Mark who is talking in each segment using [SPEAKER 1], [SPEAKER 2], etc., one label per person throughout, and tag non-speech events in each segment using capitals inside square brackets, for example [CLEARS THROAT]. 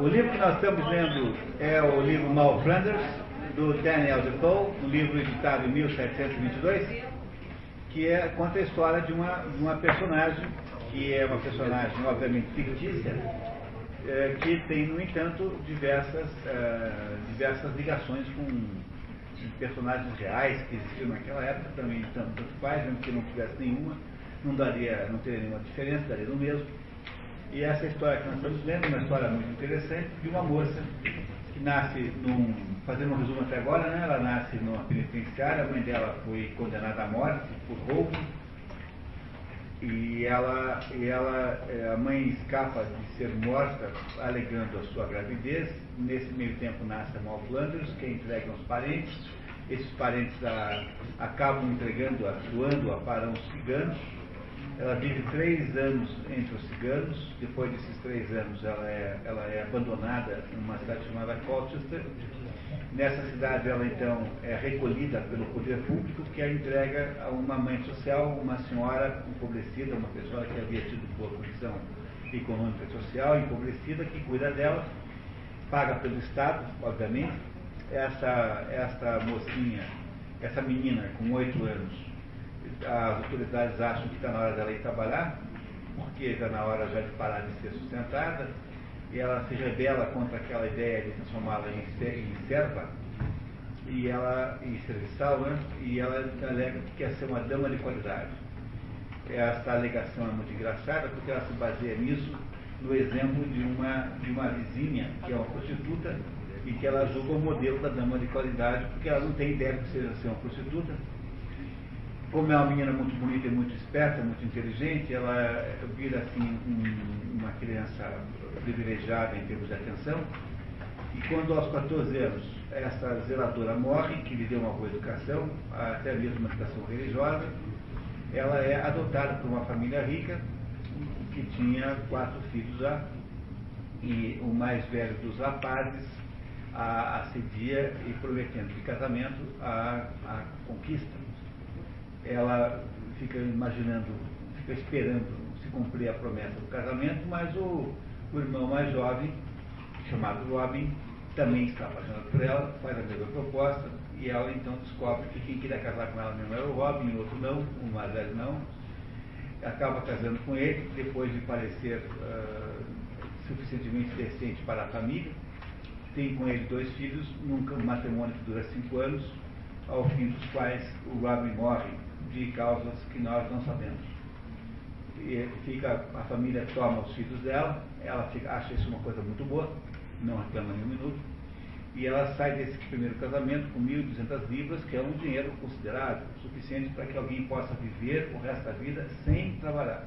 [SPEAKER 1] O livro que nós estamos lendo é o livro Mal Flanders, do Daniel Defoe, um livro editado em 1722, que é, conta a história de uma, uma personagem, que é uma personagem obviamente fictícia, é, que tem, no entanto, diversas, é, diversas ligações com personagens reais que existiam naquela época, também tanto, tanto faz, mesmo que não tivesse nenhuma, não daria, não teria nenhuma diferença, daria no mesmo. E essa história que nós estamos lendo é uma história muito interessante de uma moça que nasce num, fazendo um resumo até agora, né? Ela nasce numa penitenciária, a mãe dela foi condenada à morte por roubo e ela, e ela, é, a mãe escapa de ser morta alegando a sua gravidez. Nesse meio tempo nasce a Mal Flanders, que entrega aos parentes. Esses parentes a, acabam entregando-a, doando-a para uns ciganos. Ela vive três anos entre os ciganos. Depois desses três anos, ela é, ela é abandonada numa cidade chamada Colchester Nessa cidade, ela então é recolhida pelo poder público, que a entrega a uma mãe social, uma senhora empobrecida, uma pessoa que havia tido boa condição econômica e social, empobrecida, que cuida dela, paga pelo Estado, obviamente. Essa, essa mocinha, essa menina com oito anos, as autoridades acham que está na hora dela ir trabalhar, porque está na hora já de parar de ser sustentada e ela se rebela contra aquela ideia de transformá-la em, serva, e ela, em serviçal, né? e ela alega que quer ser uma dama de qualidade. Essa alegação é muito engraçada porque ela se baseia nisso no exemplo de uma, de uma vizinha, que é uma prostituta, e que ela julga o modelo da dama de qualidade, porque ela não tem ideia de que seja ser uma prostituta. Como é uma menina muito bonita e muito esperta, muito inteligente, ela vira assim um, uma criança privilegiada em termos de atenção. E quando aos 14 anos essa zeladora morre, que lhe deu uma boa educação, até mesmo uma educação religiosa, ela é adotada por uma família rica que tinha quatro filhos já, e o mais velho dos rapazes a assedia e prometendo de casamento a, a conquista. Ela fica imaginando, fica esperando se cumprir a promessa do casamento, mas o, o irmão mais jovem, chamado Robin, também está apaixonado por ela, faz a mesma proposta, e ela então descobre que quem queria casar com ela mesmo era o Robin, o outro não, o mais velho não. Acaba casando com ele, depois de parecer uh, suficientemente decente para a família. Tem com ele dois filhos, num matrimônio que dura cinco anos, ao fim dos quais o Robin morre de causas que nós não sabemos e fica, a família toma os filhos dela, ela fica, acha isso uma coisa muito boa, não reclama nem um minuto, e ela sai desse primeiro casamento com 1.200 libras, que é um dinheiro considerável, suficiente para que alguém possa viver o resto da vida sem trabalhar.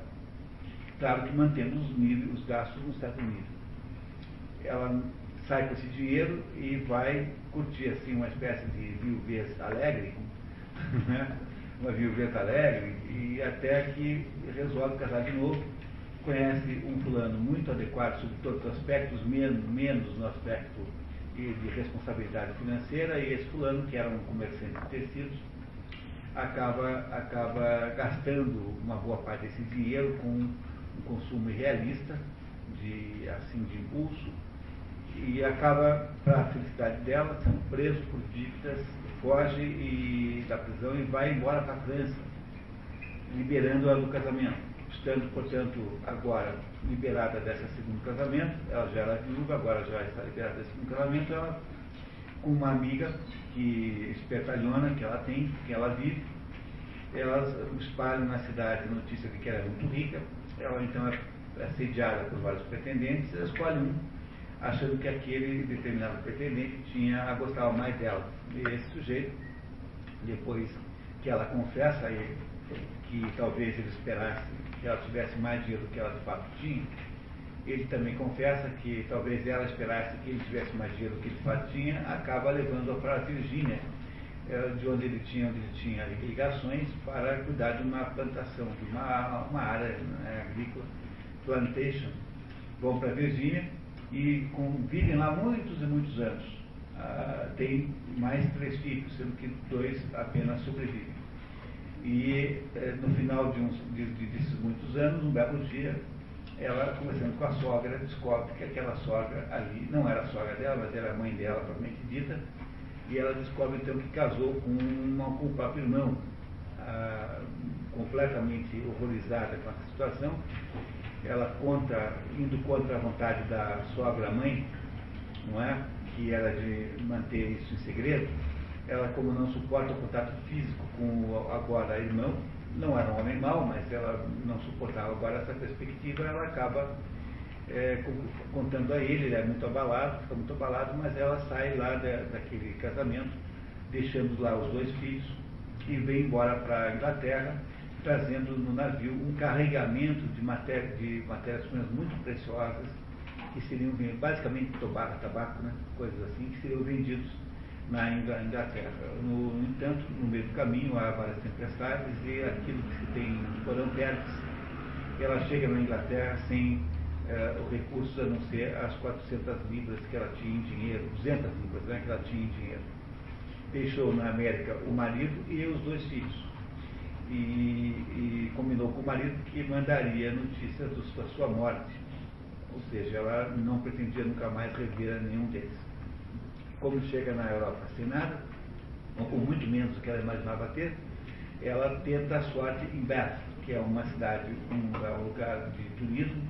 [SPEAKER 1] Claro que mantendo os, níveis, os gastos num certo nível. Ela sai com esse dinheiro e vai curtir assim uma espécie de viuvez alegre, [LAUGHS] né? Uma viuveta alegre, e até que resolve casar de novo, conhece um fulano muito adequado sobre todos os aspectos, menos, menos no aspecto de responsabilidade financeira, e esse fulano, que era um comerciante de tecidos, acaba, acaba gastando uma boa parte desse dinheiro com um consumo irrealista, de, assim, de impulso, e acaba, para a felicidade dela, sendo preso por dívidas foge e, da prisão e vai embora para a França, liberando-a do casamento. Estando, portanto, agora liberada desse segundo casamento, ela já era viúva, agora já está liberada desse segundo casamento, ela, com uma amiga que espertalhona que ela tem, que ela vive, elas espalham na cidade a notícia de que ela é muito rica, ela então é assediada por vários pretendentes, escolhe um achando que aquele determinado pretendente tinha a gostava mais dela. E esse sujeito, depois que ela confessa a ele que talvez ele esperasse que ela tivesse mais dinheiro do que ela de fato tinha, ele também confessa que talvez ela esperasse que ele tivesse mais dinheiro do que ele de fato tinha, acaba levando-a para a Virgínia, eh, de onde ele tinha, onde ele tinha ligações para cuidar de uma plantação, de uma, uma área né, agrícola, plantation. Vão para a Virgínia e vivem lá muitos e muitos anos. Ah, tem mais três filhos, sendo que dois apenas sobrevivem. E eh, no final de, uns, de, de, desses muitos anos, um belo dia, ela, conversando com a sogra, descobre que aquela sogra ali não era a sogra dela, mas era a mãe dela, propriamente dita, e ela descobre então que casou com, uma, com próprio irmão, ah, completamente horrorizada com essa situação. Ela conta, indo contra a vontade da sogra-mãe, não é? que era de manter isso em segredo, ela, como não suporta o contato físico com o agora irmão, não era um homem mau, mas ela não suportava agora essa perspectiva, ela acaba é, contando a ele, ele é muito abalado, fica muito abalado, mas ela sai lá daquele casamento, deixando lá os dois filhos, e vem embora para a Inglaterra, trazendo no navio um carregamento de, matéria, de matérias-primas muito preciosas, que seriam basicamente tabaco, tabaco né, coisas assim, que seriam vendidos na Inglaterra. No, no entanto, no meio do caminho há várias tempestades e aquilo que se tem porão perto, ela chega na Inglaterra sem eh, o recurso a não ser as 400 libras que ela tinha em dinheiro, 200 libras né, que ela tinha em dinheiro. Deixou na América o marido e os dois filhos. E, e combinou com o marido que mandaria notícias da sua morte. Ou seja, ela não pretendia nunca mais rever nenhum deles como chega na Europa sem nada, ou muito menos do que ela imaginava ter, ela tenta a sorte em Bath, que é uma cidade, um lugar de turismo,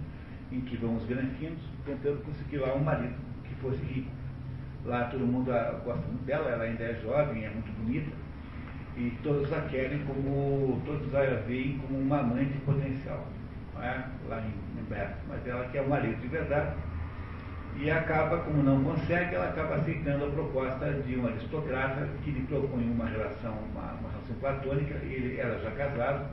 [SPEAKER 1] em que vão os granfinos, tentando conseguir lá um marido que fosse rico. Lá todo mundo gosta muito dela, ela ainda é jovem, é muito bonita, e todos a querem como, todos a veem como uma amante potencial, não é? lá em, em Bath. Mas ela quer um marido de verdade, e acaba, como não consegue, ela acaba aceitando a proposta de um aristocrata que lhe propõe uma relação, uma, uma relação platônica, ele era já casado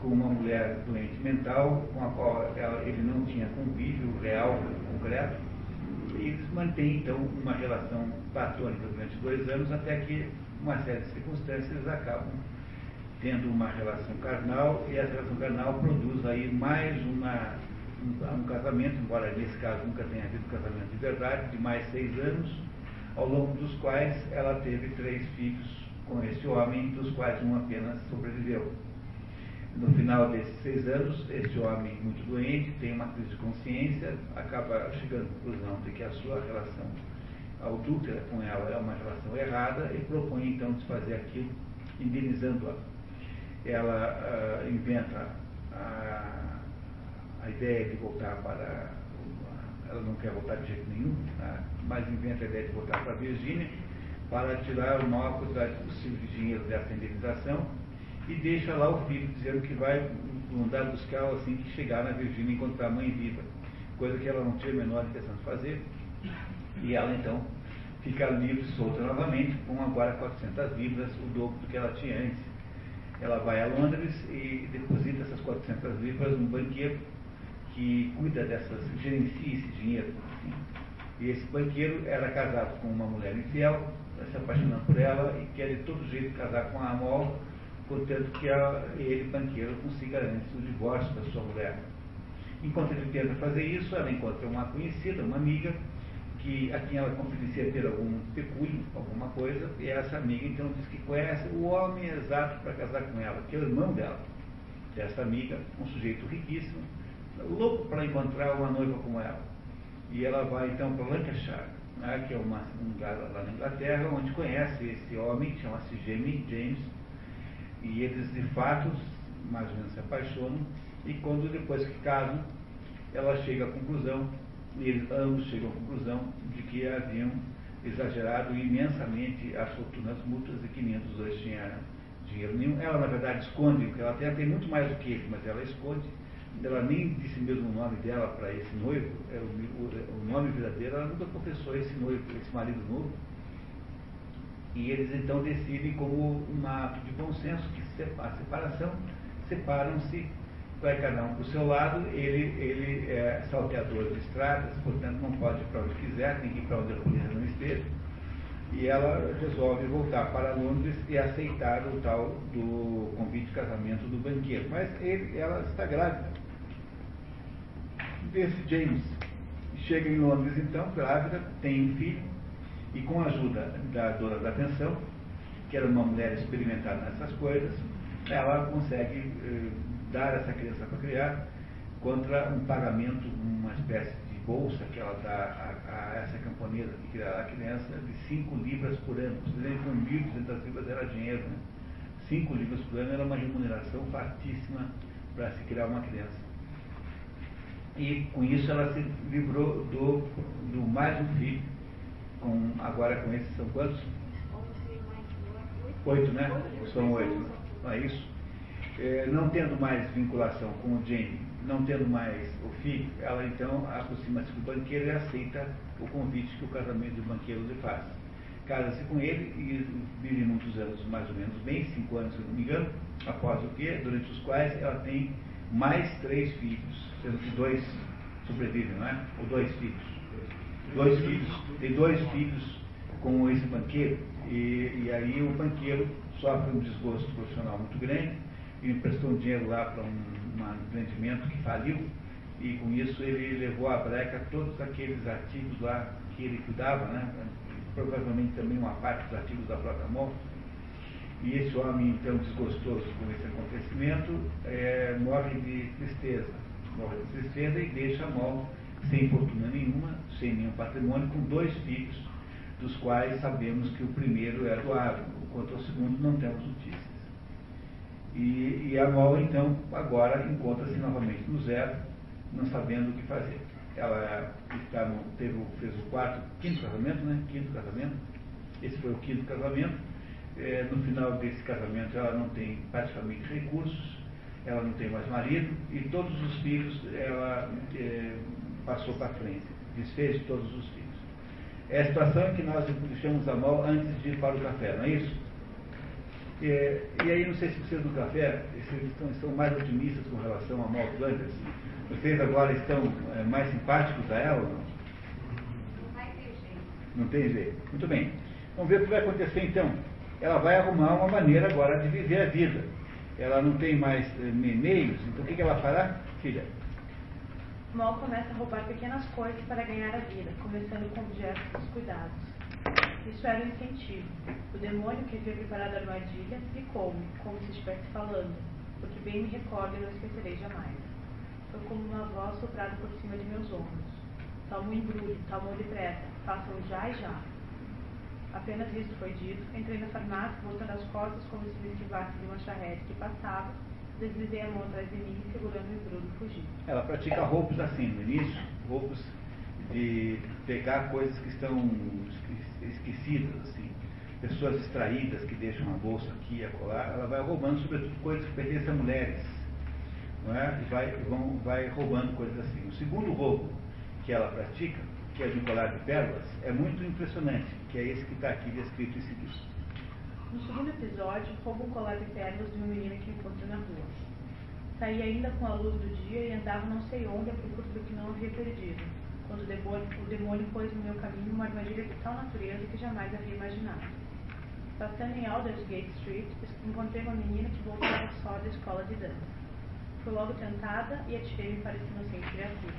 [SPEAKER 1] com uma mulher doente mental, com a qual ela, ele não tinha convívio real, concreto, e eles mantêm então uma relação platônica durante dois anos, até que uma série de circunstâncias acabam tendo uma relação carnal, e essa relação carnal produz aí mais uma um, um casamento, embora nesse caso nunca tenha havido casamento de verdade, de mais seis anos, ao longo dos quais ela teve três filhos com esse homem, dos quais um apenas sobreviveu. No final desses seis anos, esse homem muito doente tem uma crise de consciência, acaba chegando à conclusão de que a sua relação adúltera com ela é uma relação errada e propõe então desfazer aquilo, indenizando-a. Ela uh, inventa a a ideia de voltar para. Ela não quer voltar de jeito nenhum, tá? mas inventa a ideia de voltar para a Virgínia para tirar o maior quantidade possível de dinheiro dessa indenização e deixa lá o filho dizendo que vai mandar buscar assim que chegar na Virgínia e encontrar a mãe viva, coisa que ela não tinha a menor intenção de fazer. E ela então fica livre, solta novamente, com agora 400 libras, o dobro do que ela tinha antes. Ela vai a Londres e deposita essas 400 libras num banqueiro que cuida dessas, gerencia esse dinheiro. Assim. E esse banqueiro era casado com uma mulher infiel, se apaixonando por ela e quer de todo jeito casar com a Amol, portanto que a, ele, banqueiro, consiga antes o divórcio da sua mulher. Enquanto ele tenta fazer isso, ela encontra uma conhecida, uma amiga, que, a quem ela confidencia ter algum pecúlio, alguma coisa, e essa amiga então diz que conhece o homem exato para casar com ela, que é o irmão dela, dessa amiga, um sujeito riquíssimo, louco para encontrar uma noiva como ela. E ela vai então para Lancashire, né, que é uma, um lugar lá na Inglaterra, onde conhece esse homem, que chama-se Jamie James, e eles de fato mais ou menos se apaixonam, e quando depois que casam, ela chega à conclusão, e eles ambos chegam à conclusão de que haviam exagerado imensamente as fortunas mútuas e que nenhum dos dois tinha dinheiro nenhum. Ela, na verdade, esconde, porque ela tem, tem muito mais do que ele, mas ela esconde ela nem disse mesmo o nome dela para esse noivo, é o, o, o, nome verdadeiro, ela nunca confessou esse noivo, esse marido novo. E eles então decidem como um ato de bom senso que a separação, separam-se, vai cada um para o seu lado, ele, ele é salteador de estradas, portanto não pode ir para onde quiser, tem que ir para onde a polícia não esteja. E ela resolve voltar para Londres e aceitar o tal do convite de casamento do banqueiro. Mas ele, ela está grávida esse James chega em Londres, então, grávida, tem um filho, e com a ajuda da dona da pensão, que era uma mulher experimentada nessas coisas, ela consegue eh, dar essa criança para criar, contra um pagamento, uma espécie de bolsa que ela dá a, a essa camponesa que criará a criança de 5 libras por ano. Vocês com 1.200 libras era dinheiro, né? 5 libras por ano era uma remuneração fartíssima para se criar uma criança. E com isso ela se livrou do, do mais um filho, com, agora com esses são quantos? Oito, né? São oito. Não é isso? É, não tendo mais vinculação com o Jamie, não tendo mais o filho, ela então aproxima-se do banqueiro e aceita o convite que o casamento do banqueiro lhe faz. Casa-se com ele e vive muitos anos, mais ou menos bem, cinco anos, se não me engano, após o que, durante os quais ela tem mais três filhos, sendo que dois sobrevivem, não é? Ou dois filhos. Dois filhos, tem dois filhos com esse banqueiro, e, e aí o banqueiro sofre um desgosto profissional muito grande, emprestou um dinheiro lá para um, empreendimento que faliu, e com isso ele levou à breca todos aqueles artigos lá que ele cuidava, né? provavelmente também uma parte dos artigos da própria morte. E esse homem, então, desgostoso com esse acontecimento, é, morre de tristeza. Morre de tristeza e deixa a mão sem fortuna nenhuma, sem nenhum patrimônio, com dois filhos, dos quais sabemos que o primeiro é doado, quanto ao segundo não temos notícias. E, e a Mol, então, agora encontra-se novamente no zero, não sabendo o que fazer. Ela está no, teve, fez o quarto, quinto casamento, né? Quinto casamento. Esse foi o quinto casamento. É, no final desse casamento ela não tem praticamente recursos, ela não tem mais marido e todos os filhos ela é, passou para frente, desfez todos os filhos. É a situação em que nós deixamos a mão antes de ir para o café, não é isso? É, e aí, não sei se vocês no café vocês estão, estão mais otimistas com relação a Mal Flanders. Vocês agora estão é, mais simpáticos a ela ou não? Não tem jeito. Muito bem. Vamos ver o que vai acontecer então. Ela vai arrumar uma maneira agora de viver a vida. Ela não tem mais é, meios, então o que, que ela fará, filha?
[SPEAKER 2] Mal começa a roubar pequenas coisas para ganhar a vida, começando com objetos descuidados. Isso era um incentivo. O demônio que havia preparado a armadilha ficou-me, como se estivesse falando, porque bem me recordo e não esquecerei jamais. Foi como uma voz soprada por cima de meus ombros. Toma um embrulho, toma depressa, façam já e já. Apenas isso foi dito, entrei na farmácia, voltando as costas como se me esquivasse de uma charrete que passava, Deslizei a mão atrás de mim, segurando o embrulho e fugi.
[SPEAKER 1] Ela pratica roubos assim, no início, roubos de pegar coisas que estão esquecidas, assim, pessoas distraídas que deixam a bolsa aqui e acolá, ela vai roubando, sobretudo, coisas que pertencem a mulheres. Não é? E vai, vão, vai roubando coisas assim. O segundo roubo que ela pratica, que é de colar de pérolas, é muito impressionante, que é esse que está aqui descrito em seguida.
[SPEAKER 2] No segundo episódio, roubo um colar de pérolas de uma menina que encontrei na rua. Saí ainda com a luz do dia e andava não sei onde à procura do que não havia perdido, quando o demônio, o demônio pôs no meu caminho uma armadilha de tal natureza que jamais havia imaginado. Passando em Aldersgate Street, encontrei uma menina que voltava só da escola de dança. Fui logo tentada e atirei-me para esse inocente criatura.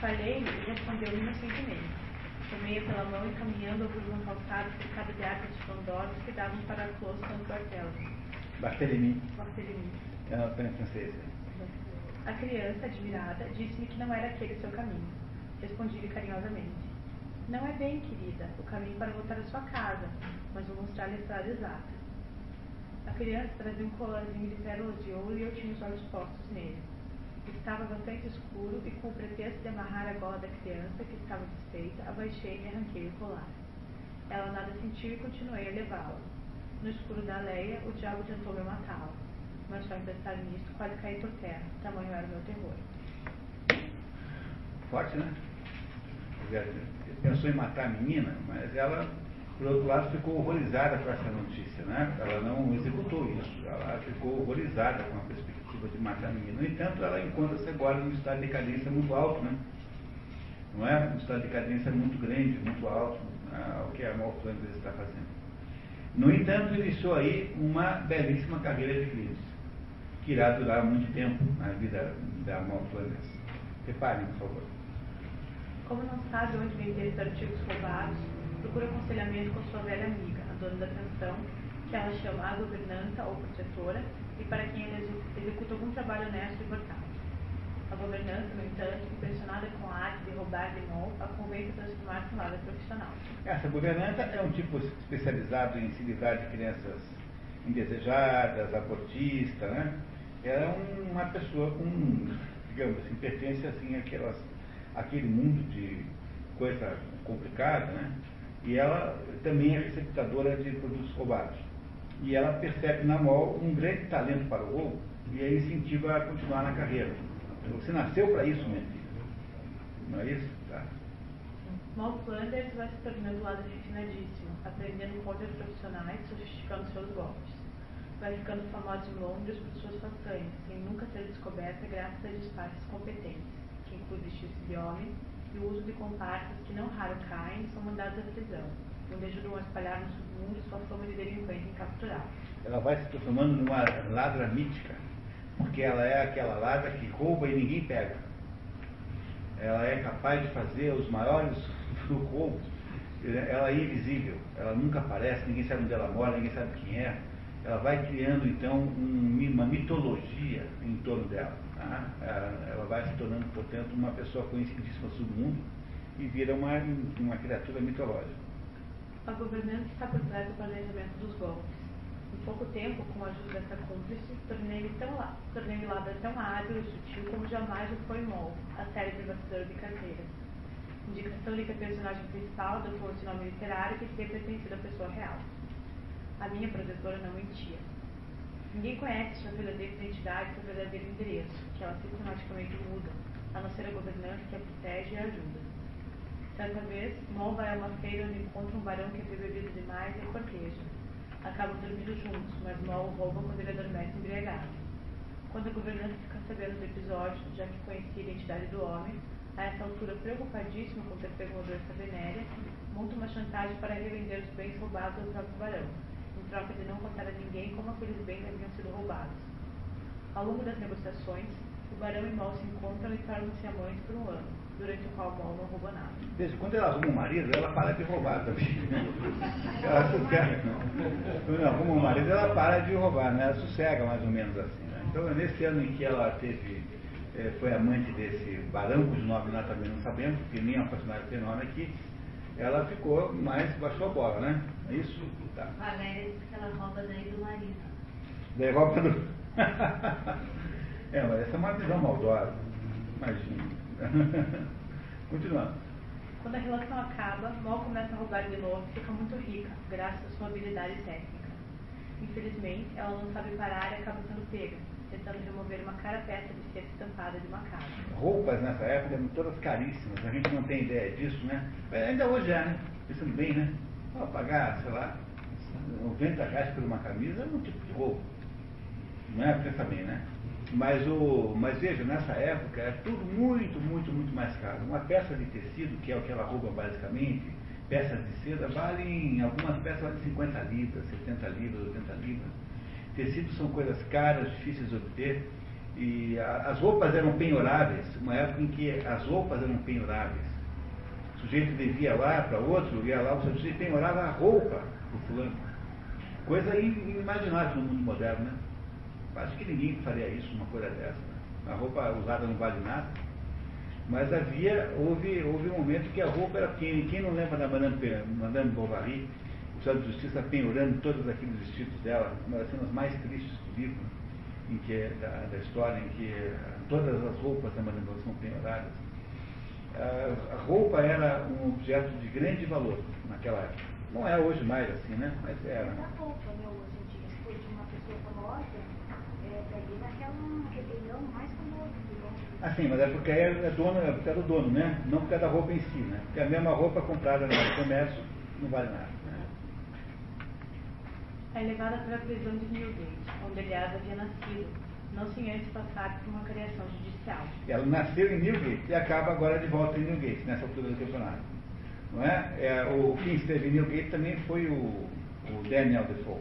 [SPEAKER 2] Falhei-lhe e respondeu-me inocentemente. Tomei-a pela mão e caminhando por uma calçada cercada de árvores frondosas que davam para a close do quartel.
[SPEAKER 1] Barthélemy.
[SPEAKER 2] Barthélemy.
[SPEAKER 1] É uma pena francesa.
[SPEAKER 2] A criança, admirada, disse-me que não era aquele seu caminho. Respondi-lhe carinhosamente. Não é bem, querida, o caminho para voltar à sua casa, mas vou mostrar-lhe a estrada exata. A criança trazia um colarzinho de pérolas de ouro e eu tinha os olhos postos nele. Estava bastante escuro e, com o pretexto de amarrar a gola da criança, que estava desfeita, abaixei e arranquei o colar. Ela nada sentiu e continuei a levá-la. No escuro da aléia, o diabo tentou me matá-la. Mas em pensar nisso, quase caí por terra. Tamanho era o meu terror.
[SPEAKER 1] Forte, né? Pensou em matar a menina, mas ela, por outro lado, ficou horrorizada com essa notícia, né? Ela não executou isso. Ela ficou horrorizada com a perspectiva de matar ninguém. No entanto, ela encontra-se agora num estado de decadência muito alto, né? Não é? Um estado de decadência muito grande, muito alto, né? o que a Mal Flanders está fazendo. No entanto, iniciou aí uma belíssima carreira de crimes, que irá durar muito tempo na vida da Mal Flanders. Reparem, por favor.
[SPEAKER 2] Como não sabe onde vender os artigos roubados, procura aconselhamento com sua velha amiga, a dona da pensão, que ela chama a governanta ou protetora, e para quem ele executa algum trabalho honesto e importante. A governança, no entanto, impressionada com a arte de roubar de mão, a convence a transformar-se em lada profissional.
[SPEAKER 1] Essa governanta é um tipo especializado em se livrar de crianças indesejadas, abortistas, né? Ela é uma pessoa com, digamos assim, pertence assim àquelas, àquele mundo de coisa complicada, né? E ela também é receptadora de produtos roubados. E ela percebe na MOL um grande talento para o roubo e a incentiva a continuar na carreira. Você nasceu para isso, minha filha. Não é isso? Tá.
[SPEAKER 2] Mal Flanders vai se tornando lado refinadíssimo, aprendendo contas profissionais, sofisticando seus golpes. Vai ficando famosa em Londres por suas façanhas, sem nunca ser descoberta graças a disfarces competentes, que inclui vestir-se de homem e o uso de comparsas que não raro caem e são mandados à prisão, onde ajudam a espalhar no submundo sua fama de delinquente incapturável.
[SPEAKER 1] Ela vai se transformando numa ladra mítica, porque ela é aquela ladra que rouba e ninguém pega. Ela é capaz de fazer os maiores [LAUGHS] roubos. Ela é invisível, ela nunca aparece, ninguém sabe onde ela mora, ninguém sabe quem é. Ela vai criando então um, uma mitologia em torno dela. Tá? Ela vai se tornando, portanto, uma pessoa conhecidíssima no mundo e vira uma, uma criatura mitológica.
[SPEAKER 2] A governante está por trás do planejamento dos golpes em pouco tempo, com a ajuda dessa cúmplice, tornei-me tão tornei lada tão hábil e sutil como jamais o foi Mol, a série privatizadora de carteiras. Indicação que a personagem principal adotou esse nome literário que teria pertencido à pessoa real. A minha protetora não mentia. Ninguém conhece sua verdadeira identidade seu verdadeiro endereço, que ela sistematicamente muda, a não ser a governante que a protege e ajuda. Certa vez, Mol vai a uma feira onde encontra um barão que é bebido demais e a corteja acabam dormindo juntos, mas o rouba quando ele adormece embriagado. Quando a governanta fica sabendo do episódio, já que conhecia a identidade do homem, a essa altura preocupadíssimo com ter pego uma doença venérea, monta uma chantagem para revender os bens roubados ao próprio barão, em troca de não contar a ninguém como aqueles bens haviam sido roubados. Ao longo das negociações, o barão e Mal se encontram e tornam-se amantes por um ano durante o qual Mol não roubou nada.
[SPEAKER 1] Desde quando ela arruma um marido, ela para de roubar também. [LAUGHS] ela sossega. Quando ela arruma um marido, ela para de roubar, né? Ela sossega mais ou menos assim. Né? Então, nesse ano em que ela teve, eh, foi amante desse barão, cujo nome nós também não sabemos, porque nem é uma personagem tem nome aqui, ela ficou mais, baixou a bola, né? É isso?
[SPEAKER 3] Tá. Valéria disse que ela rouba daí do marido.
[SPEAKER 1] Daí rouba do. [LAUGHS] é, mas essa é uma visão maldosa. Imagina. [LAUGHS] Continuando.
[SPEAKER 2] Quando a relação acaba, Mal começa a roubar de novo e fica muito rica, graças à sua habilidade técnica. Infelizmente, ela não sabe parar e acaba sendo pega, tentando remover uma cara peça de ser estampada de uma casa.
[SPEAKER 1] Roupas nessa época eram todas caríssimas, a gente não tem ideia disso, né? Mas ainda hoje é, né? Pensando bem, né? Vou pagar, sei lá, 90 reais por uma camisa é um tipo de roubo. Não é? Pensa bem, né? Mas, o, mas veja, nessa época é tudo muito, muito, muito mais caro. Uma peça de tecido, que é o que ela rouba basicamente, peças de seda, valem, algumas peças valem 50 libras, 70 libras, 80 libras. Tecidos são coisas caras, difíceis de obter. E a, as roupas eram penhoráveis, uma época em que as roupas eram penhoráveis. O sujeito devia lá para outro, ia lá, o sujeito penhorava a roupa para o fulano. Coisa inimaginável no mundo moderno, né? Acho que ninguém faria isso, uma coisa dessa. Né? A roupa usada não vale nada. Mas havia, houve, houve um momento que a roupa era quem, quem não lembra da Madame, Madame Bovary, o Estado de Justiça penhorando todos aqueles vestidos dela, uma das cenas mais tristes do livro, em que, da, da história, em que todas as roupas da Madame Bovary são penhoradas. A, roupa era um objeto de grande valor naquela época. Não é hoje mais assim, né? Mas era.
[SPEAKER 3] A roupa, meu sentido, se foi de uma pessoa famosa,
[SPEAKER 1] Assim, mas é porque é, é dono, é porque é do dono, né? Não porque é da roupa em si, né? Porque a mesma roupa comprada no comércio não vale nada. Né?
[SPEAKER 2] É levada para a prisão de Newgate, onde aliás havia nascido, não sem antes passar por uma criação judicial.
[SPEAKER 1] Ela nasceu em Newgate e acaba agora de volta em Newgate, nessa altura do campeonato. Não é? é o, quem esteve em Newgate também foi o, o Daniel Defoe.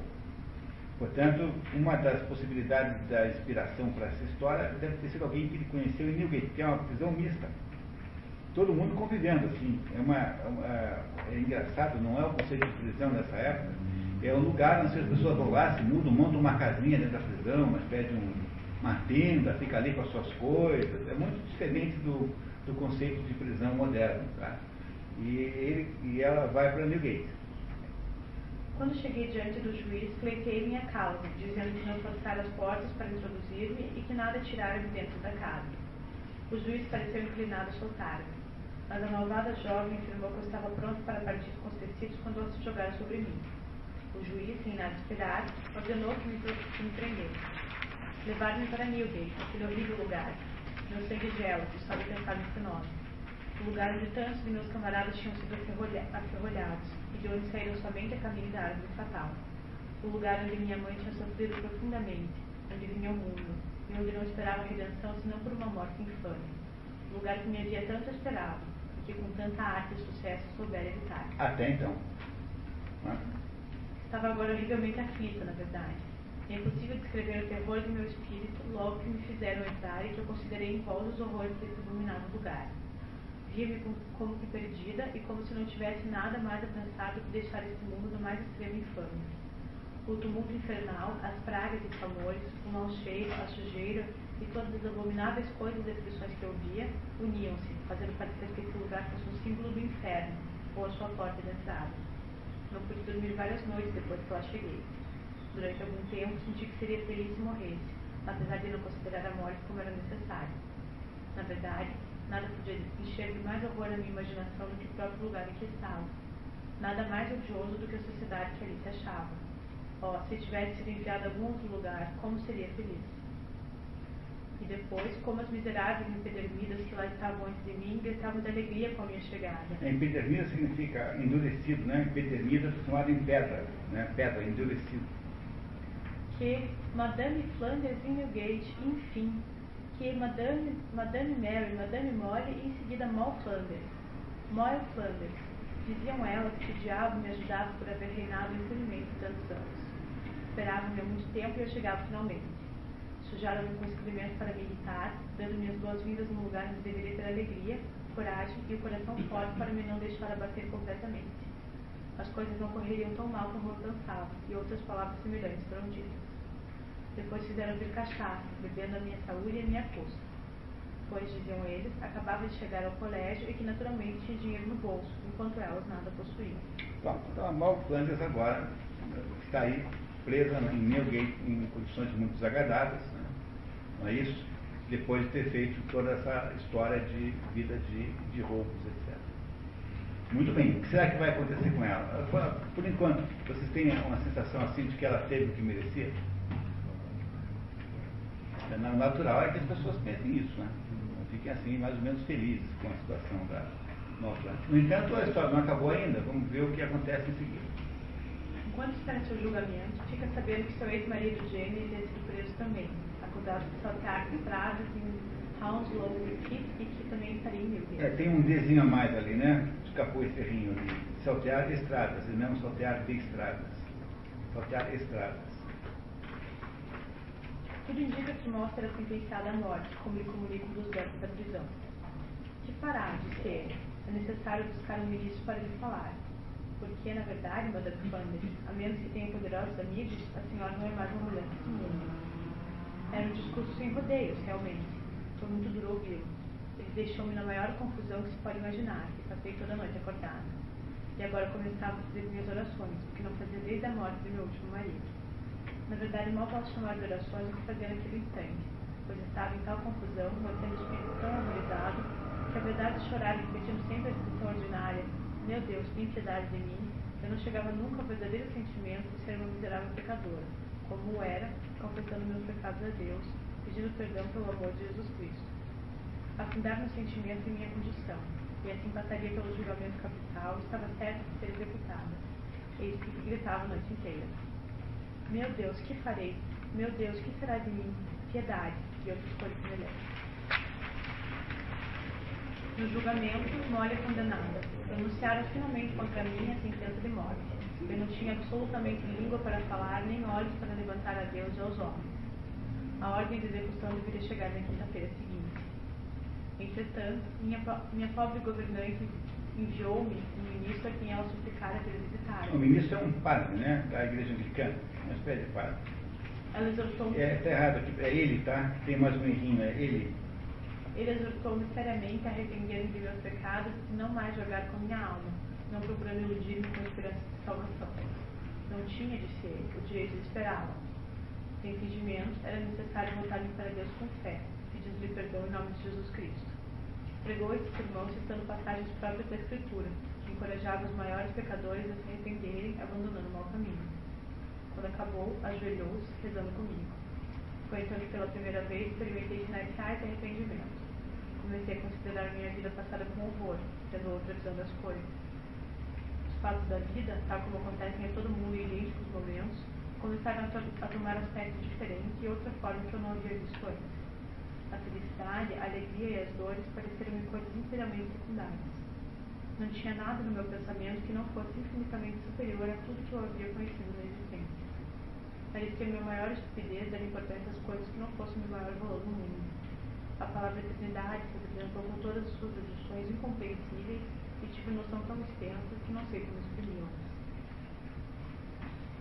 [SPEAKER 1] Portanto, uma das possibilidades da inspiração para essa história deve ter sido alguém que ele conheceu em Newgate, que é uma prisão mista. Todo mundo convivendo, assim. É, uma, é, é engraçado, não é o conceito de prisão dessa época. É um lugar onde as pessoas vão lá, se mudam, montam uma casinha dentro da prisão, uma espécie de um, uma tenda, fica ali com as suas coisas. É muito diferente do, do conceito de prisão moderno. Tá? E, ele, e ela vai para Newgate.
[SPEAKER 2] Quando cheguei diante do juiz, pleitei minha causa, dizendo que não forçara as portas para introduzir-me e que nada tirara de dentro da casa. O juiz pareceu inclinado a soltar-me, mas a malvada jovem afirmou que eu estava pronto para partir com os tecidos quando ela se jogara sobre mim. O juiz, sem nada esperar, ordenou que me prendesse. Levaram-me para Newgate, aquele horrível lugar. Meu sangue gela, só de pensar nesse nome. O lugar onde tantos de meus camaradas tinham sido aferrolhados e de onde saíram somente a caminho da árvore fatal. O lugar onde minha mãe tinha sofrido profundamente, onde vinha ao mundo, e onde não esperava redenção senão por uma morte infame. O lugar que me havia tanto esperado, e que com tanta arte e sucesso soubera evitar.
[SPEAKER 1] Até então.
[SPEAKER 2] Estava agora horrivelmente aflita, na verdade. É impossível descrever o terror de meu espírito logo que me fizeram entrar e que eu considerei em volta os horrores desse abominável lugar. Via-me como que perdida e como se não tivesse nada mais a pensar do que deixar este mundo do mais extremo infâmia. O tumulto infernal, as pragas e clamores, o mau cheiro, a sujeira e todas as abomináveis coisas e aflições que eu via uniam-se, fazendo parecer que esse lugar fosse um símbolo do inferno ou a sua porta de entrada. Não pude dormir várias noites depois que lá cheguei. Durante algum tempo senti que seria feliz se morresse, apesar de não considerar a morte como era necessário. Na verdade, nada podia encher mais horror na minha imaginação do que o próprio lugar em que estava. Nada mais odioso do que a sociedade que ali se achava. Oh, se tivesse sido enviado a algum outro lugar, como seria feliz? E depois, como as miseráveis empedernidas que lá estavam antes de mim gritavam de alegria com a minha chegada.
[SPEAKER 1] É, empedernida significa endurecido, né? Empedernida transformada em pedra, né? Pedra, endurecido.
[SPEAKER 2] Que Madame Flanders em Newgate, enfim. Que Madame, Madame Mary, Madame Molly e em seguida Moll Flanders. Moll Flanders. Diziam elas que o diabo me ajudasse por haver reinado impunemente tantos anos. Esperavam-me há muito tempo e eu chegava finalmente sujaram-me com escrevimentos para me irritar, dando-me as boas-vindas num lugar onde deveria ter alegria, coragem e o coração forte para me não deixar abater completamente. As coisas não correriam tão mal como eu pensava, e outras palavras semelhantes foram ditas. Depois fizeram vir cachaça, bebendo a minha saúde e a minha custa. Pois, diziam eles, acabava de chegar ao colégio e que naturalmente tinha dinheiro no bolso, enquanto elas nada possuíam.
[SPEAKER 1] Bom, então a Mal agora está aí presa em Newgate em condições muito desagradáveis, né? não é isso? Depois de ter feito toda essa história de vida de, de roubos, etc. Muito bem, o que será que vai acontecer com ela? Por enquanto, vocês têm uma sensação assim de que ela teve o que merecia? É natural é que as pessoas pensem isso, né? Fiquem assim mais ou menos felizes com a situação da Nova No entanto, a história não acabou ainda, vamos ver o que acontece em seguida.
[SPEAKER 2] Enquanto espera seu julgamento, fica sabendo que seu ex-marido Jamie tem sido preso também, acusado de saltear estradas em Hounslow Heath e que também estaria em Newgate.
[SPEAKER 1] É, tem um desenho a mais ali, né? Escapou esse errinho ali. Saltear estradas, e não saltear de estradas. Saltear estradas.
[SPEAKER 2] Tudo indica que mostra sentenciada à morte, como lhe comunicam dos versos da prisão. Que fará, disse ele. É necessário buscar um ministro para lhe falar porque, na verdade, Madame Flanders, a menos que tenha poderosos amigos, a senhora não é mais uma mulher desse mundo. Era um discurso sem rodeios, realmente. Foi muito duro ouvi-lo. Ele deixou-me na maior confusão que se pode imaginar, e passei toda a noite acordada. E agora começava a fazer minhas orações, o que não fazia desde a morte do meu último marido. Na verdade, mal posso chamar de orações o que fazia naquele instante, pois estava em tal confusão, mantendo o espírito tão agonizado, que apesar de chorar repetindo sempre a expressão ordinária, meu Deus, tem piedade de mim. Eu não chegava nunca ao verdadeiro sentimento de ser uma miserável pecadora, como era, confessando meus pecados a Deus, pedindo perdão pelo amor de Jesus Cristo. Afundar no sentimento em minha condição, e assim passaria pelo julgamento capital, estava certa de ser executada. Eis que gritava a noite inteira. Meu Deus, que farei? Meu Deus, que será de mim? Piedade, e outras coisas semelhantes. No julgamento, Molly é condenada. Pronunciaram finalmente contra mim a sentença de morte. Eu não tinha absolutamente língua para falar, nem olhos para levantar a Deus e aos homens. A ordem de execução deveria chegar na quinta-feira seguinte. Entretanto, minha, minha pobre governante enviou-me um ministro a quem ela suplicara para visitar.
[SPEAKER 1] O ministro é um padre, né? Da igreja anglicana, padre.
[SPEAKER 2] Ela exortou-me.
[SPEAKER 1] É, tá errado aqui, é ele, tá? Tem mais um errinho, é ele.
[SPEAKER 2] Ele exortou-me seriamente a arrepender-me de meus pecados e não mais jogar com minha alma, não procurando iludir-me com esperança de salvação. Não tinha, disse ele, o direito de esperá-la. Sem fingimentos, era necessário voltar-me para Deus com fé, pedindo-lhe perdão em nome de Jesus Cristo. Pregou esse sermão citando passagens próprias da Escritura, que encorajavam os maiores pecadores a se arrependerem, abandonando o mau caminho. Quando acabou, ajoelhou-se, rezando comigo. Foi então que pela primeira vez experimentei sinais reais de arrependimento. Comecei a considerar minha vida passada com horror, tendo outra visão das coisas. Os fatos da vida, tal como acontecem a todo mundo em idênticos momentos, começaram a, to a tomar aspectos diferentes e outra forma que eu não havia visto antes. A felicidade, a alegria e as dores pareceram-me coisas inteiramente secundárias. Não tinha nada no meu pensamento que não fosse infinitamente superior a tudo que eu havia conhecido na existência. Parecia-me a maior estupidez dar importância às coisas que não fossem de maior valor no mundo. A palavra eternidade se apresentou com todas as suas adições incompreensíveis e tive noção tão extensa que não sei como exprimi-las.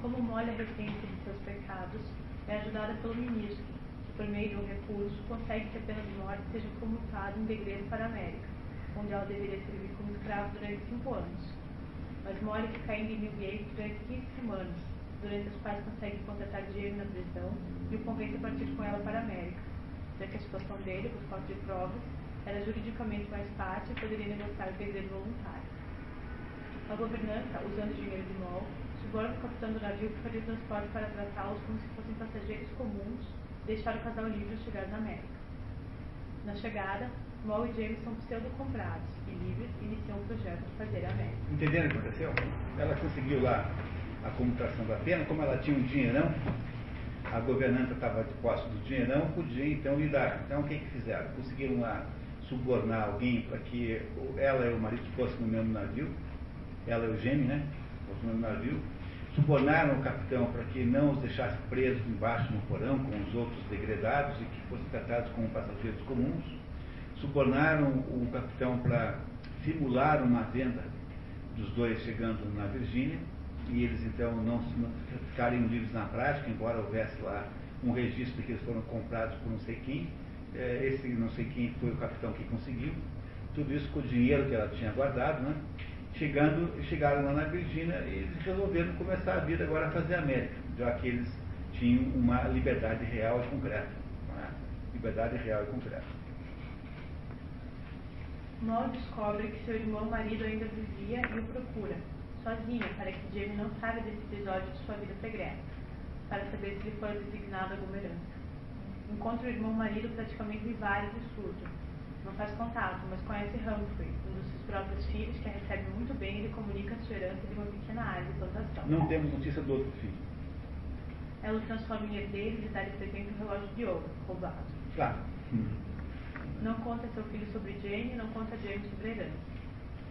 [SPEAKER 2] Como molha a de seus pecados, é ajudada pelo ministro, que por meio de um recurso consegue que a pena de morte seja comutada em degredo para a América, onde ela deveria servir como escrava durante cinco anos. Mas Molly fica em Newgate durante 15 semanas, durante as quais consegue contratar Jamie na prisão e o convence a partir com ela para a América, já que a situação dele, por falta de provas, era juridicamente mais fácil e poderia negociar o degredo voluntário. A governança, usando dinheiro de Moll, suborna o capitão do navio que faria o transporte para tratá-los como se fossem passageiros comuns e deixar o casal livre ao chegar na América. Na chegada, Moll e James são pseudo-comprados e livres iniciam o projeto de fazer a América.
[SPEAKER 1] Entenderam o que aconteceu? Ela conseguiu lá a comutação da pena, como ela tinha um dinheirão, a governanta estava de posse do dinheirão, podia então lhe dar. Então o que, que fizeram? Conseguiram lá subornar alguém para que ela e o marido fossem no mesmo navio, ela e o gêmeo, né? Fossem no mesmo navio. Subornaram o capitão para que não os deixasse presos embaixo no porão com os outros degredados e que fossem tratados como passageiros comuns. Subornaram o capitão para simular uma venda dos dois chegando na Virgínia e eles então não, ficariam livres na prática, embora houvesse lá um registro de que eles foram comprados por não sei quem. É, esse não sei quem foi o capitão que conseguiu. Tudo isso com o dinheiro que ela tinha guardado, né? Chegando, chegaram lá na Virgínia e eles resolveram começar a vida agora a fazer América, já que eles tinham uma liberdade real e concreta. Liberdade real e concreta.
[SPEAKER 2] Moll descobre que seu irmão marido ainda vivia e o procura, sozinha, para que Jamie não saiba desse episódio de sua vida secreta, para saber se lhe for designado alguma herança. Encontra o irmão marido praticamente rival e surdo. Não faz contato, mas conhece Humphrey, um dos seus próprios filhos, que a recebe muito bem e lhe comunica a sua herança de uma pequena área de plantação.
[SPEAKER 1] Não temos notícia do outro filho.
[SPEAKER 2] Ela o transforma em herdeiro e lhe dá de presente um relógio de ouro, roubado.
[SPEAKER 1] Claro. Hum.
[SPEAKER 2] Não conta seu filho sobre Jane, não conta Jane sobre a herança.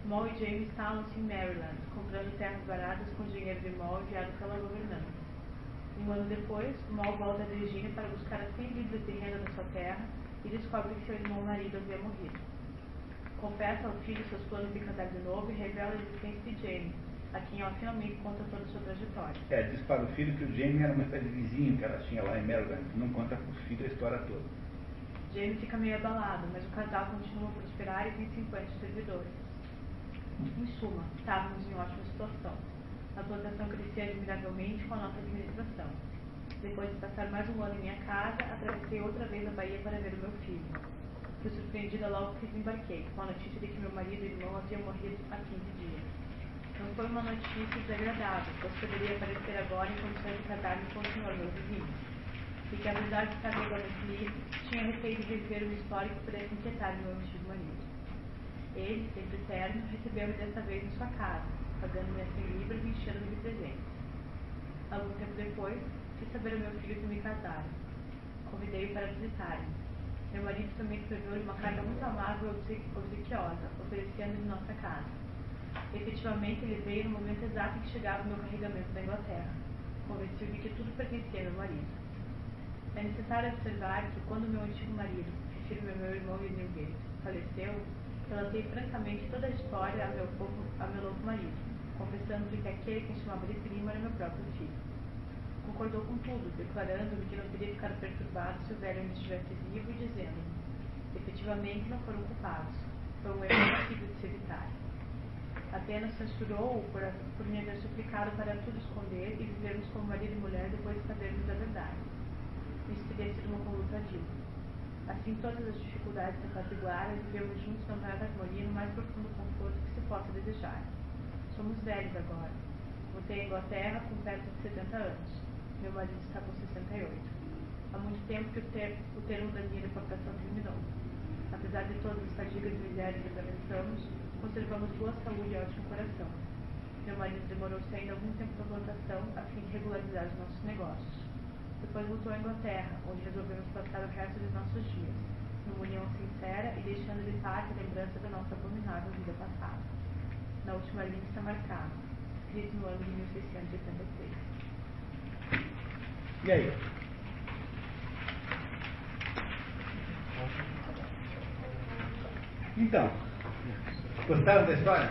[SPEAKER 2] Moll e Jane instalam-se em Maryland, comprando terras baratas com dinheiro de Moll enviado pela governanta. Um ano depois, Moll volta a Virgínia para buscar as 100 libras de renda da sua terra e descobre que seu irmão marido havia morrido. Confessa ao filho seus planos de casar de novo e revela a existência de Jane, a quem ela finalmente conta toda a sua trajetória.
[SPEAKER 1] É, diz para o filho que o Jamie era uma espécie de vizinho que ela tinha lá em Maryland. Não conta para o filho a história toda.
[SPEAKER 2] Jamie fica meio abalado, mas o casal continua a prosperar e tem 50 servidores. Em suma, estávamos em ótima situação. A plantação crescia admiravelmente com a nossa administração. Depois de passar mais um ano em minha casa, atravessei outra vez a Bahia para ver o meu filho. Fui surpreendida logo que desembarquei, com a notícia de que meu marido e irmão haviam morrido há 15 dias. Não foi uma notícia desagradável, pois poderia aparecer agora em condições de casar-me com o senhor meu vizinho. E que apesar de estar livre, tinha receio de rever uma história que pudesse inquietar meu antigo marido. Ele, sempre terno, recebeu-me desta vez em sua casa, pagando-me a 100 libras e enchendo-me de presentes. Algum tempo depois, fiz saber ao meu filho que me casara. Convidei-o para visitar-me. Meu marido também escreveu-lhe uma carta muito amável e obsequiosa, oferecendo-lhe nossa casa. Efetivamente, ele veio no momento exato em que chegava o meu carregamento da Inglaterra. Convencido de que tudo pertencia ao meu marido. É necessário observar que quando meu antigo marido, refiro-me ao meu irmão Newgate, faleceu, relatei francamente toda a história a meu, povo, a meu novo marido, confessando-lhe que aquele que chamava de primo era meu próprio filho. Concordou com tudo, declarando-me que não teria ficado perturbado se o velho ainda estivesse vivo e dizendo-me: efetivamente não foram culpados. Foi um erro impossível de se evitar. Apenas censurou-o por, por me haver suplicado para tudo esconder e vivermos como marido e mulher depois de sabermos a verdade. Isso teria sido uma conduta vil. Assim, todas as dificuldades se apaziguaram e vivemos juntos na maior harmonia no mais profundo conforto que se possa desejar. Somos velhos agora. Voltei à Inglaterra com perto de 70 anos. Meu marido está com 68. Há muito tempo que o, ter, o termo da minha deportação terminou. Apesar de todas as fadigas e misérias que atravessamos, conservamos boa saúde e ótimo coração. Meu marido demorou-se ainda algum tempo na plantação a fim de regularizar os nossos negócios. Depois voltou à Inglaterra, onde resolvemos passar o resto dos nossos dias, numa união sincera e deixando de parte a lembrança da nossa abominável vida passada. Na última linha está marcado, escrito no ano de 1683.
[SPEAKER 1] E aí? Então, gostaram da história?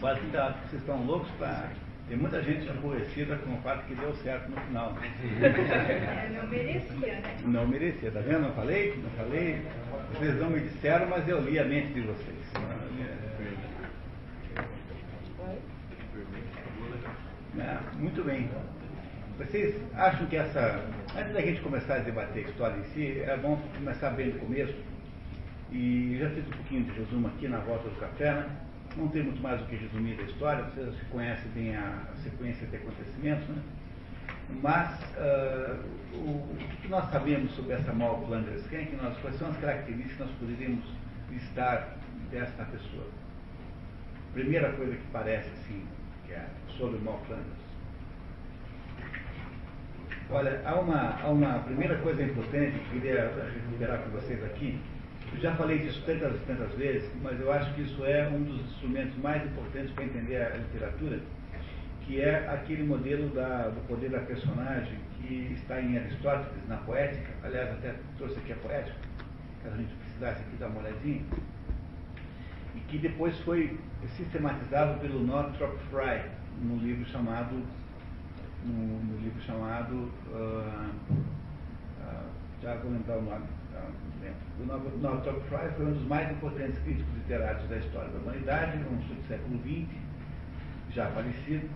[SPEAKER 1] Quase que tá, vocês estão loucos para. Tem muita gente aborrecida com o fato que deu certo no final. [LAUGHS]
[SPEAKER 3] Não merecia, né?
[SPEAKER 1] Não merecia, tá vendo? Não falei? Não falei? Vocês não me disseram, mas eu li a mente de vocês. Ah, muito bem. Vocês acham que essa. Antes da gente começar a debater a história em si, é bom começar bem no começo. E já fiz um pouquinho de resumo aqui na volta do café, né? Não tem muito mais o que resumir da história, vocês conhecem bem a sequência de acontecimentos, né? Mas uh, o, o, que nós sabemos sobre essa Mal? Quem é que nós, quais são as características que nós poderíamos listar desta pessoa? Primeira coisa que parece assim, que é sobre Mal Flanders. Olha, há uma, há uma primeira coisa importante que eu queria recuperar com vocês aqui, eu já falei disso tantas tantas vezes, mas eu acho que isso é um dos instrumentos mais importantes para entender a literatura, que é aquele modelo da, do poder da personagem que está em Aristóteles, na poética. Aliás, até trouxe aqui a poética, caso a gente precisasse aqui dar uma olhadinha. E que depois foi sistematizado pelo Northrop Frye, num livro chamado. No, no livro chamado. Uh, uh, já vou lembrar o nome o Northrop Frye foi um dos mais importantes críticos literários da história da humanidade, um do século XX, já falecido,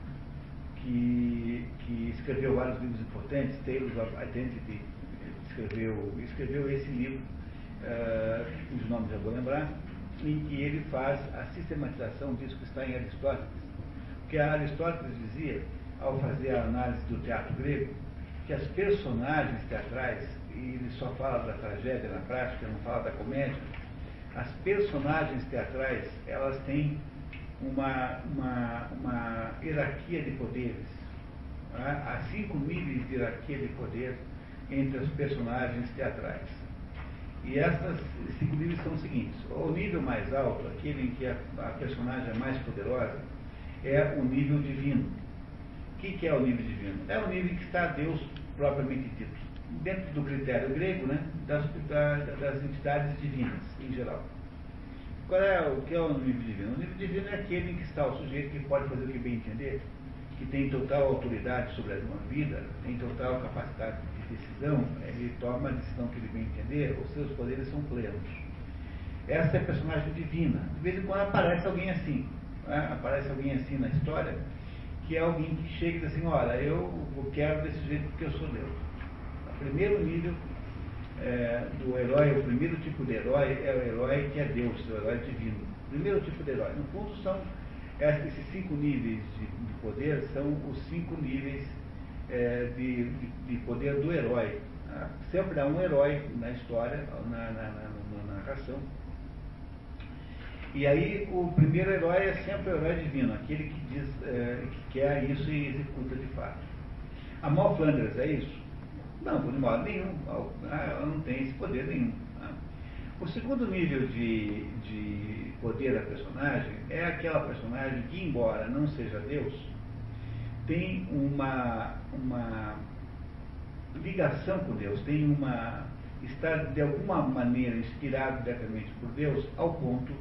[SPEAKER 1] que, que escreveu vários livros importantes, Tales of Identity, escreveu, escreveu esse livro, uh, cujo nome já vou lembrar, em que ele faz a sistematização disso que está em Aristóteles. Porque Aristóteles dizia, ao fazer a análise do teatro grego, que as personagens teatrais e ele só fala da tragédia na prática, não fala da comédia, as personagens teatrais, elas têm uma, uma, uma hierarquia de poderes. Né? Há cinco níveis de hierarquia de poder entre os personagens teatrais. E essas cinco níveis são os seguintes. O nível mais alto, aquele em que a, a personagem é mais poderosa, é o nível divino. O que, que é o nível divino? É o nível em que está Deus propriamente dito dentro do critério grego, né, das, das entidades divinas, em geral. Qual é o que é o nível divino? O nível divino é aquele em que está o sujeito que pode fazer o que bem entender, que tem total autoridade sobre a uma vida, tem total capacidade de decisão, ele toma a decisão que ele bem entender, os seus poderes são plenos. Essa é a personagem divina. De vez em quando aparece alguém assim, né? aparece alguém assim na história, que é alguém que chega e diz assim, olha, eu quero desse jeito porque eu sou Deus primeiro nível é, do herói, o primeiro tipo de herói é o herói que é Deus, o herói divino. O primeiro tipo de herói. No fundo, são esses cinco níveis de, de poder, são os cinco níveis é, de, de, de, poder do herói. Né? Sempre há um herói na história, na, na, na, na narração. E aí o primeiro herói é sempre o herói divino, aquele que diz é, que quer isso e executa de fato. A Mal Flanders é isso? Não, de modo nenhum. Ela não tem esse poder nenhum. Né? O segundo nível de, de poder da personagem é aquela personagem que, embora não seja Deus, tem uma, uma ligação com Deus, tem uma. está de alguma maneira inspirado diretamente por Deus, ao ponto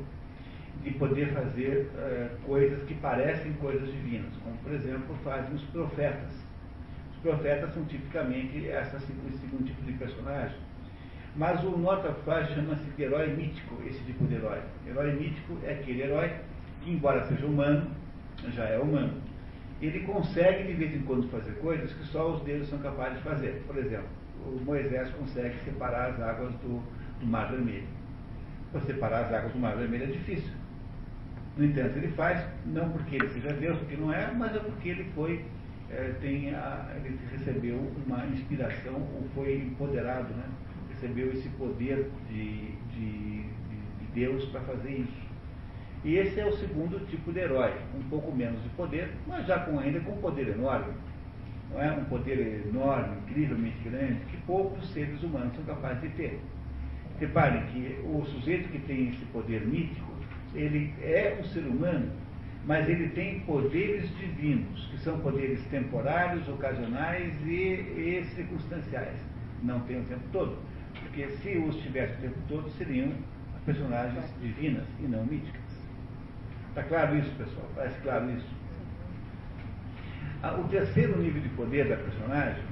[SPEAKER 1] de poder fazer uh, coisas que parecem coisas divinas, como por exemplo fazem os profetas. Profetas são tipicamente essa, esse segundo tipo de personagem. Mas o Nota Faz chama-se de herói mítico, esse tipo de herói. Herói mítico é aquele herói que, embora seja humano, já é humano. Ele consegue de vez em quando fazer coisas que só os deuses são capazes de fazer. Por exemplo, o Moisés consegue separar as águas do, do Mar Vermelho. Para separar as águas do Mar Vermelho é difícil. No entanto, ele faz, não porque ele seja Deus, porque não é, mas é porque ele foi, é, ele recebeu uma inspiração, ou foi empoderado, né? recebeu esse poder de, de, de Deus para fazer isso. E esse é o segundo tipo de herói, um pouco menos de poder, mas já com ainda com poder enorme. Não é um poder enorme, incrivelmente grande, que poucos seres humanos são capazes de ter. Reparem que o sujeito que tem esse poder mítico, ele é um ser humano, mas ele tem poderes divinos, que são poderes temporários, ocasionais e, e circunstanciais. Não tem o tempo todo. Porque se os tivesse o tempo todo, seriam personagens divinas e não míticas. Está claro isso, pessoal? Parece claro isso? Ah, o terceiro nível de poder da personagem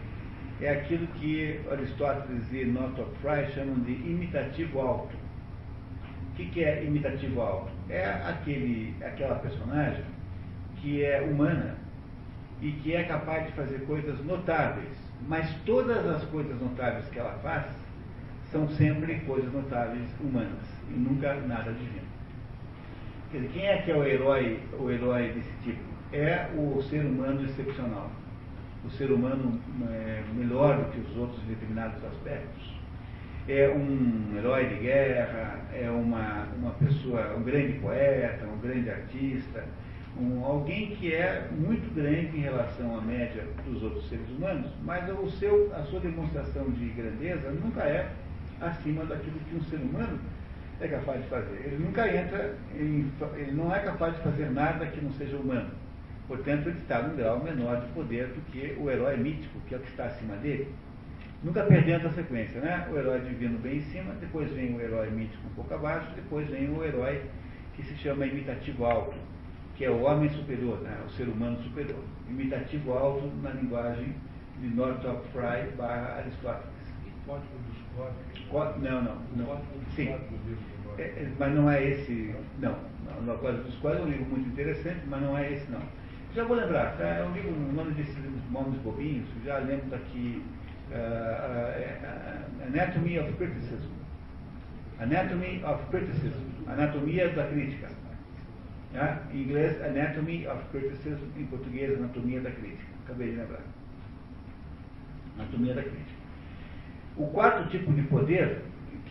[SPEAKER 1] é aquilo que Aristóteles e Northrop Frye chamam de imitativo alto. O que, que é imitativo alto? É aquele, aquela personagem que é humana e que é capaz de fazer coisas notáveis, mas todas as coisas notáveis que ela faz são sempre coisas notáveis humanas e nunca nada divino. Quer dizer, quem é que é o herói, o herói desse tipo? É o ser humano excepcional. O ser humano é, melhor do que os outros em determinados aspectos é um herói de guerra, é uma, uma pessoa, um grande poeta, um grande artista, um, alguém que é muito grande em relação à média dos outros seres humanos, mas o seu, a sua demonstração de grandeza nunca é acima daquilo que um ser humano é capaz de fazer. Ele nunca entra, em, ele não é capaz de fazer nada que não seja humano. Portanto, ele está num grau menor de poder do que o herói mítico, que é o que está acima dele. Nunca perdendo a sequência, né? O herói divino bem em cima, depois vem o herói mítico um pouco abaixo, depois vem o herói que se chama imitativo alto, que é o homem superior, né? o ser humano superior. Imitativo alto na linguagem de Northrop Frye barra Aristóteles.
[SPEAKER 4] Código dos códigos.
[SPEAKER 1] Não, não. não. Sim. É, é, mas não é esse. Não. não. O Código dos Códigos é um livro muito interessante, mas não é esse, não. Já vou lembrar, tá? é um livro, o nome desses nomes bobinhos, já lembro daqui uh, Anatomy of Criticism. Anatomy of Criticism. Anatomia da crítica. Em inglês, Anatomy of Criticism. Em português, Anatomia da crítica. Acabei de lembrar. Anatomia da crítica. O quarto tipo de poder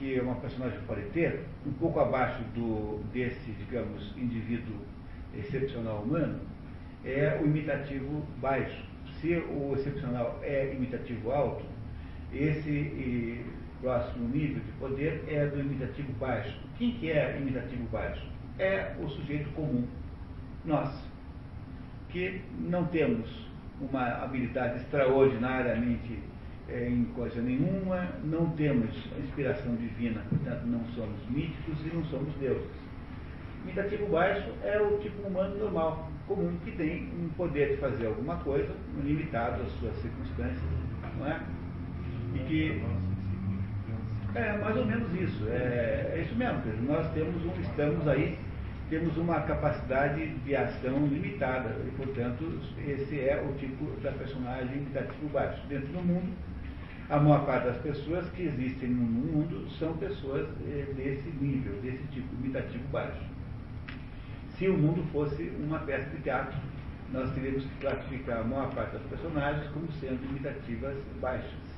[SPEAKER 1] que uma personagem pode ter, um pouco abaixo do, desse, digamos, indivíduo excepcional humano, é o imitativo baixo. Se o excepcional é imitativo alto, esse próximo nível de poder é do imitativo baixo. Quem que é imitativo baixo? É o sujeito comum, nós, que não temos uma habilidade extraordinariamente é, em coisa nenhuma, não temos inspiração divina, portanto não somos míticos e não somos deuses. Imitativo baixo é o tipo humano normal, comum, que tem um poder de fazer alguma coisa, limitado às suas circunstâncias, não é? E que. É mais ou menos isso, é, é isso mesmo, nós temos um, estamos aí, temos uma capacidade de ação limitada, e portanto esse é o tipo da personagem imitativo baixo. Dentro do mundo, a maior parte das pessoas que existem no mundo são pessoas eh, desse nível, desse tipo, imitativo baixo. Se o mundo fosse uma peça de teatro, nós teríamos que classificar a maior parte das personagens como sendo imitativas baixas.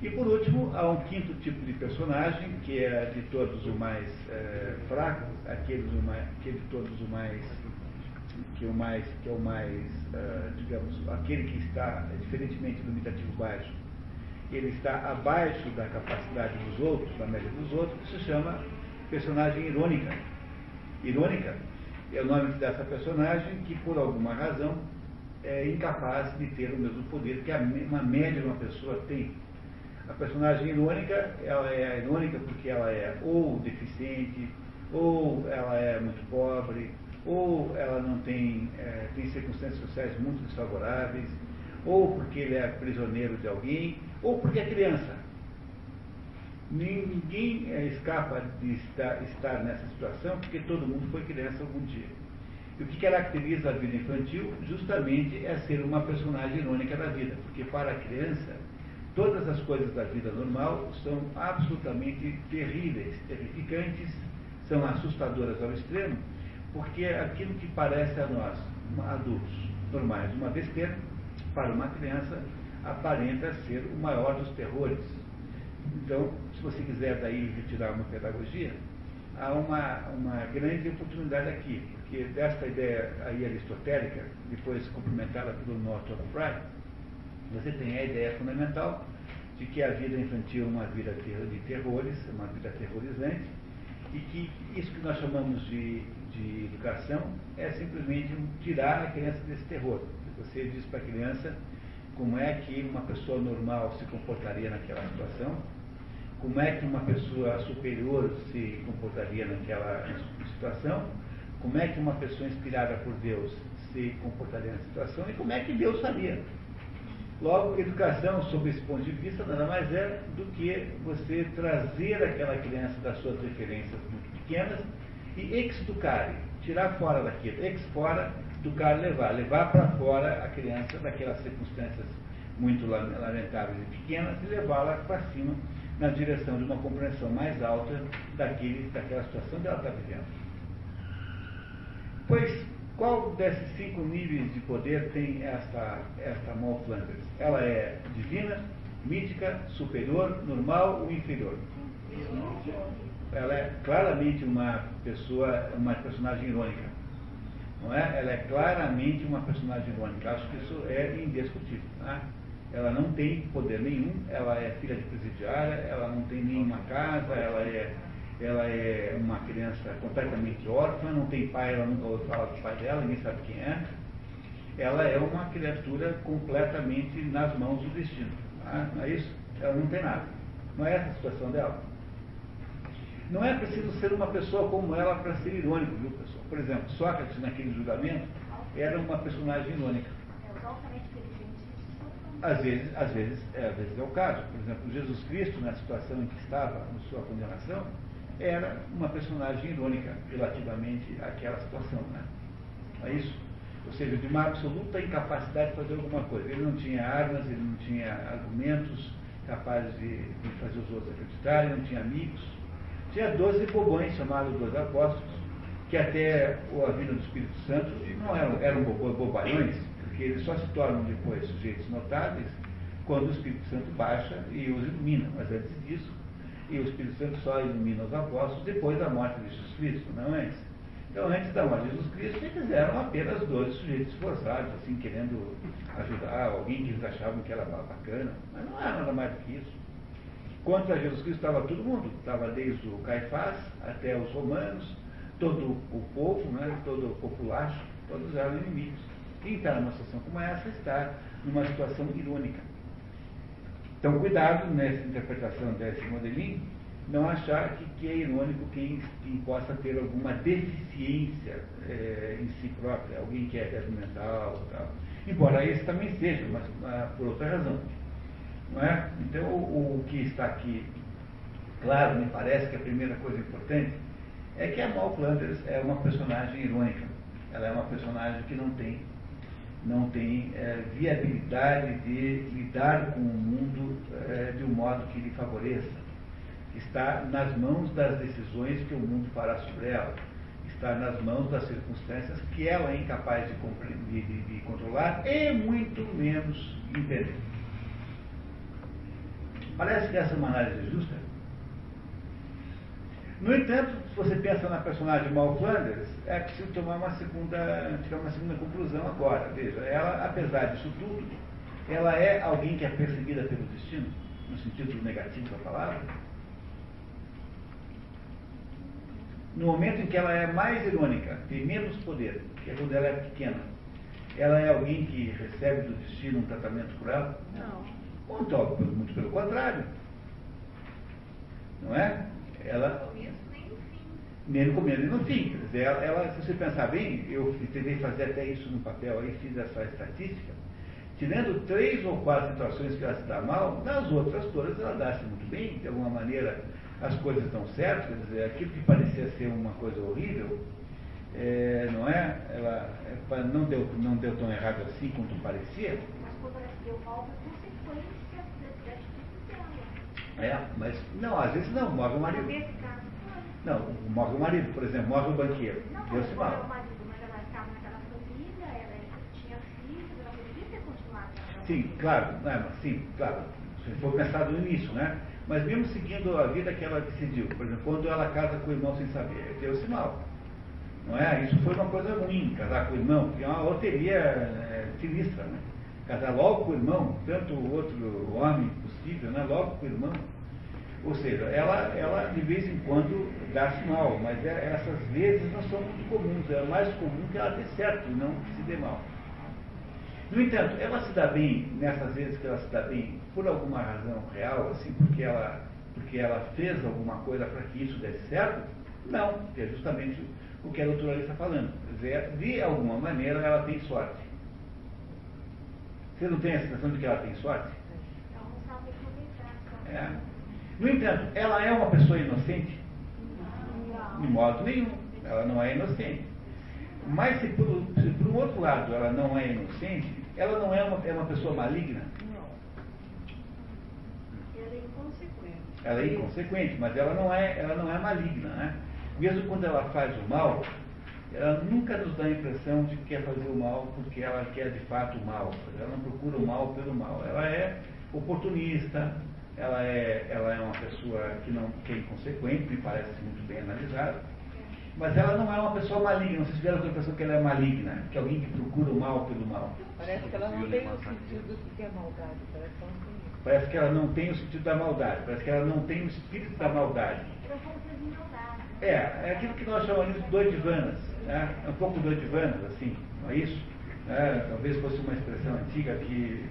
[SPEAKER 1] E por último, há um quinto tipo de personagem, que é de todos o mais é, fraco, aqueles o mais, aquele de todos o mais que é o mais, que é o mais uh, digamos, aquele que está, diferentemente do imitativo baixo, ele está abaixo da capacidade dos outros, da média dos outros, que se chama personagem irônica. Irônica é o nome dessa personagem que, por alguma razão, é incapaz de ter o mesmo poder que uma média de uma pessoa tem. A personagem irônica, ela é irônica porque ela é ou deficiente, ou ela é muito pobre, ou ela não tem, é, tem circunstâncias sociais muito desfavoráveis, ou porque ele é prisioneiro de alguém, ou porque é criança. Ninguém é, escapa de estar, estar, nessa situação, porque todo mundo foi criança algum dia. E o que caracteriza a vida infantil, justamente, é ser uma personagem irônica da vida, porque para a criança, todas as coisas da vida normal são absolutamente terríveis, terrificantes, são assustadoras ao extremo, porque aquilo que parece a nós, adultos normais, uma besteira, para uma criança aparenta ser o maior dos terrores. Então, se você quiser daí retirar uma pedagogia, há uma, uma grande oportunidade aqui, porque desta ideia aí aristotélica, depois complementada pelo Norton Fry, você tem a ideia fundamental de que a vida infantil é uma vida de terrores, é uma vida aterrorizante, e que isso que nós chamamos de, de educação é simplesmente tirar a criança desse terror. Você diz para a criança como é que uma pessoa normal se comportaria naquela situação, como é que uma pessoa superior se comportaria naquela situação, como é que uma pessoa inspirada por Deus se comportaria na situação e como é que Deus faria. Logo, educação, sob esse ponto de vista, nada mais é do que você trazer aquela criança das suas referências muito pequenas e exeducar, tirar fora daquilo, ex fora, educar, levar, levar para fora a criança daquelas circunstâncias muito lamentáveis e pequenas e levá-la para cima na direção de uma compreensão mais alta daquele, daquela situação que ela está vivendo. Pois qual desses cinco níveis de poder tem esta, esta Mal Flanders? Ela é divina, mítica, superior, normal ou inferior? Ela é claramente uma pessoa, uma personagem irônica. Não é? Ela é claramente uma personagem irônica. Acho que isso é indiscutível. Né? Ela não tem poder nenhum, ela é filha de presidiária, ela não tem nenhuma casa, ela é ela é uma criança completamente órfã, não tem pai, ela nunca ouviu falar do pai dela, ninguém sabe quem é. Ela é uma criatura completamente nas mãos do destino. Tá? Não é isso? Ela não tem nada. Não é essa a situação dela. Não é preciso ser uma pessoa como ela para ser irônico, viu, pessoal? Por exemplo, Sócrates, naquele julgamento, era uma personagem irônica. Às vezes, às vezes, é, às vezes é o caso. Por exemplo, Jesus Cristo, na situação em que estava, na sua condenação, era uma personagem irônica relativamente àquela situação. Né? É isso? Ou seja, de uma absoluta incapacidade de fazer alguma coisa. Ele não tinha armas, ele não tinha argumentos capazes de, de fazer os outros acreditarem, não tinha amigos. Tinha doze bobões chamados doze apóstolos, que até a vinda do Espírito Santo não eram, eram bobalhões, porque eles só se tornam depois sujeitos notáveis quando o Espírito Santo baixa e os ilumina. Mas antes disso, e o Espírito Santo só ilumina os apóstolos depois da morte de Jesus Cristo, não antes. Então, antes da morte de Jesus Cristo, eles eram apenas dois sujeitos esforçados, assim, querendo ajudar alguém que eles achavam que era bacana, mas não era nada mais do que isso. Quanto a Jesus Cristo, estava todo mundo, estava desde o Caifás até os romanos, todo o povo, né, todo o populacho, todos eram inimigos. Quem está numa situação como essa está numa situação irônica. Então, cuidado nessa interpretação desse modelinho, não achar que, que é irônico quem, quem, possa ter alguma deficiência é, em si própria, alguém que é débil mental tal. Embora esse também seja, mas, mas por outra razão. Não é? Então, o, o, que está aqui, claro, me parece que a primeira coisa importante é que a Mal Flanders é uma personagem irônica. Ela é uma personagem que não tem não tem é, viabilidade de lidar com o mundo é, de um modo que lhe favoreça. Está nas mãos das decisões que o mundo fará sobre ela. Está nas mãos das circunstâncias que ela é incapaz de, de, de controlar e muito menos entender. Parece que essa é uma análise justa. No entanto, se você pensa na personagem Mal Flanders, é preciso tomar uma segunda, tirar uma segunda conclusão agora. Veja, ela, apesar disso tudo, ela é alguém que é perseguida pelo destino, no sentido negativo da palavra. No momento em que ela é mais irônica, tem menos poder, que é quando ela é pequena, ela é alguém que recebe do destino um tratamento cruel?
[SPEAKER 2] Não.
[SPEAKER 1] Muito, muito pelo contrário. Não é? Ela menos com menos no fim. Quer dizer, ela, ela, se você pensar bem, eu tentei fazer até isso no papel aí, fiz essa estatística, tirando três ou quatro situações que ela se dá mal, nas outras todas ela dá-se muito bem, de alguma maneira as coisas estão certas, quer dizer, aquilo que parecia ser uma coisa horrível, é, não é? Ela é, não, deu, não deu tão errado assim quanto parecia.
[SPEAKER 3] Mas quando ela deu mal, foi consequência da atitude dela.
[SPEAKER 1] É, mas não, às vezes não, morre o marido. Não, morre o marido, por exemplo, morre o banqueiro.
[SPEAKER 3] Não, morreu o
[SPEAKER 1] mal.
[SPEAKER 3] marido, mas ela estava naquela família, ela tinha filhos, ela poderia ter continuado. naquela
[SPEAKER 1] Sim, claro, mas sim, claro. Se for pensado no início, né? Mas mesmo seguindo a vida que ela decidiu, por exemplo, quando ela casa com o irmão sem saber, deu-se mal. Não é? Isso foi uma coisa ruim, casar com o irmão, que é uma loteria é, sinistra, né? Casar logo com o irmão, tanto o outro homem possível, né? Logo irmão. Ou seja, ela, ela de vez em quando dá-se mal, mas é- essas vezes não são muito comuns. É mais comum que ela dê certo e não que se dê mal. No entanto, ela se dá bem, nessas vezes que ela se dá bem, por alguma razão real, assim, porque ela, porque ela fez alguma coisa para que isso desse certo? Não, que é justamente o que a doutora está falando. De alguma maneira ela tem sorte. Você não tem a sensação de que ela tem sorte?
[SPEAKER 3] Então não sabe aproveitar. só.
[SPEAKER 1] É. No entanto, ela é uma pessoa inocente? De modo nenhum. Ela não é inocente. Mas se por, se por um outro lado ela não é inocente, ela não é uma, é uma pessoa maligna?
[SPEAKER 3] Ela é inconsequente.
[SPEAKER 1] Ela é inconsequente, mas ela não é, ela não é maligna, né? Mesmo quando ela faz o mal, ela nunca nos dá a impressão de que quer fazer o mal porque ela quer de fato o mal. Ela não procura o mal pelo mal. Ela é oportunista, ela é, ela é uma pessoa que, não, que é inconsequente, me parece muito bem analisado. Mas ela não é uma pessoa maligna. Vocês tiveram a impressão que ela é maligna, que é alguém que procura o mal pelo mal.
[SPEAKER 5] Parece que ela não tem o sentido do que é maldade. Parece que ela não tem.
[SPEAKER 1] Parece que ela não tem o sentido da maldade, parece que ela não tem o espírito da maldade.
[SPEAKER 3] Ela é.
[SPEAKER 1] É, é aquilo que nós chamamos de doidivanas, né? É um pouco doidivanas, assim, não é isso? É, talvez fosse uma expressão antiga que,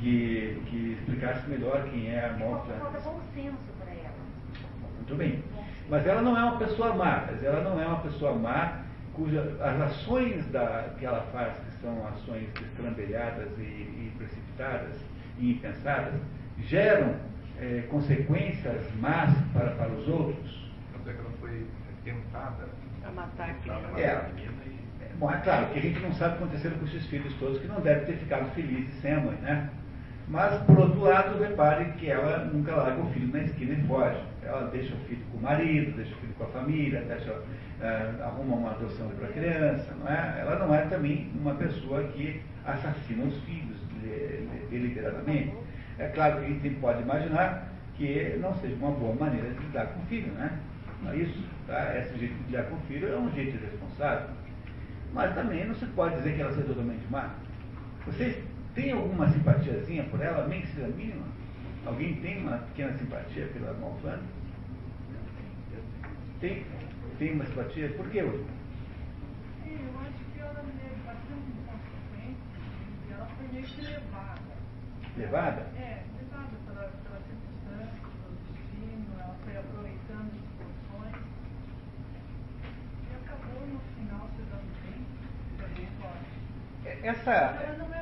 [SPEAKER 1] que, que explicasse melhor quem é a morte.
[SPEAKER 3] Falta bom senso para ela.
[SPEAKER 1] Muito bem. Mas ela não é uma pessoa má, mas ela não é uma pessoa má cujas as ações da, que ela faz, que são ações destrambelhadas e, e precipitadas e impensadas, geram eh, consequências más para, para os outros.
[SPEAKER 4] Tanto é que ela foi tentada.
[SPEAKER 5] Matar a criança.
[SPEAKER 4] matar
[SPEAKER 1] É.
[SPEAKER 4] a menina e
[SPEAKER 1] É, Bom, é claro que a gente não sabe o que aconteceu com esses filhos todos, que não devem ter ficado felizes sem a mãe, né? Mas, por outro lado, repare que ela nunca larga o filho na esquina e foge. Ela deixa o filho com o marido, deixa o filho com a família, deixa, eh, arruma uma adoção para a criança, não é? Ela não é também uma pessoa que assassina os filhos de- de- deliberadamente. É claro que a gente pode imaginar que não seja uma boa maneira de lidar com o filho, né? Não é isso? Tá? Esse jeito de lidar com o filho é um jeito irresponsável. Mas também não se pode dizer que ela seja totalmente má. Vocês têm alguma simpatiazinha por ela, nem que seja mínima? Alguém tem uma pequena simpatia pela Malfana? Tem? Tem uma simpatia? Por que, Uri?
[SPEAKER 6] Eu acho que ela é bastante inconsequente e ela foi meio que levada.
[SPEAKER 1] Levada?
[SPEAKER 6] É, levada pela, pela circunstância, pelo destino, ela foi aproveitando as situações e acabou no final se dando bem, pode.
[SPEAKER 1] Essa,
[SPEAKER 6] Ela não é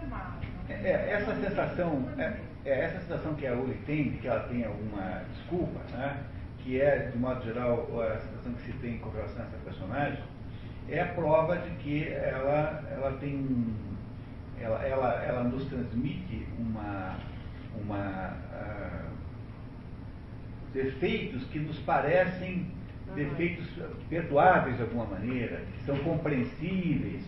[SPEAKER 1] É, é, essa sensação, é, é essa sensação que a Uli tem, de que ela tem alguma desculpa, né? que é, de modo geral, a sensação que se tem com relação a essa personagem, é a prova de que ela, ela tem ela, ela, ela nos transmite uma, uma ah, defeitos que nos parecem defeitos perdoáveis de alguma maneira, que são compreensíveis,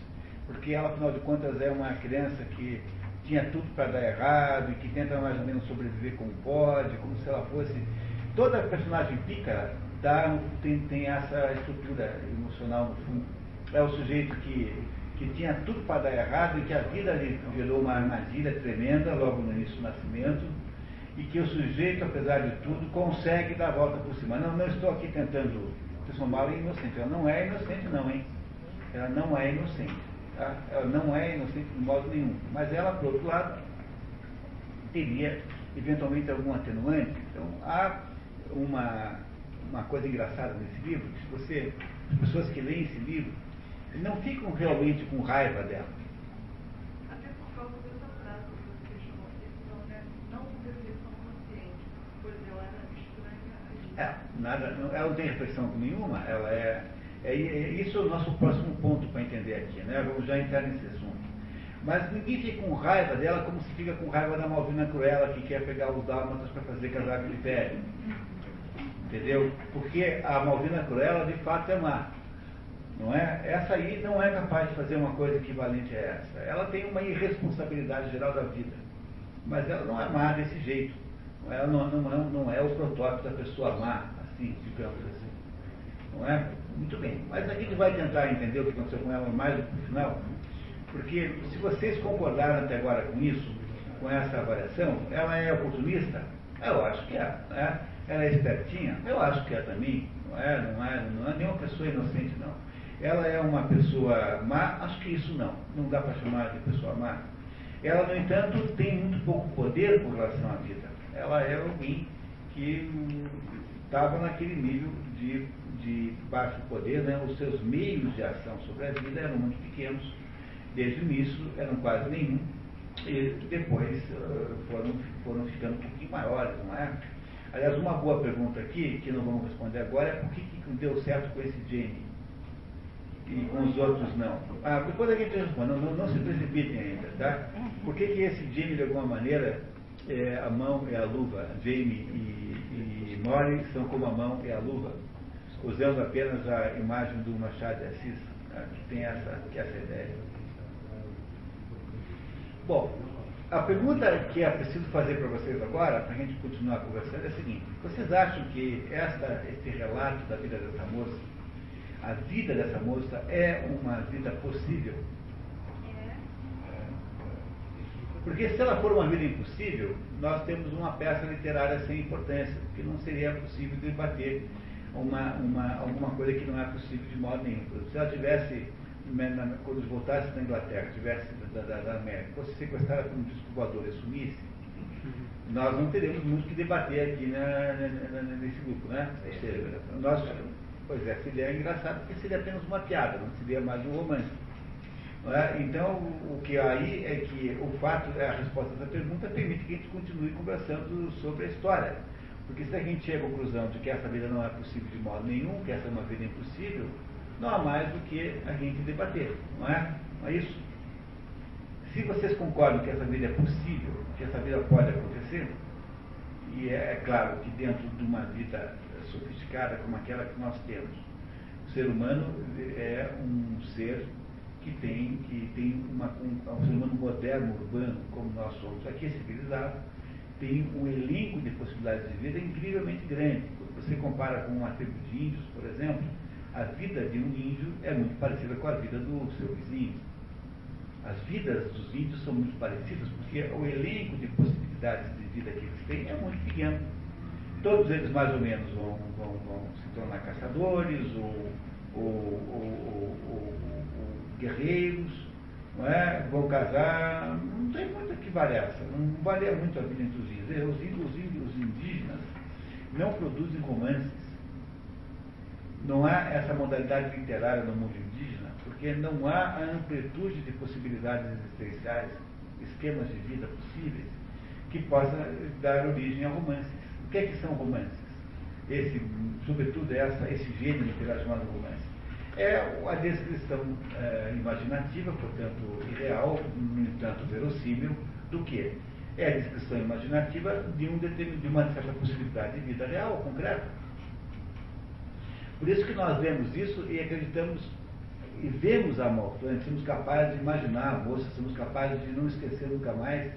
[SPEAKER 1] porque ela, afinal de contas, é uma criança que tinha tudo para dar errado e que tenta mais ou menos sobreviver como pode, como se ela fosse. Toda personagem pícara dá, tem, tem essa estrutura emocional no fundo. É o sujeito que, que tinha tudo para dar errado e que a vida lhe gerou uma armadilha tremenda logo no início do nascimento e que o sujeito, apesar de tudo, consegue dar a volta por cima. Não, não estou aqui tentando transformá-la em inocente. Ela não é inocente, não, hein? Ela não é inocente. Tá? Ela não é inocente de modo nenhum. Mas ela, por outro lado, teria eventualmente algum atenuante. Então, há uma, uma coisa engraçada nesse livro, que se você, as pessoas que leem esse livro não ficam realmente com raiva dela.
[SPEAKER 6] Até por causa dessa frase que você chamou a atenção, né? Não reflexão consciente, pois ela era estranha a
[SPEAKER 1] É, nada, ela não tem reflexão nenhuma, ela é, é, é- Isso é o nosso próximo ponto para entender aqui, né? Vamos já entrar nesse assunto. Mas ninguém fica com raiva dela como se fica com raiva da Malvina Cruella que quer pegar os dálmatas para fazer casaco de pele. Entendeu? Porque a Malvina Cruella de fato é má. Não é? Essa aí não é capaz de fazer uma coisa equivalente a essa. Ela tem uma irresponsabilidade geral da vida. Mas ela não é má desse jeito. Ela não, não, é- não é o protótipo da pessoa má, assim, digamos assim. Não é? Muito bem. Mas a gente vai tentar entender o que aconteceu com ela mais no final. Porque se vocês concordaram até agora com isso, com essa avaliação, ela é oportunista? Eu acho que é. Né? Ela é espertinha? Eu acho que é também. Não é, não é, não é nenhuma pessoa inocente, não. Ela é uma pessoa má? Acho que isso não. Não dá para chamar de pessoa má. Ela, no entanto, tem muito pouco poder com relação à vida. Ela é alguém que estava naquele nível de, de baixo poder, né? os seus meios de ação sobre a vida eram muito pequenos, desde o início eram quase nenhum, e depois uh, foram, foram ficando um pouquinho maiores, não é? Aliás, uma boa pergunta aqui, que não vamos responder agora, é por que, que deu certo com esse Jamie? E com os outros não. Ah, depois a gente responde, não, não, não se precipitem ainda, tá? Por que, que esse Jamie, de alguma maneira, é, a mão e a luva, Jamie e, e são como a mão e a luva, usando apenas a imagem do Machado de Assis, né, que tem essa, que essa ideia. Bom, a pergunta que é preciso fazer para vocês agora, para a gente continuar conversando, é a seguinte: vocês acham que esta, esse relato da vida dessa moça, a vida dessa moça é uma vida possível? Porque se ela for uma vida impossível, nós temos uma peça literária sem importância, porque não seria possível debater uma, uma, alguma coisa que não é possível de modo nenhum. Se ela tivesse, na- quando voltasse da Inglaterra, tivesse da, da, da América, fosse sequestrada por um disco voador e sumisse, nós não teremos muito que debater aqui na, na- na- nesse grupo, né? Seja, nós, pois é, seria engraçado porque seria apenas uma piada, não seria mais um romance. É? Então, o que aí é que o fato, a resposta dessa pergunta permite que a gente continue conversando sobre a história. Porque se a gente chega à conclusão de que essa vida não é possível de modo nenhum, que essa é uma vida impossível, não há mais do que a gente debater, não é? Não é isso? Se vocês concordam que essa vida é possível, que essa vida pode acontecer, e é, é claro que dentro de uma vida sofisticada como aquela que nós temos, o ser humano é um ser que tem, que tem uma, um, um ser humano moderno, urbano, como nós somos, aqui é civilizado, tem um elenco de possibilidades de vida incrivelmente grande. Quando você compara com uma tribo de índios, por exemplo, a vida de um índio é muito parecida com a vida do seu vizinho. As vidas dos índios são muito parecidas porque o elenco de possibilidades de vida que eles têm é muito pequeno. Todos eles mais ou menos vão, vão, vão se tornar caçadores ou, ou, ou, ou, ou guerreiros, não é? vão casar, não tem muito que variação, não varia muito a vida entre os índios. Os índios, os indígenas não produzem romances. Não há essa modalidade literária no mundo indígena, porque não há a amplitude de possibilidades existenciais, esquemas de vida possíveis, que possa dar origem a romances. O que é que são romances? Esse, sobretudo essa, esse gênero literário chamado romance. É a descrição eh, imaginativa, portanto irreal, no entanto verossímil, do que? É a descrição imaginativa de, um de uma certa possibilidade de vida real, concreta. Por isso que nós vemos isso e acreditamos e vemos a morte, nós somos capazes de imaginar a moça, somos capazes de não esquecer nunca mais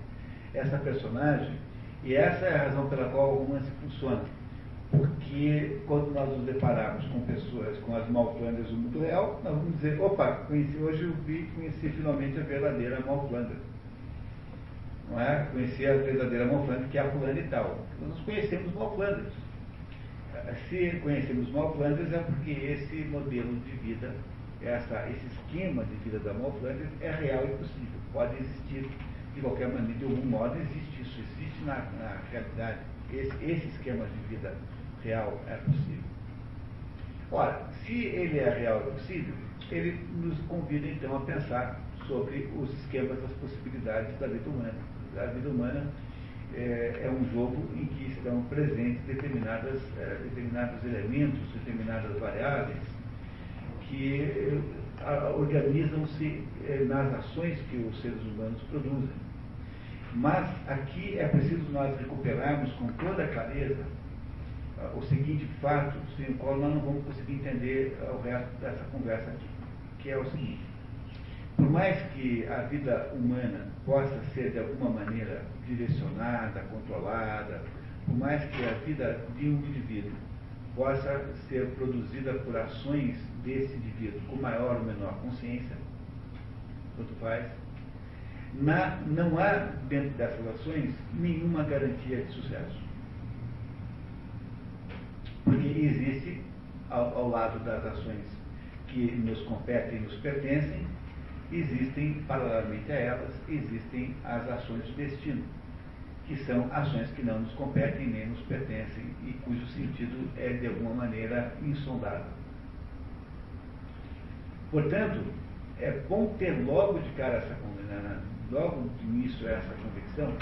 [SPEAKER 1] essa personagem. E essa é a razão pela qual o romance funciona. Porque quando nós nos depararmos com pessoas, com as Malflanders do mundo real, nós vamos dizer, opa, conheci, hoje eu vi, conheci finalmente a verdadeira Malflander. Não é? Conheci a verdadeira Malflander, que é a fulana e tal. Nós conhecemos Malflanders. Se conhecemos Malflanders é porque esse modelo de vida, essa, esse esquema de vida da Malflanders é real e possível. Pode existir de qualquer maneira, de algum modo existe isso, existe na, na realidade. Esse, esse esquema de vida real é possível. Ora, se ele é real e possível, ele nos convida então a pensar sobre os esquemas das possibilidades da vida humana. A vida humana é, é um jogo em que estão presentes determinadas, é, determinados elementos, determinadas variáveis que organizam-se é, nas ações que os seres humanos produzem. Mas aqui é preciso nós recuperarmos com toda clareza uh, o seguinte fato, sem o qual nós não vamos conseguir entender uh, o resto dessa conversa aqui, que é o seguinte. Por mais que a vida humana possa ser de alguma maneira direcionada, controlada, por mais que a vida de um indivíduo possa ser produzida por ações desse indivíduo com maior ou menor consciência, tanto faz, na, não há dentro dessas ações nenhuma garantia de sucesso. Porque existe, ao, ao lado das ações que nos competem e nos pertencem, existem, paralelamente a elas, existem as ações do destino, que são ações que não nos competem nem nos pertencem e cujo sentido é, de alguma maneira, insondável. Portanto, é bom ter logo de cara essa logo de início essa convicção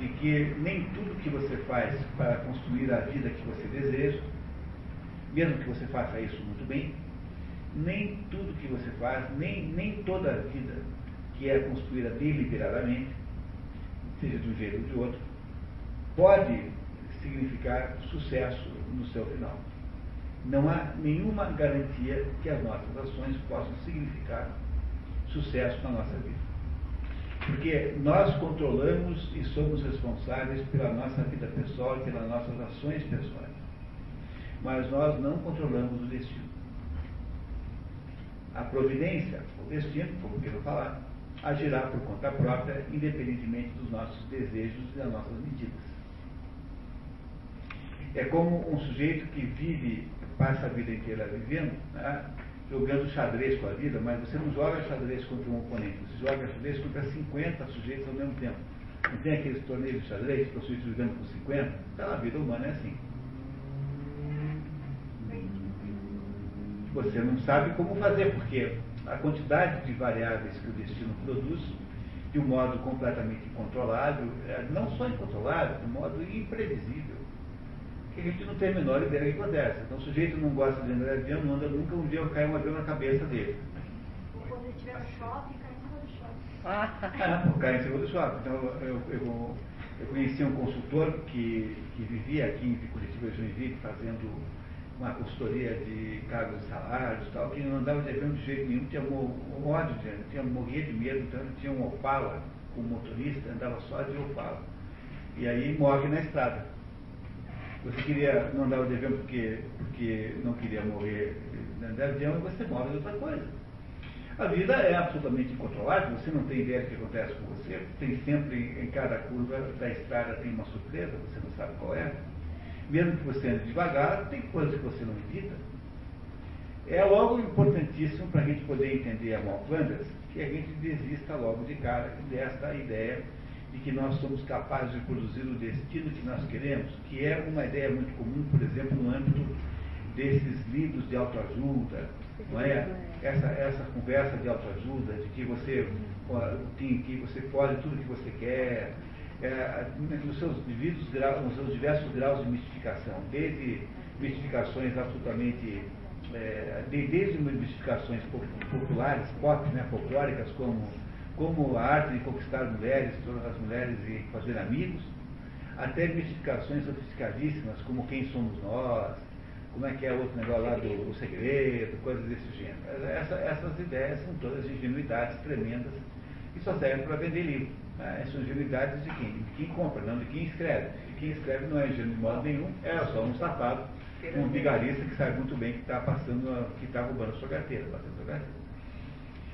[SPEAKER 1] de que nem tudo que você faz para construir a vida que você deseja, mesmo que você faça isso muito bem, nem tudo que você faz, nem, nem toda a vida que é construída deliberadamente, seja de um jeito ou de outro, pode significar sucesso no seu final. Não há nenhuma garantia que as nossas ações possam significar sucesso na nossa vida. Porque nós controlamos e somos responsáveis pela nossa vida pessoal e pelas nossas ações pessoais. Mas nós não controlamos o destino. A providência, o destino, como quero falar, agirá por conta própria, independentemente dos nossos desejos e das nossas medidas. É como um sujeito que vive, passa a vida inteira vivendo, né? Jogando xadrez com a vida, mas você não joga xadrez contra um oponente, você joga xadrez contra 50 sujeitos ao mesmo tempo. Não tem aqueles torneios de xadrez que os sujeitos jogando com 50? Então a vida humana é assim. Você não sabe como fazer, porque a quantidade de variáveis que o destino produz, de um modo completamente incontrolável, é, não só incontrolável, de um modo imprevisível que a gente não tem a menor ideia do que acontece. Então o sujeito não gosta de andar de avião, não anda nunca, um dia cai um avião na cabeça dele.
[SPEAKER 3] Quando ele estiver no shopping, cai em cima do shopping.
[SPEAKER 1] Ah, cai em cima do shopping. Então eu, eu, eu conheci um consultor que, que vivia aqui em Curitiba, Joinville, fazendo uma consultoria de cargos e salários e tal, que não andava de avião de jeito nenhum, tinha um ódio, tinha, morria de medo, então tinha um Opala como motorista, andava só de Opala. E aí morre na estrada. Você queria não andar de avião porque, porque não queria morrer de avião e você morre de outra coisa. A vida é absolutamente incontrolável, você não tem ideia do que acontece com você, tem sempre em cada curva da estrada tem uma surpresa, você não sabe qual é. Mesmo que você ande devagar, tem coisas que você não evita. É logo importantíssimo para a gente poder entender a Malflanders que a gente desista logo de cara desta ideia de que nós somos capazes de produzir o destino que nós queremos, que é uma ideia muito comum, por exemplo, no âmbito desses livros de autoajuda, não é? Essa, essa conversa de autoajuda, de que você, tem, que você pode tudo que você quer, é, nos, seus devidos graus, nos seus diversos graus de mistificação, desde mistificações absolutamente, é, desde mistificações populares, pop, né, folclóricas, como como a arte de conquistar mulheres, as mulheres e fazer amigos, até mistificações sofisticadíssimas, como quem somos nós, como é que é outro negócio lá do, do segredo, coisas desse gênero. Essa, essas ideias são todas ingenuidades tremendas e só servem para vender livro. Né? São ingenuidades de quem? De quem compra, não de quem escreve. De quem escreve não é ingênuo de modo nenhum, é só um safado, um vigarista que sabe muito bem que está passando, que está roubando a sua carteira, batendo a sua carteira.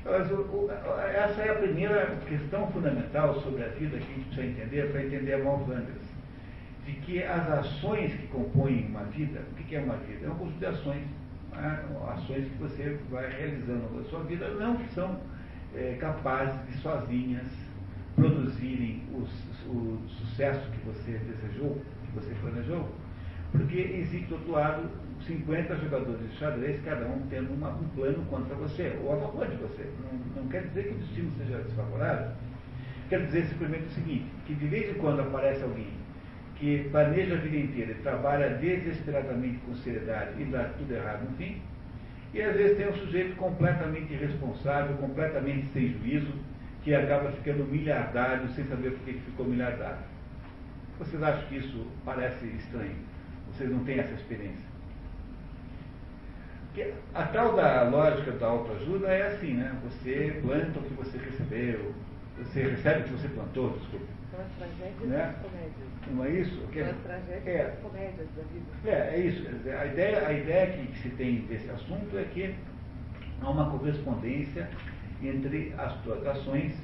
[SPEAKER 1] Essa é a primeira questão fundamental sobre a vida que a gente precisa entender para entender a Malvanders. De que as ações que compõem uma vida, o que é uma vida? É um conjunto de ações. Né? Ações que você vai realizando na sua vida, não são é, capazes de sozinhas produzirem os, o sucesso que você desejou, que você planejou, Porque existe do outro lado 50 jogadores de xadrez, cada um tendo uma, um plano contra você, ou a favor de você. Não, não quer dizer que o destino seja desfavorável. Quer dizer simplesmente o seguinte, que de vez em quando aparece alguém que planeja a vida inteira e trabalha desesperadamente com seriedade e dá tudo errado no fim, e às vezes tem um sujeito completamente irresponsável, completamente sem juízo, que acaba ficando miliardário sem saber por que ficou miliardário. Vocês acham que isso parece estranho? Vocês não têm essa experiência? A tal da lógica da autoajuda é assim, né? Você planta o que você recebeu, você recebe o que você plantou, desculpa.
[SPEAKER 5] São as tragédias
[SPEAKER 1] Né?
[SPEAKER 5] e as comédias.
[SPEAKER 1] Não é isso?
[SPEAKER 5] São as tragédias
[SPEAKER 1] É.
[SPEAKER 5] e as comédias da vida.
[SPEAKER 1] É, é isso. A ideia, a ideia que, se tem desse assunto é que há uma correspondência entre as tuas ações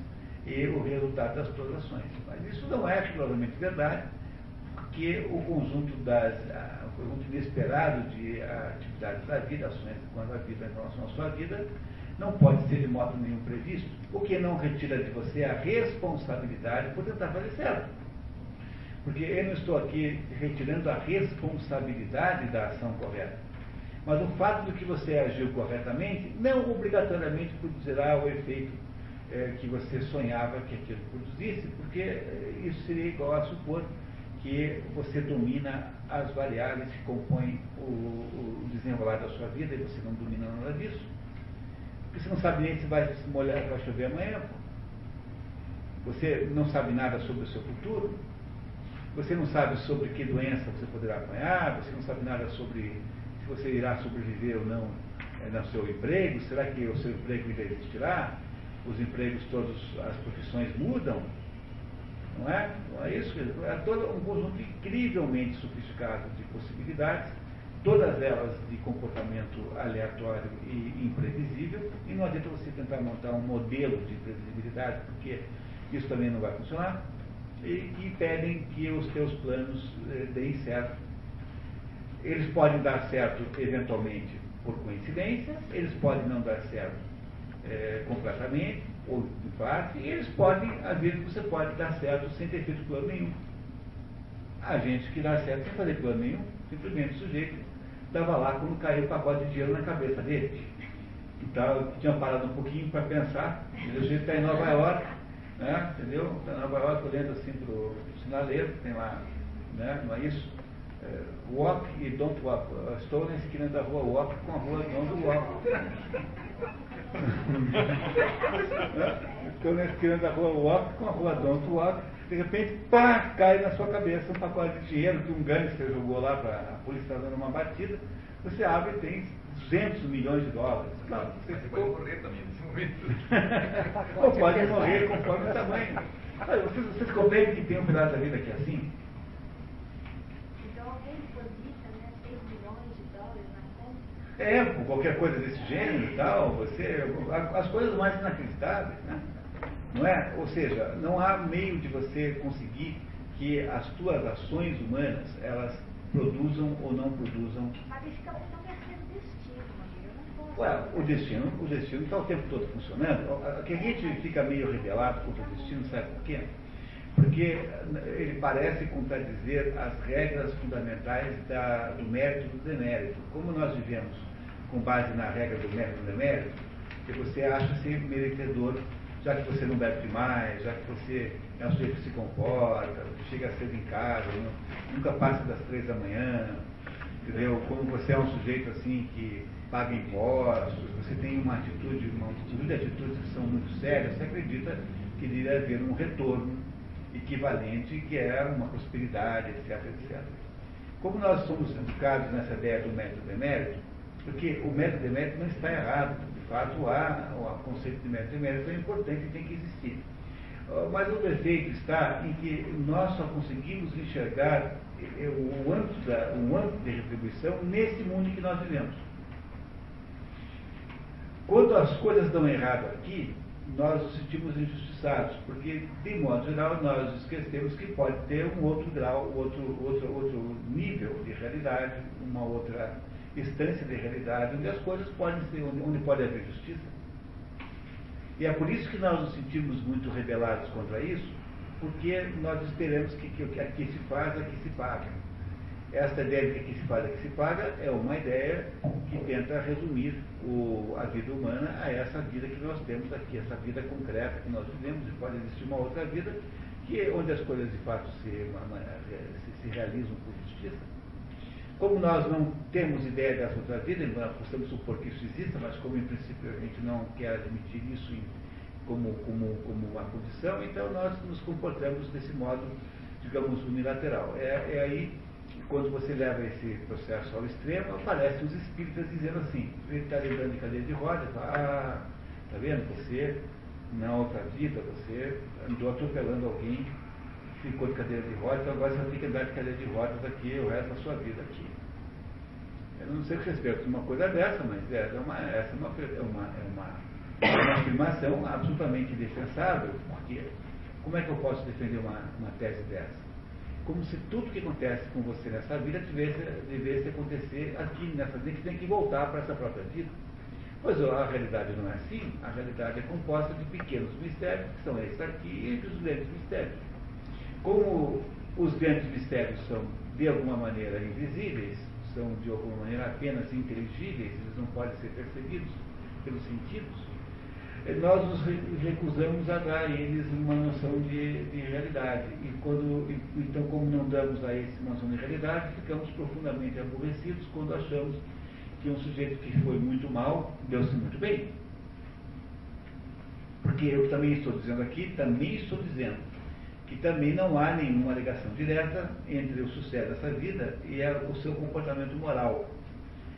[SPEAKER 1] e o resultado das tuas ações. Mas isso não é rigorosamente verdade, porque o conjunto das, ah, o conjunto inesperado de ah, atividades da vida, ações quando a vida em relação à sua vida, não pode ser de modo nenhum previsto, o que não retira de você a responsabilidade por tentar fazer certo. Porque eu não estou aqui retirando a responsabilidade da ação correta. Mas o fato de que você agiu corretamente não obrigatoriamente produzirá o efeito eh, que você sonhava que aquilo produzisse, porque eh, isso seria igual a supor que você domina as variáveis que compõem o, o desenrolar da sua vida e você não domina nada disso. Porque você não sabe nem se vai se molhar, vai chover amanhã. Você não sabe nada sobre o seu futuro. Você não sabe sobre que doença você poderá apanhar. Você não sabe nada sobre se você irá sobreviver ou não eh, no seu emprego. Será que o seu emprego ainda existirá? Os empregos todos, as profissões mudam. Não é? Não é isso? É todo um conjunto incrivelmente sofisticado de possibilidades, todas elas de comportamento aleatório e imprevisível, e não adianta você tentar montar um modelo de previsibilidade, porque isso também não vai funcionar, e que pedem que os teus planos eh, deem certo. Eles podem dar certo eventualmente por coincidência, eles podem não dar certo eh, completamente, ou de parte, e eles podem, às vezes você pode dar certo sem ter feito plano nenhum. Há gente que dá certo sem fazer plano nenhum, simplesmente o sujeito estava lá quando caiu o pacote de dinheiro na cabeça dele. Então, tinha parado um pouquinho para pensar, o sujeito está em Nova York, né, entendeu? Está em Nova York olhando assim para o sinaleiro, tem lá, né, não é isso? É, walk e don't walk. Estou na esquina da rua Walk com a rua Don't Walk. [LAUGHS] Né? Estou na esquina da rua Walk com a rua Don't Walk. De repente, pá, cai na sua cabeça um pacote de dinheiro que um gangster jogou lá para a polícia estar dando uma batida. Você abre e tem 200 milhões de dólares. Claro, você
[SPEAKER 4] Você
[SPEAKER 1] ficou
[SPEAKER 4] pode morrer também nesse momento. [LAUGHS]
[SPEAKER 1] ou pode morrer conforme o tamanho. Vocês, vocês compreendem que tem um pedaço da vida que é assim?
[SPEAKER 3] Então alguém deposita, né, 6 milhões de dólares na
[SPEAKER 1] É, por qualquer coisa desse gênero e tal, você. As coisas mais inacreditáveis, né? Não é? Ou seja, não há meio de você conseguir que as tuas ações humanas, elas produzam ou não produzam.
[SPEAKER 3] Mas ele fica muito mercê do destino.
[SPEAKER 1] Ué, o destino, o destino está o tempo todo funcionando. Que a gente fica meio rebelado contra o destino, sabe por quê? Porque ele parece contradizer as regras fundamentais da- do mérito e do demérito. Como nós vivemos com base na regra do mérito do demérito, que você acha-se merecedor, já que você não bebe demais, já que você é um sujeito que se comporta, chega cedo em casa, nu- nunca passa das três da manhã, entendeu? Como você é um sujeito assim que paga impostos, você tem uma atitude, uma multitude de atitudes que são muito sérias, você acredita que iria haver um retorno equivalente, que é uma prosperidade, etc, etc. Como nós somos educados nessa ideia do mérito demérito, porque o mérito e demérito não está errado, de fato há o conceito de mérito e demérito é importante e tem que existir. Ah, Mas o defeito está em que nós só conseguimos enxergar eh, o âmbito, da, o âmbito de retribuição nesse mundo em que nós vivemos. Quando as coisas dão errado aqui, nós nos sentimos injustiçados, porque, de modo geral, nós esquecemos que pode ter um outro grau, outro, outro, outro nível de realidade, uma outra instância de realidade, onde as coisas podem ser, onde, pode haver justiça. E é por isso que nós nos sentimos muito rebelados contra isso, porque nós esperamos que, o que aqui se faz, aqui se paga. Esta ideia de que se faz, aqui se paga, é uma ideia que tenta resumir o, a vida humana a essa vida que nós temos aqui, essa vida concreta que nós vivemos, e pode existir uma outra vida que, onde as coisas de fato se, se, se realizam por justiça. Como nós não temos ideia dessa outra vida, embora possamos supor que isso exista, mas como em princípio a gente não quer admitir isso como, como, como uma condição, então nós nos comportamos desse modo, digamos, unilateral. É, é aí quando você leva esse processo ao extremo, aparecem os espíritas dizendo assim, ele está lembrando de cadeia de rodas, ah, tá vendo? Você, na outra vida, você andou atropelando alguém, ficou de cadeira de rodas, então agora você vai ter que andar de cadeira de rodas aqui o resto da sua vida aqui. Eu não sei se respeito uma coisa dessa, mas é, é uma, essa é uma, é uma, é uma, é uma afirmação absolutamente defensável, porque como é que eu posso defender uma, uma tese dessa? como se tudo que acontece com você nessa vida tivesse, devesse acontecer aqui, nessa vida, que tem que voltar para essa própria vida. Pois a realidade não é assim, a realidade é composta de pequenos mistérios, que são esses aqui, e os grandes mistérios. Como os grandes mistérios são, de alguma maneira, invisíveis, são, de alguma maneira, apenas inteligíveis, eles não podem ser percebidos pelos sentidos, nós nos recusamos a dar a eles uma noção de, de realidade. E quando, então, como não damos a eles uma noção de realidade, ficamos profundamente aborrecidos quando achamos que um sujeito que foi muito mal deu-se muito bem. Porque eu também estou dizendo aqui, também estou dizendo que também não há nenhuma ligação direta entre o sucesso dessa vida e o seu comportamento moral.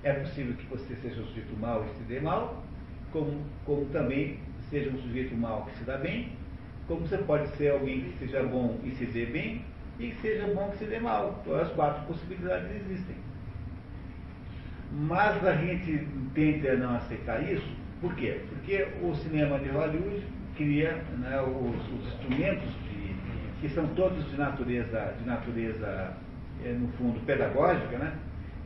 [SPEAKER 1] É possível que você seja um sujeito mal e se dê mal, como, como também seja um sujeito mau que se dá bem, como você pode ser alguém que seja bom e se dê bem, e que seja bom que se dê mal. Então, as quatro possibilidades existem. Mas a gente tenta não aceitar isso, por quê? Porque o cinema de Hollywood cria né, os, os, instrumentos que são todos de natureza, de natureza, é, no fundo, pedagógica, né?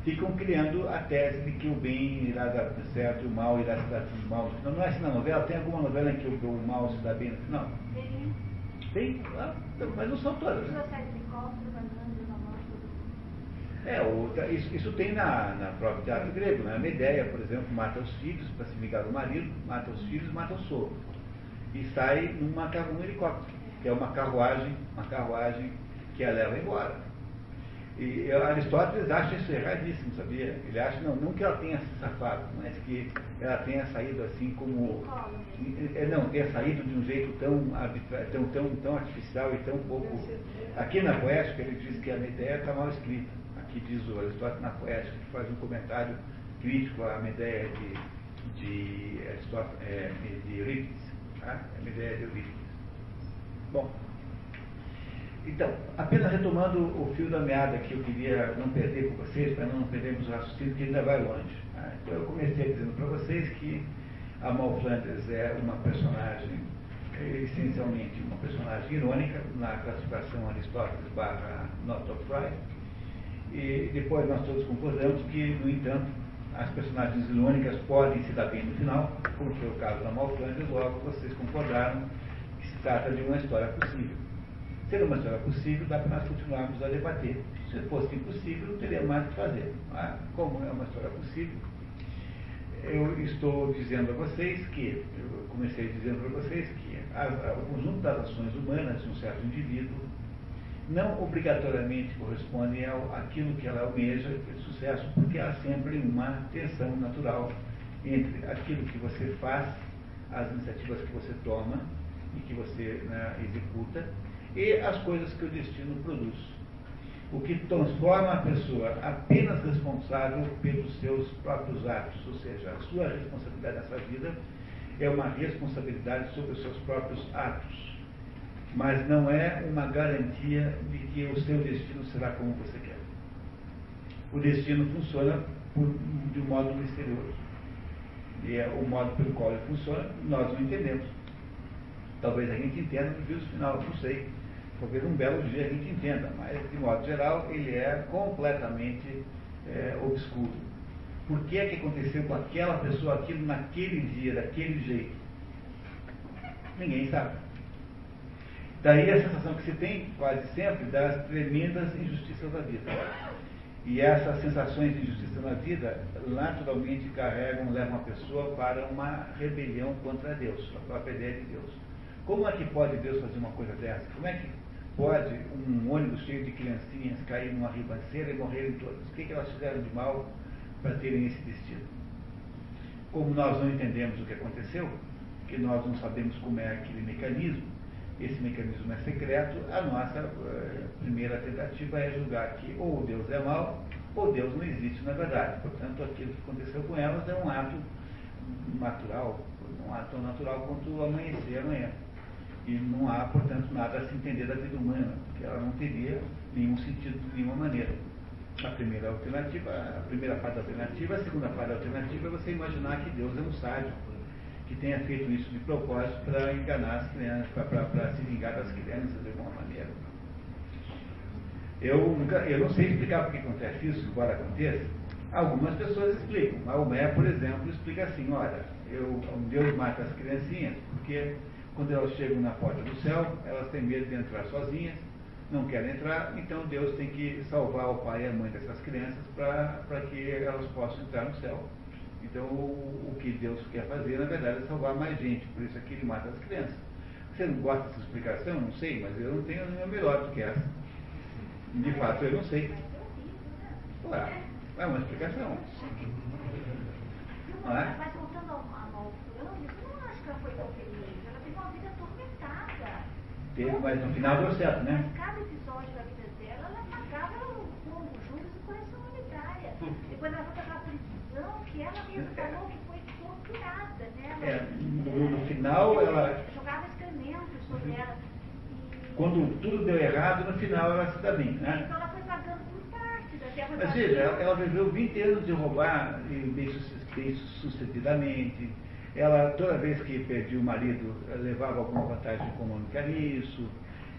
[SPEAKER 1] ficam criando a tese de que o bem irá dar certo e o mal irá se dar mal. Não, não é assim na novela? Tem alguma novela em que o, o mal se dá bem no final?
[SPEAKER 3] Tem.
[SPEAKER 1] Tem? Ah, mas não são todas. Né? É, o, isso, isso, tem na, na própria teatro grego. Né? A Medeia, por exemplo, mata os filhos para se vingar do marido, mata os filhos, mata o sogro. E sai numa, num helicóptero, que é uma carruagem, uma carruagem que a leva embora. E Aristóteles acha isso erradíssimo, sabia? Ele acha, não, não que ela tenha se safado, mas que ela tenha saído assim como. É, não, tenha saído de um jeito tão, tão, tão, tão artificial e tão pouco. Aqui na poética ele diz que a Medeia está mal escrita. Aqui diz o Aristóteles na poética, que faz um comentário crítico à Medeia de, de, Aristóteles, é, de Eurípides. Tá? A Medeia de Eurípides. Bom. Então, apenas retomando o fio da meada que eu queria não perder com vocês, para não perdermos o raciocínio, que ainda vai longe. Tá? Então, eu comecei dizendo para vocês que a Mal Flanders é uma personagem, é, essencialmente uma personagem irônica, na classificação Aristóteles barra Not of Pride. E depois nós todos concordamos que, no entanto, as personagens irônicas podem se dar bem no final, como foi o caso da Mal Flanders, logo vocês concordaram trata de uma história possível. Sendo uma história possível, dá para nós continuarmos a debater. Se fosse impossível, não teria mais o que fazer. Mas, como é uma história possível, eu estou dizendo a vocês que, eu comecei dizendo para vocês que a, a, o conjunto das ações humanas de um certo indivíduo não obrigatoriamente corresponde ao aquilo que ela almeja de sucesso, porque há sempre uma tensão natural entre aquilo que você faz, as iniciativas que você toma e que você né, executa, e as coisas que o destino produz. O que transforma a pessoa apenas responsável pelos seus próprios atos, ou seja, a sua responsabilidade nessa vida é uma responsabilidade sobre os seus próprios atos, mas não é uma garantia de que o seu destino será como você quer. O destino funciona por, de um modo misterioso. E é o modo pelo qual ele funciona, nós não entendemos. Talvez a gente entenda no juízo final, não sei. Talvez um belo dia a gente entenda, mas de modo geral ele é completamente é, obscuro. Por que é que aconteceu com aquela pessoa aquilo naquele dia, daquele jeito? Ninguém sabe. Daí a sensação que se tem, quase sempre, das tremendas injustiças da vida. E essas sensações de injustiça na vida naturalmente carregam, levam a pessoa para uma rebelião contra Deus, a própria ideia de Deus. Como é que pode Deus fazer uma coisa dessa? Como é que pode um ônibus cheio de criancinhas cair numa ribanceira e morrerem todas? O que, que elas fizeram de mal para terem esse destino? Como nós não entendemos o que aconteceu, que nós não sabemos como é aquele mecanismo, esse mecanismo é secreto, a nossa uh, primeira tentativa é julgar que ou Deus é mau ou Deus não existe na verdade. Portanto, aquilo que aconteceu com elas é um ato natural, um ato tão natural quanto amanhecer amanhã. E não há, portanto, nada a se entender da vida humana, porque ela não teria nenhum sentido de nenhuma maneira. A primeira alternativa, a primeira parte da alternativa, a segunda parte da alternativa é você imaginar que Deus é um sádio, que tenha feito isso de propósito para enganar as crianças, para se vingar das crianças de alguma maneira. Eu, nunca, eu não sei explicar por que acontece isso, embora aconteça. Algumas pessoas explicam. Maomé, por exemplo, explica assim, olha, eu, Deus mata as criancinhas porque quando elas chegam na porta do céu, elas têm medo de entrar sozinhas, não querem entrar, então Deus tem que salvar o pai e a mãe dessas crianças para que elas possam entrar no céu. Então, o, o, que Deus quer fazer, na verdade, é salvar mais gente, por isso é que ele mata as crianças. Você não gosta dessa explicação? Não sei, mas eu não tenho nenhuma melhor do que essa. De fato, eu não sei. Ué, é uma explicação.
[SPEAKER 3] Não é? Mas voltando ao mal eu não acho que ela foi tão feliz. Ela teve uma vida atormentada.
[SPEAKER 1] Mas no final deu certo, né?
[SPEAKER 3] Mas cada episódio da vida dela, ela pagava com juros e correção monetária. Depois ela foi para aquela prisão que ela mesma falou que foi torturada, né?
[SPEAKER 1] É, no, no final ela.
[SPEAKER 3] Jogava excrementos sobre ela.
[SPEAKER 1] Quando tudo deu errado, no final ela se dá bem,
[SPEAKER 3] né? Então ela foi pagando por parte da terra
[SPEAKER 1] Mas veja, ela, ela viveu 20 anos de roubar bem, bem sucedidamente. Ela, toda vez que perdia o marido, levava alguma vantagem econômica nisso.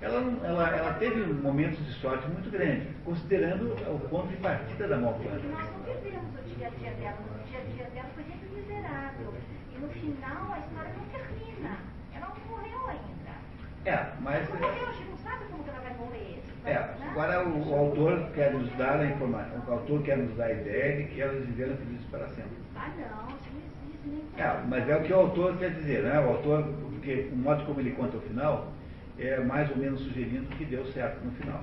[SPEAKER 1] Ela, ela, ela teve momentos de sorte muito grandes, considerando o ponto de partida da Malfana.
[SPEAKER 3] Nós não vivemos o dia a dia dela, o dia a dia dela foi sempre miserável. E no final a história não termina. Ela não morreu ainda.
[SPEAKER 1] É, mas.
[SPEAKER 3] Não morreu, a gente não sabe como ela vai morrer.
[SPEAKER 1] É, agora o, o, autor quer nos dar a informação, o autor quer nos dar a ideia de que elas viveram felizes para sempre.
[SPEAKER 3] Ah não, isso
[SPEAKER 1] É, mas é o que o autor quer dizer, né? O autor, porque o modo como ele conta o final, é mais ou menos sugerindo que deu certo no final.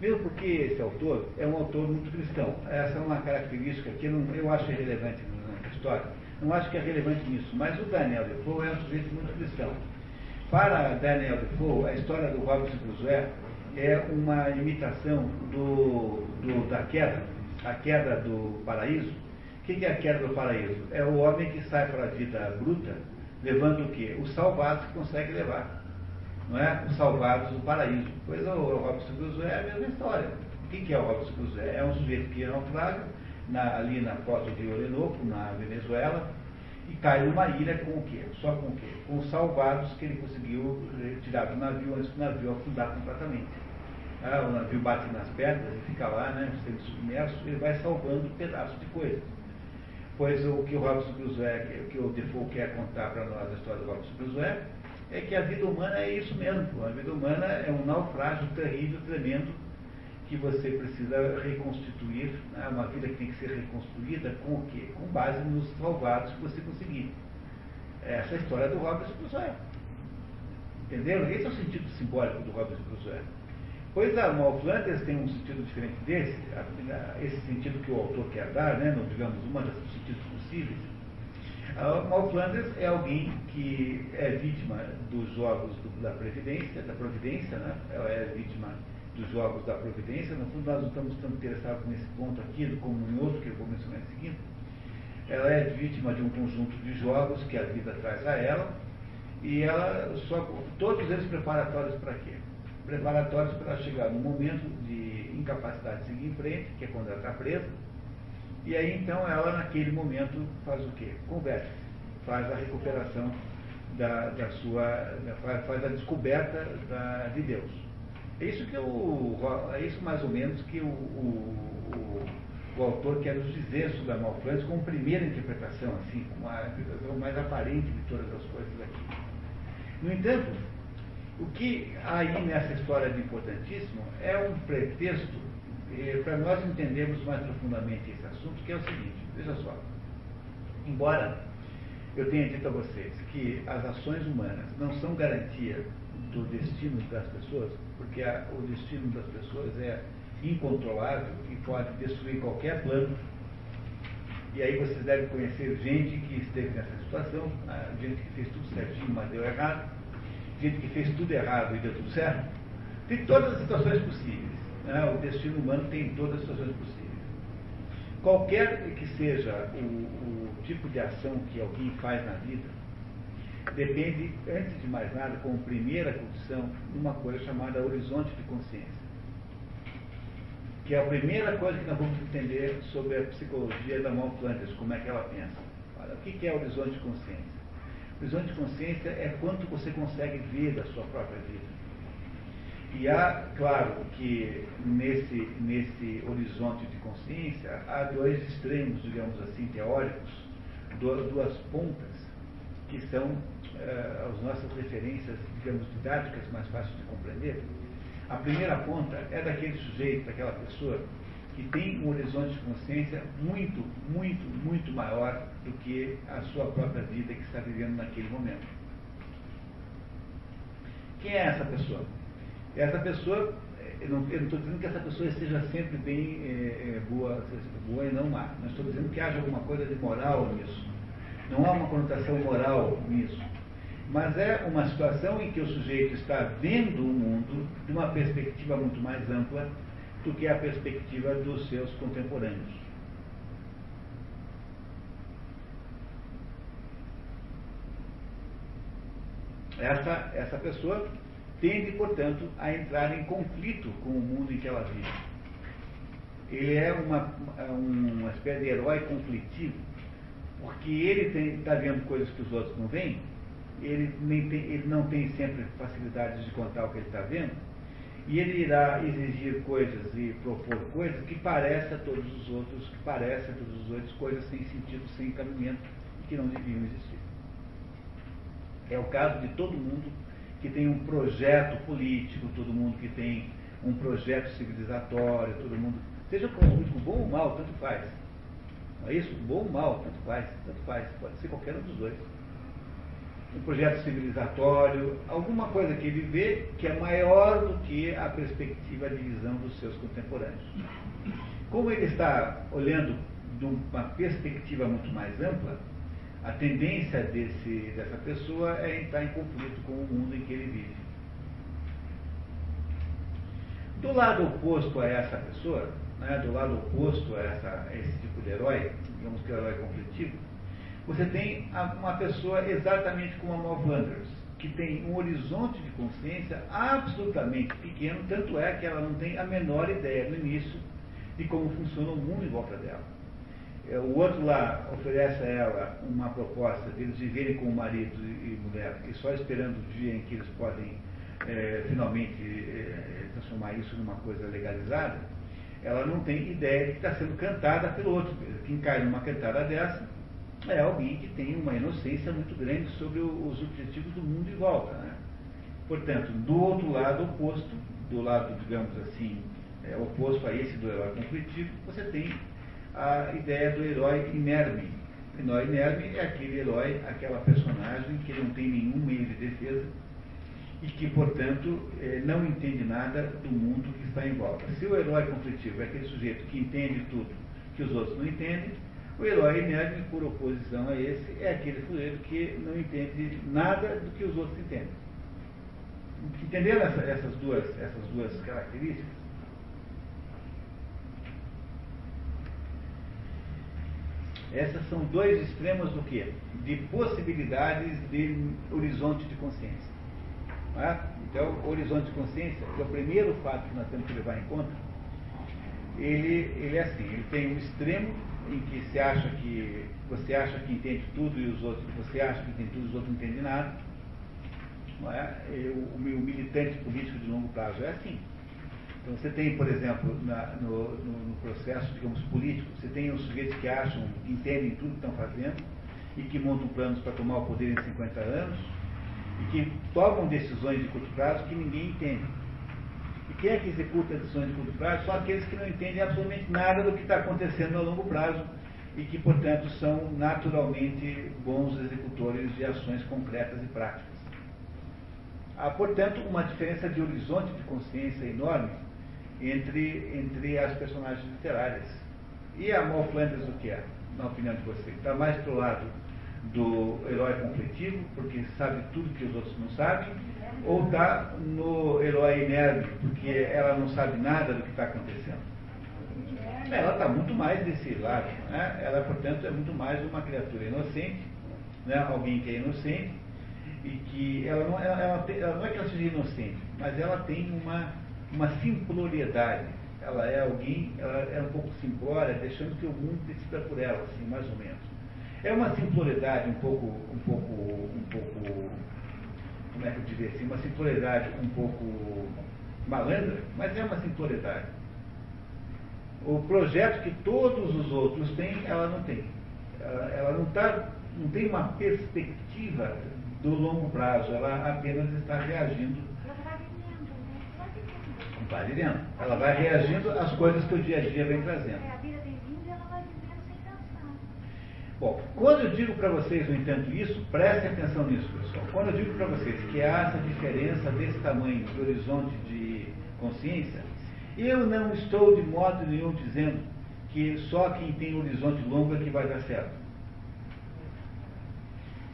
[SPEAKER 1] Mesmo porque esse autor é um autor muito cristão. Essa é uma característica que não, eu acho relevante na história. Não acho que é relevante nisso, mas o Daniel Defoe é um sujeito muito cristão. Para Daniel Defoe, a história do Robinson Crusoe é uma imitação do, do, da queda, a queda do paraíso. O que é a queda do paraíso? É o homem que sai para a vida bruta, levando o quê? Os salvados que consegue levar. Não é? Os salvados do paraíso. Pois o Robinson Crusoe é a mesma história. O que é o Robinson Crusoe? É um sujeito que naufraga na, ali na costa de Orinoco, na Venezuela, e cai numa ilha com o quê? Só com o quê? Com os salvados que ele conseguiu tirar do navio antes do navio afundar completamente. Ah, o navio bate nas pedras e fica lá, né, sendo submerso, ele vai salvando pedaços de coisas. Pois o que o Robinson Crusoe, o que o Defoe quer contar para nós a história do Robinson Crusoe, é que a vida humana é isso mesmo. A vida humana é um naufrágio terrível, tremendo, que você precisa reconstituir, né? uma vida que tem que ser reconstruída com o quê? Com base nos salvados que você conseguir. Essa é a história do Robinson Crusoe. Entenderam? Esse é o sentido simbólico do Robinson Crusoe. Pois a Mal Flanders tem um sentido diferente desse, esse sentido que o autor quer dar, né, no, digamos, uma dos sentidos possíveis. A Mal Flanders é alguém que é vítima dos jogos do, da Previdência, da Providência, né? ela é vítima dos jogos da Providência. No fundo, nós não estamos tão interessados nesse ponto aqui, como em outro que eu vou mencionar em seguida. Ela é vítima de um conjunto de jogos que a vida traz a ela, e ela só, todos eles preparatórios para quê? Preparatórios para chegar no momento de incapacidade de seguir em frente, que é quando ela está presa, e aí então ela naquele momento faz o quê? Converte, faz a recuperação da, da sua, faz, faz a descoberta da, de Deus. É isso que o, é isso mais ou menos que o, o, o, o autor quer nos dizer sobre a Malfrance como primeira interpretação, assim, como a interpretação mais aparente de todas as coisas aqui. No entanto, o que aí nessa história de importantíssimo é um pretexto eh, para nós entendermos mais profundamente esse assunto, que é o seguinte, veja só, embora eu tenha dito a vocês que as ações humanas não são garantia do destino das pessoas, porque a, o destino das pessoas é incontrolável e pode destruir qualquer plano. E aí vocês devem conhecer gente que esteve nessa situação, gente que fez tudo certinho, mas deu errado, que fez tudo errado e deu tudo certo. Tem todas as situações possíveis. Né? O destino humano tem todas as situações possíveis. Qualquer que seja o, o tipo de ação que alguém faz na vida, depende, antes de mais nada, como primeira condição, de uma coisa chamada horizonte de consciência. Que é a primeira coisa que nós vamos entender sobre a psicologia da Mão Flanders, como é que ela pensa. O que é horizonte de consciência? O horizonte de consciência é quanto você consegue ver da sua própria vida. E há, claro, que nesse, nesse horizonte de consciência há dois extremos, digamos assim, teóricos, duas pontas, que são uh, as nossas referências, digamos, didáticas mais fáceis de compreender. A primeira ponta é daquele sujeito, daquela pessoa, que tem um horizonte de consciência muito, muito, muito maior do que a sua própria vida que está vivendo naquele momento. Quem é essa pessoa? Essa pessoa, eu não estou dizendo que essa pessoa esteja sempre bem é, boa, boa e não má. Não estou dizendo que haja alguma coisa de moral nisso. Não há uma conotação moral nisso. Mas é uma situação em que o sujeito está vendo o mundo de uma perspectiva muito mais ampla do que a perspectiva dos seus contemporâneos. Essa, essa pessoa tende, portanto, a entrar em conflito com o mundo em que ela vive. Ele é uma, uma espécie de herói conflitivo, porque ele está vendo coisas que os outros não veem, ele, tem, ele não tem sempre facilidade de contar o que ele está vendo, e ele irá exigir coisas e propor coisas que parecem a todos os outros, que parecem a todos os outros coisas sem sentido, sem caminhamento, e que não deviam existir. É o caso de todo mundo que tem um projeto político, todo mundo que tem um projeto civilizatório, todo mundo, seja político bom ou mal, tanto faz. Não é isso? Bom ou mal, tanto faz, tanto faz, pode ser qualquer um dos dois. Um projeto civilizatório, alguma coisa que ele vê que é maior do que a perspectiva de visão dos seus contemporâneos. Como ele está olhando de uma perspectiva muito mais ampla, a tendência desse, dessa pessoa é entrar em conflito com o mundo em que ele vive. Do lado oposto a essa pessoa, né, do lado oposto a, essa, a esse tipo de herói, digamos que é o herói conflitivo, você tem uma pessoa exatamente como a Mal Flanders, que tem um horizonte de consciência absolutamente pequeno, tanto é que ela não tem a menor ideia no início de como funciona o mundo em volta dela. É, o outro lá oferece a ela uma proposta de eles viverem com o marido e mulher, e só esperando o dia em que eles podem é, finalmente é, transformar isso numa coisa legalizada, ela não tem ideia de que está sendo cantada pelo outro. Quem cai numa cantada dessa é alguém que tem uma inocência muito grande sobre os objetivos do mundo em volta. Né? Portanto, do outro lado oposto, do lado, digamos assim, é, oposto a esse do herói conflitivo, você tem a ideia do herói inerme. O herói inerme é aquele herói, aquela personagem que não tem nenhum meio de defesa e que, portanto, eh, não entende nada do mundo que está em volta. Se o herói conflitivo é aquele sujeito que entende tudo que os outros não entendem, o herói inerme, por oposição a esse, é aquele sujeito que não entende nada do que os outros entendem. Entenderam essa, essas, duas, essas duas características? Essas são dois extremos do que? De possibilidades de horizonte de consciência. É? Então, o horizonte de consciência, que é o primeiro fato que nós temos que levar em conta, ele, ele é assim, ele tem um extremo em que você acha que você acha que entende tudo e os outros, você acha que entende tudo e os outros não entendem nada. Não é? o, o militante político de longo prazo é assim. Então você tem, por exemplo, na, no, no, no, processo, digamos, político, você tem os sujeitos que acham, que entendem tudo que estão fazendo e que montam planos para tomar o poder em 50 anos e que tomam decisões de curto prazo que ninguém entende. Quem é que executa decisões de curto prazo? São aqueles que não entendem absolutamente nada do que está acontecendo a longo prazo e que, portanto, são naturalmente bons executores de ações concretas e práticas. Há, portanto, uma diferença de horizonte de consciência enorme entre, entre as personagens literárias. E a Mal Flanders o que é, na opinião de você? Está mais para o lado do herói conflitivo, porque sabe tudo que os outros não sabem, ou está no herói nerd, porque ela não sabe nada do que está acontecendo? Ela está muito mais desse lado. Né? Ela, portanto, é muito mais uma criatura inocente, né? alguém que é inocente, e que ela não, ela, ela, tem, ela não é que ela seja inocente, mas ela tem uma, uma simploriedade. Ela é alguém, ela é um pouco simplória, deixando que o mundo decida por ela, assim, mais ou menos. É uma simploriedade um pouco, um pouco, um pouco, como é que eu diria assim, uma simploriedade um pouco malandra, mas é uma simploriedade. O projeto que todos os outros têm, ela não tem. Ela, ela não, tá, não tem uma perspectiva do longo prazo, ela apenas está reagindo.
[SPEAKER 3] Ela vai vivendo, né? Ela vai
[SPEAKER 1] reagindo às coisas que o dia a dia vem trazendo.
[SPEAKER 3] É, a vida vem vindo e ela vai vivendo sem pensar.
[SPEAKER 1] Bom, quando eu digo para vocês, no entanto, isso, prestem atenção nisso, pessoal. Quando eu digo para vocês que há essa diferença desse tamanho de horizonte de consciência, eu não estou de modo nenhum dizendo que só quem tem horizonte longo é que vai dar certo.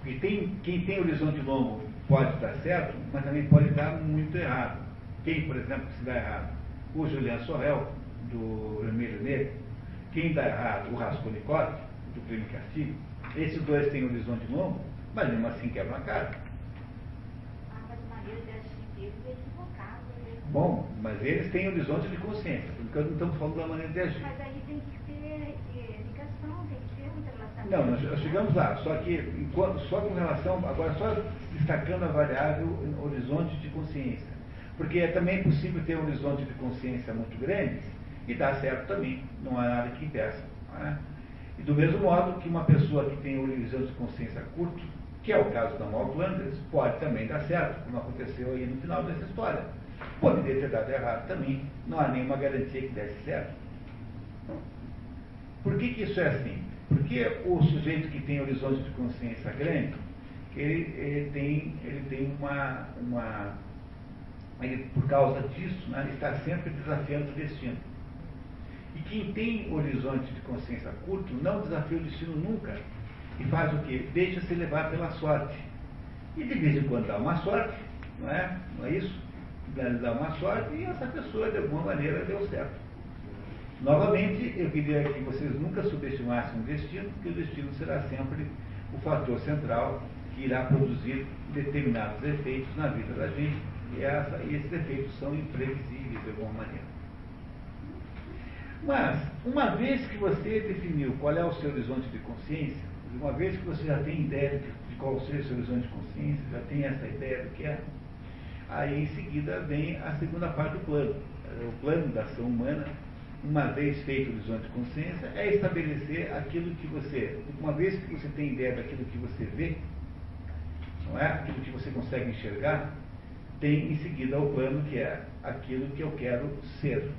[SPEAKER 1] Porque tem, quem tem horizonte longo pode dar certo, mas também pode dar muito errado. Quem, por exemplo, se dá errado? O Julian Sorrel, do Vermelho Negro. Quem dá errado? O Raskolnikov, do Crime e Castigo. Esses dois têm horizonte longo, mas mesmo assim quebram a cara.
[SPEAKER 3] Ah, é né?
[SPEAKER 1] Bom, mas eles têm horizonte de consciência, porque nós não estamos falando da maneira de agir.
[SPEAKER 3] Mas aí tem que ter eh, ligação, tem que ter um relacionamento.
[SPEAKER 1] Não, nós chegamos lá, só que enquanto, só com relação, agora só destacando a variável horizonte de consciência. Porque é também possível ter um horizonte de consciência muito grande e dar certo também, não há nada que impeça. não é? E do mesmo modo que uma pessoa que tem um horizonte de consciência curto, que é o caso da Mal Flanders, pode também dar certo, como aconteceu aí no final dessa história. Poderia ter dado errado também, não há nenhuma garantia que desse certo. Por que, que isso é assim? Porque o sujeito que tem horizonte de consciência grande, ele, ele tem, ele tem uma, uma ele, por causa disso, né, está sempre desafiando o destino. E quem tem horizonte de consciência curto não desafia o destino nunca. E faz o quê? Deixa-se levar pela sorte. E de vez em quando dá uma sorte, não é? Não é isso? Dá uma sorte e essa pessoa, de alguma maneira, deu certo. Novamente, eu queria que vocês nunca subestimassem o destino, porque o destino será sempre o fator central que irá produzir determinados efeitos na vida da gente, e, essa, e esses efeitos são imprevisíveis de alguma maneira. Mas, uma vez que você definiu qual é o seu horizonte de consciência, uma vez que você já tem ideia de, qual seja o seu horizonte de consciência, já tem essa ideia do que é, aí em seguida vem a segunda parte do plano. O plano da ação humana, uma vez feito o horizonte de consciência, é estabelecer aquilo que você, uma vez que você tem ideia daquilo que você vê, não é? Aquilo que você consegue enxergar, tem em seguida o plano que é aquilo que eu quero ser.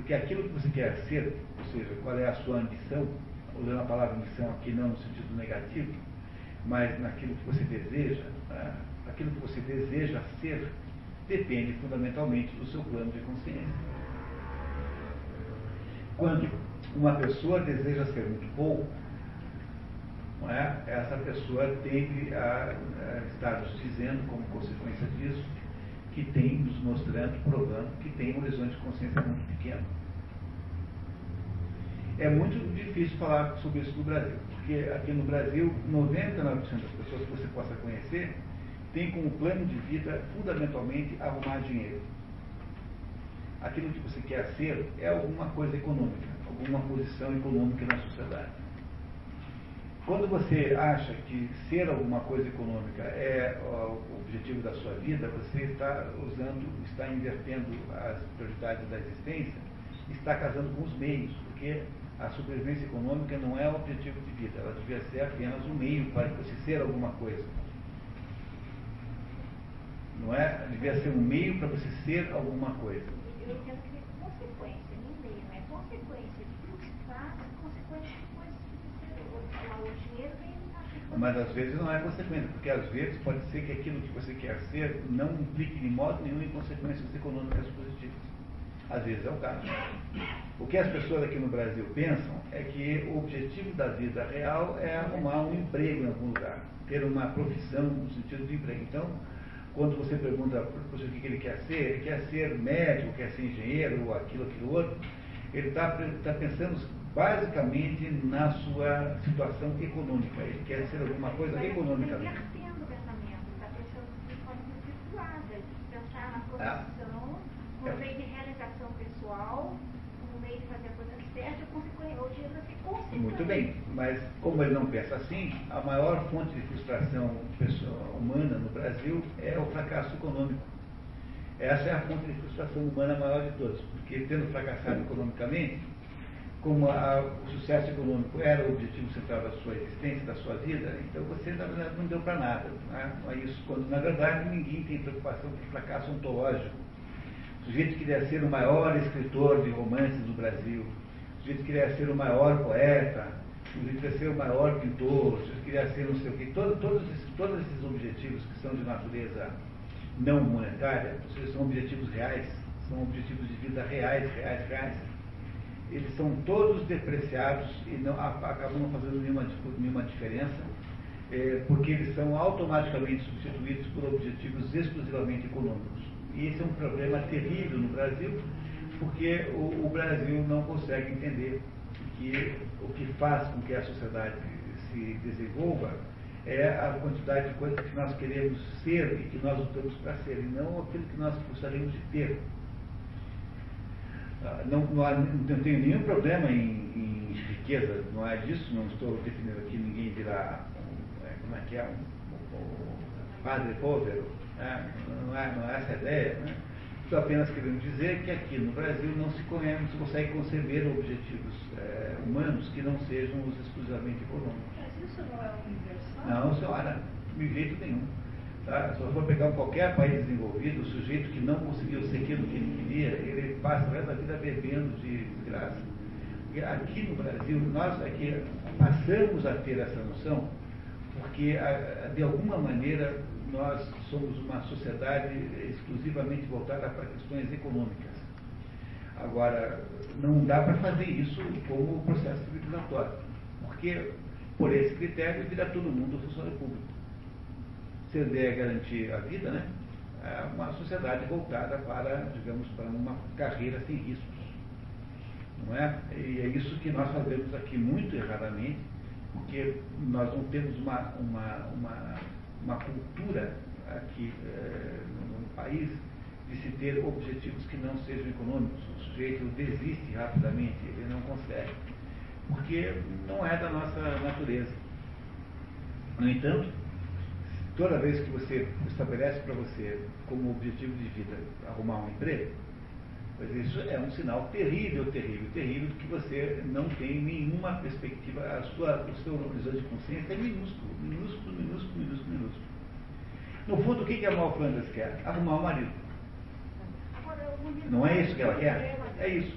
[SPEAKER 1] Porque aquilo que você quer ser, ou seja, qual é a sua ambição, usando a palavra ambição aqui não no sentido negativo, mas naquilo que você deseja, né? aquilo que você deseja ser, depende fundamentalmente do seu plano de consciência. Quando uma pessoa deseja ser muito pouco, é? essa pessoa tende a, a estar nos dizendo, como consequência disso, que tem, nos mostrando, provando que tem um horizonte de consciência muito pequeno. É muito difícil falar sobre isso no Brasil, porque aqui no Brasil, 99% das pessoas que você possa conhecer tem como plano de vida, fundamentalmente, arrumar dinheiro. Aquilo que você quer ser é alguma coisa econômica, alguma posição econômica na sociedade. Quando você acha que ser alguma coisa econômica é o objetivo da sua vida, você está usando, está invertendo as prioridades da existência, está casando com os meios, porque a sobrevivência econômica não é o objetivo de vida, ela devia ser apenas um meio para você ser alguma coisa. Não é? Devia ser um meio para você ser alguma coisa.
[SPEAKER 3] Eu entendo que é consequência, nem meio, não é consequência. Tudo que se faz, consequência depois o, o dinheiro vem na
[SPEAKER 1] Mas às vezes não é consequência, porque às vezes pode ser que aquilo que você quer ser não implique de modo nenhum em consequências econômicas positivas. Às vezes é o caso. O que as pessoas aqui no Brasil pensam é que o objetivo da vida real é arrumar um emprego em algum lugar, ter uma profissão no sentido de emprego. Então, quando você pergunta para o que ele quer ser, ele quer ser médico, quer ser engenheiro, ou aquilo, aquilo outro, ele está tá pensando basicamente na sua situação econômica. Ele quer ser alguma coisa
[SPEAKER 3] Mas
[SPEAKER 1] economicamente.
[SPEAKER 3] Invertendo o pensamento, está pensando de forma circulada, pensar na
[SPEAKER 1] Ah.
[SPEAKER 3] profissão,
[SPEAKER 1] É.
[SPEAKER 3] no meio de realização pessoal, no meio de fazer a coisa certa, consequência, o dinheiro vai ser consequência.
[SPEAKER 1] Muito bem, mas como ele não pensa assim, a maior fonte de frustração pessoal- humana no Brasil é o fracasso econômico. Essa é a fonte de frustração humana maior de todas, porque tendo fracassado economicamente, como a- o sucesso econômico era o objetivo central da sua existência, da sua vida, então você na verdade não deu para nada. Né? É isso, quando na verdade ninguém tem preocupação com fracasso ontológico. O sujeito queria ser o maior escritor de romances do Brasil, o sujeito queria ser o maior poeta, o sujeito queria ser o maior pintor, o sujeito queria ser não sei o quê. Todo, todos, esses, todos esses objetivos que são de natureza não monetária, são objetivos reais, são objetivos de vida reais, reais, reais. Eles são todos depreciados e não, acabam não fazendo nenhuma, nenhuma diferença, eh, porque eles são automaticamente substituídos por objetivos exclusivamente econômicos. E esse é um problema terrível no Brasil, porque o, o Brasil não consegue entender que o que faz com que a sociedade se desenvolva é a quantidade de coisas que nós queremos ser e que nós lutamos para ser, e não aquilo que nós gostaríamos de ter. Ah, Não, não, há- não tenho nenhum problema em, em riqueza, não é disso, não estou definindo aqui ninguém virar, um, é, como é que é, um, um padre povero, né? não, é, não é essa a ideia. Né? Estou apenas querendo dizer que aqui no Brasil não se, conhece, não se consegue conceber objetivos é, humanos que não sejam os exclusivamente econômicos.
[SPEAKER 6] Mas isso não é universal?
[SPEAKER 1] Não, senhora, de jeito nenhum. Tá? Se eu for pegar qualquer país desenvolvido, o sujeito que não conseguiu ser aquilo que ele queria, ele passa o resto da vida bebendo de desgraça. E aqui no Brasil, nós aqui passamos a ter essa noção, porque de alguma maneira nós somos uma sociedade exclusivamente voltada para questões econômicas. Agora, não dá para fazer isso como processo civilizatório, porque por esse critério vira todo mundo funcionário público. Se a ideia é garantir a vida, né? É uma sociedade voltada para, digamos, para uma carreira sem riscos. Não é? E é isso que nós fazemos aqui muito erradamente, porque nós não temos uma, uma, uma, uma cultura aqui no, no país de se ter objetivos que não sejam econômicos. O sujeito desiste rapidamente, ele não consegue, porque não é da nossa natureza. No entanto, toda vez que você estabelece para você como objetivo de vida arrumar um emprego, isso é um sinal terrível, terrível, terrível de que você não tem nenhuma perspectiva, a sua, o seu horizonte de consciência é minúsculo, minúsculo, minúsculo, minúsculo, minúsculo. No fundo, o que que a Mal Flanders quer? Arrumar um marido. Não é isso que ela quer? É isso.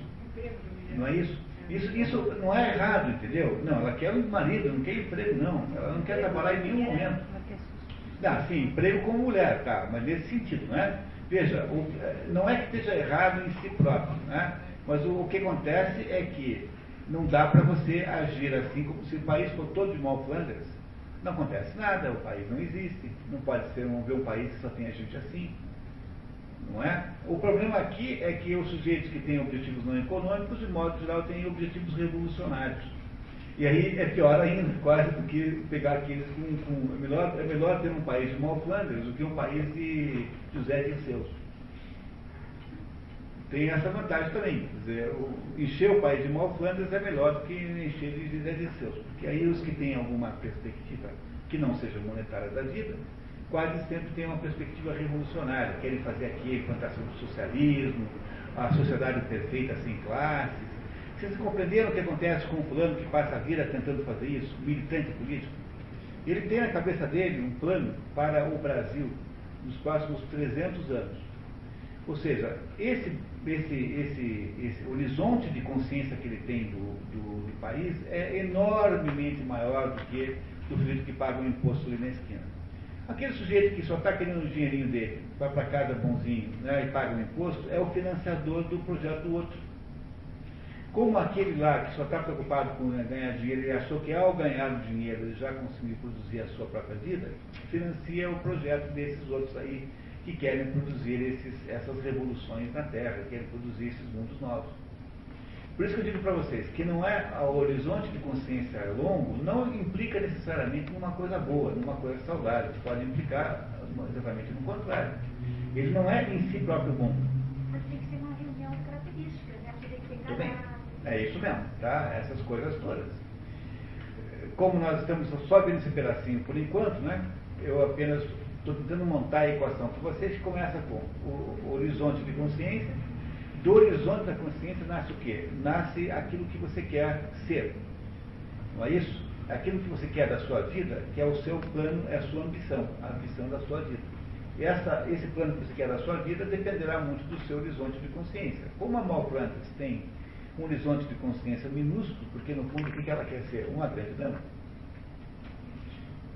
[SPEAKER 1] Não é isso? Isso, isso não é errado, entendeu? Não, ela quer um marido, não quer emprego, não. Ela não quer trabalhar em nenhum momento. Não, sim, emprego como mulher, tá, mas nesse sentido, né? Veja, o- não é que esteja errado em si próprio, né? Mas o, o que acontece é que não dá para você agir assim como se o país for todo de mal Flanders. Não acontece nada, o país não existe, não pode ser um, um país que só tem a gente assim. Não é? O problema aqui é que os sujeitos que têm objetivos não econômicos, de modo geral, têm objetivos revolucionários. E aí é pior ainda, quase do que pegar aqueles com. com é, melhor, é melhor ter um país de Mal Flanders do que um país de José Dirceus. Tem essa vantagem também. Quer dizer, o- encher o país de Mal Flanders é melhor do que encher de José Dirceus. Porque aí os que têm alguma perspectiva que não seja monetária da vida, quase sempre têm uma perspectiva revolucionária. Querem fazer aqui a implantação do socialismo, a sociedade perfeita sem classes. Vocês compreenderam o que acontece com o fulano que passa a vida tentando fazer isso, militante político? Ele tem na cabeça dele um plano para o Brasil nos próximos 300 anos. Ou seja, esse, esse, esse, esse horizonte de consciência que ele tem do, do, do país é enormemente maior do que do sujeito que paga um imposto ali na esquina. Aquele sujeito que só está querendo o dinheirinho dele, vai para casa bonzinho né, e paga um imposto, é o financiador do projeto do outro. Como aquele lá que só está preocupado com ganhar dinheiro, ele achou que ao ganhar o dinheiro ele já conseguiu produzir a sua própria vida, financia o projeto desses outros aí que querem produzir esses, essas revoluções na Terra, querem produzir esses mundos novos. Por isso que eu digo para vocês que não é o horizonte de consciência longo, não implica necessariamente numa coisa boa, numa coisa saudável. Pode implicar exatamente no contrário. Ele não é em si próprio bom.
[SPEAKER 3] Mas tem que ser uma reunião de características, né? Tem que enganar.
[SPEAKER 1] É isso mesmo, tá? Essas coisas todas. Como nós estamos só vendo esse pedacinho por enquanto, né? Eu apenas estou tentando montar a equação para vocês que começa com o, horizonte de consciência. Do horizonte da consciência nasce o quê? Nasce aquilo que você quer ser. Não é isso? Aquilo que você quer da sua vida, que é o seu plano, é a sua ambição, a ambição da sua vida. Essa, esse plano que você quer da sua vida dependerá muito do seu horizonte de consciência. Como a Malplantas tem um horizonte de consciência minúsculo, porque no fundo o que ela quer ser? Uma grande dama.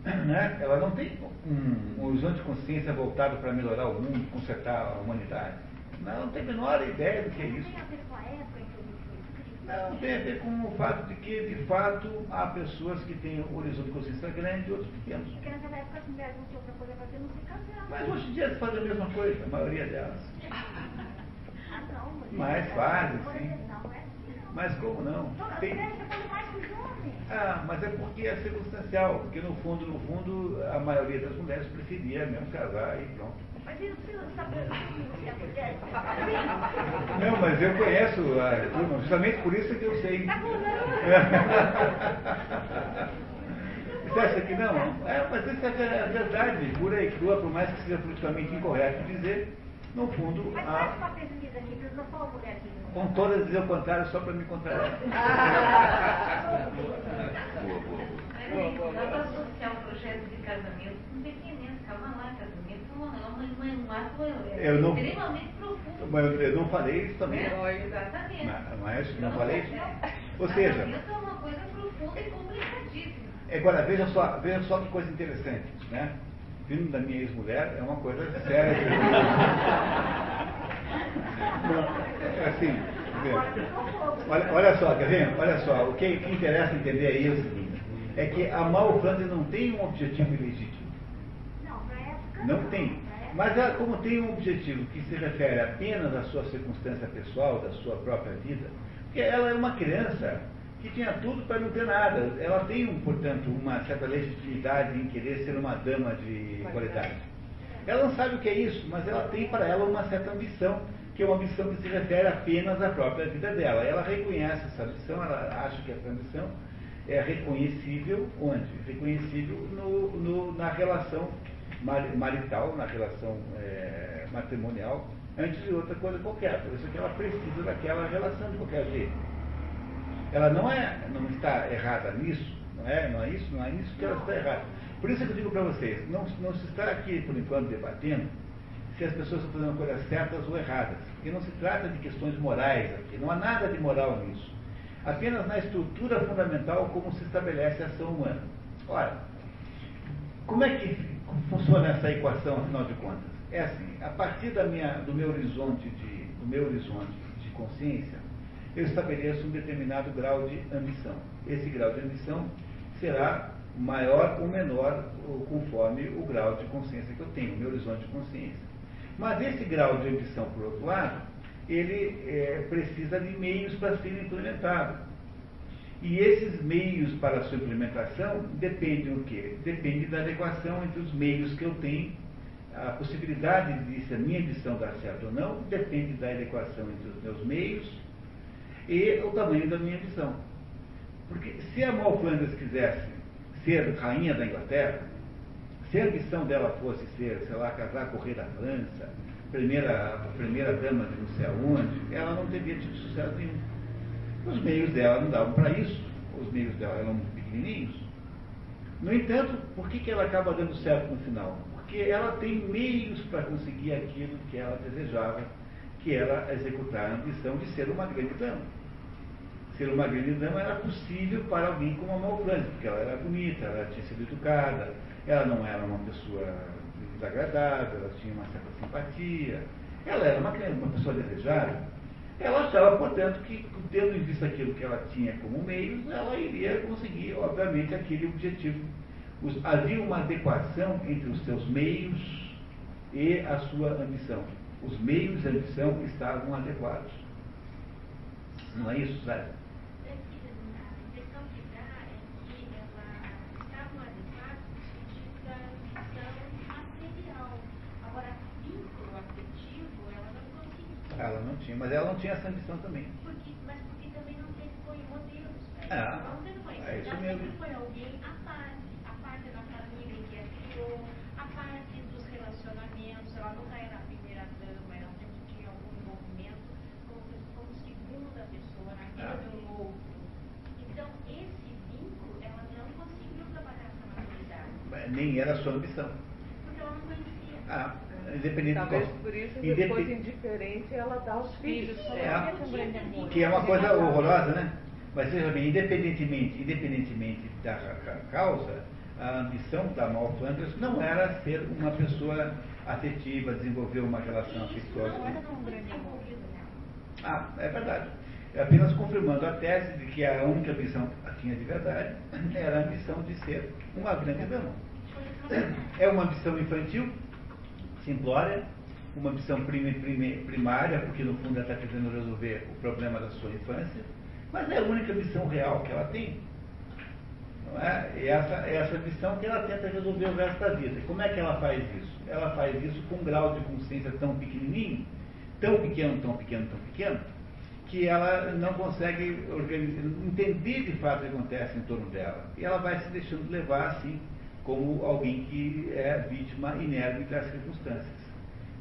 [SPEAKER 1] [CLEARS THROAT] Né? Ela não tem um, um horizonte de consciência voltado para melhorar o mundo, consertar a humanidade. Não, não tem a menor ideia do que é
[SPEAKER 3] Não
[SPEAKER 1] isso.
[SPEAKER 3] tem a ver com a época em que o livro foi escrito.
[SPEAKER 1] Não, tem a ver com o fato de que, de fato, há pessoas que têm um horizonte de consciência grande e outros pequenos.
[SPEAKER 3] Porque naquela época as mulheres não tinham outra coisa a fazer, não se casavam.
[SPEAKER 1] Mas hoje em dia se faz a mesma coisa, a maioria delas. [LAUGHS]
[SPEAKER 3] Ah, não, mas...
[SPEAKER 1] Mas fazem,
[SPEAKER 3] Por
[SPEAKER 1] sim.
[SPEAKER 3] Não, é.
[SPEAKER 1] Mas como não?
[SPEAKER 3] Todas as
[SPEAKER 1] Tem-
[SPEAKER 3] mulheres fazem mais que os homens.
[SPEAKER 1] Ah, mas é porque é circunstancial, porque no fundo, no fundo, a maioria das mulheres preferia mesmo casar e pronto.
[SPEAKER 3] Mas eu não saber é mulher. [LAUGHS]
[SPEAKER 1] Não, mas eu conheço a turma, justamente por isso que eu sei.
[SPEAKER 3] Tá bom, [LAUGHS]
[SPEAKER 1] Você acha que não? É, mas isso é ver- verdade, pura e crua, por mais que seja politicamente incorreto dizer, no fundo,
[SPEAKER 3] Mas faz
[SPEAKER 1] há,
[SPEAKER 3] uma pesquisa aqui, porque não só a mulher não.
[SPEAKER 1] Com todas dizer o contrário só para me contrariar. [LAUGHS]
[SPEAKER 7] Peraí, dá para associar o projeto de casamento com pequenino, calma lá, casamento é uma- é um ato é,
[SPEAKER 1] Eu não-
[SPEAKER 7] extremamente profundo.
[SPEAKER 1] Mas eu não falei isso também.
[SPEAKER 7] É, exatamente.
[SPEAKER 1] Mas- Mas não falei isso? Ou seja,
[SPEAKER 7] Casamento é uma coisa profunda e complicadíssima.
[SPEAKER 1] Agora, veja só, veja só que coisa interessante, né? Vindo da minha ex-mulher, é uma coisa séria. [LAUGHS] Não, assim, olha, olha só, quer ver? Olha só, o que, o que interessa entender aí é o seguinte, é que a Malfrância não tem um objetivo ilegítimo.
[SPEAKER 3] Não, pra época.
[SPEAKER 1] Não tem. Mas ela, como tem um objetivo que se refere apenas à sua circunstância pessoal, da sua própria vida, porque ela é uma criança que tinha tudo para não ter nada. Ela tem, portanto, uma certa legitimidade em querer ser uma dama de qualidade. Ela não sabe o que é isso, mas ela tem para ela uma certa ambição, que é uma ambição que se refere apenas à própria vida dela. Ela reconhece essa ambição, ela acha que essa ambição é reconhecível onde? Reconhecível no, no- na relação mari- marital, na relação eh, matrimonial, antes de outra coisa qualquer. Por isso que ela precisa daquela relação de qualquer jeito. Ela não, é, não está errada nisso, não é, não é isso, não é nisso que ela está errada. Por isso que eu digo para vocês, não, não se está aqui, por enquanto, debatendo se as pessoas estão fazendo coisas certas ou erradas. Porque não se trata de questões morais aqui, não há nada de moral nisso. Apenas na estrutura fundamental como se estabelece a ação humana. Ora, como é que funciona essa equação, afinal de contas? É assim, a partir da minha, do, meu horizonte de, do meu horizonte de consciência, eu estabeleço um determinado grau de ambição. Esse grau de ambição será maior ou menor conforme o grau de consciência que eu tenho, meu horizonte de consciência. Mas esse grau de ambição, por outro lado, ele é, precisa de meios para ser implementado. E esses meios para a sua implementação dependem do quê? Depende da adequação entre os meios que eu tenho. A possibilidade de se a minha ambição dar certo ou não depende da adequação entre os meus meios e o tamanho da minha ambição. Porque se a Mal Flanders quisesse ser rainha da Inglaterra, se a ambição dela fosse ser, sei lá, casar com o rei da França, primeira, primeira dama de não sei aonde, ela não teria tido sucesso nenhum. Os meios dela não davam para isso, os meios dela eram pequenininhos. No entanto, por que, que ela acaba dando certo no final? Porque ela tem meios para conseguir aquilo que ela desejava, que era executar a ambição de ser uma grande dama. Ser uma grande dama era possível para alguém como a Malfrance, porque ela era bonita, ela tinha sido educada, ela não era uma pessoa desagradável, ela tinha uma certa simpatia, ela era uma, uma pessoa desejável. Ela achava, portanto, que, tendo em vista aquilo que ela tinha como meios, ela iria conseguir, obviamente, aquele objetivo. Os, havia uma adequação entre os seus meios e a sua ambição. Os meios e a ambição estavam adequados. Não é isso, César?
[SPEAKER 3] A impressão que dá é que ela estava no adequado no sentido da ambição material. Agora, vínculo afetivo, ela não conseguia.
[SPEAKER 1] Ela não tinha, mas ela não tinha essa ambição também.
[SPEAKER 3] Porque, mas porque também não teve foi modelos. Né?
[SPEAKER 1] Ah,
[SPEAKER 3] não teve foi.
[SPEAKER 1] é isso mesmo.
[SPEAKER 3] foi alguém à parte, à parte da família que a criou, à parte dos relacionamentos. Ela nunca era a primeira dama, ela sempre tinha algum envolvimento como, como segunda pessoa na vida
[SPEAKER 1] Ah.
[SPEAKER 3] de um outro. Então, esse vínculo, ela não conseguiu trabalhar essa maturidade,
[SPEAKER 1] Nem era a sua ambição.
[SPEAKER 3] porque ela não conhecia.
[SPEAKER 1] Ah, independente
[SPEAKER 5] Talvez por isso,
[SPEAKER 1] Independ-
[SPEAKER 5] depois indiferente, ela dá aos filhos.
[SPEAKER 1] É.
[SPEAKER 2] grande amor.
[SPEAKER 1] Que é uma coisa horrorosa, né? Mas veja bem, independentemente, independentemente da ca- causa, a ambição da Mal Flanders não era ser uma pessoa afetiva, desenvolver uma relação afetuosa.
[SPEAKER 3] não era
[SPEAKER 2] um grande
[SPEAKER 3] nela.
[SPEAKER 1] Ah, é verdade. É apenas confirmando a tese de que a única ambição que ela tinha de verdade era a ambição de ser uma grande dama. É uma ambição infantil, simplória, uma prime- primária, porque no fundo ela está tentando resolver o problema da sua infância, mas é a única ambição real que ela tem. Não é? E essa, essa ambição que ela tenta resolver o resto da vida. Como é que ela faz isso? Ela faz isso com um grau de consciência tão pequenininho, tão pequeno, tão pequeno, tão pequeno, que ela não consegue organizar, entender de fato o que acontece em torno dela. E ela vai se deixando levar assim, como alguém que é vítima inerte das circunstâncias.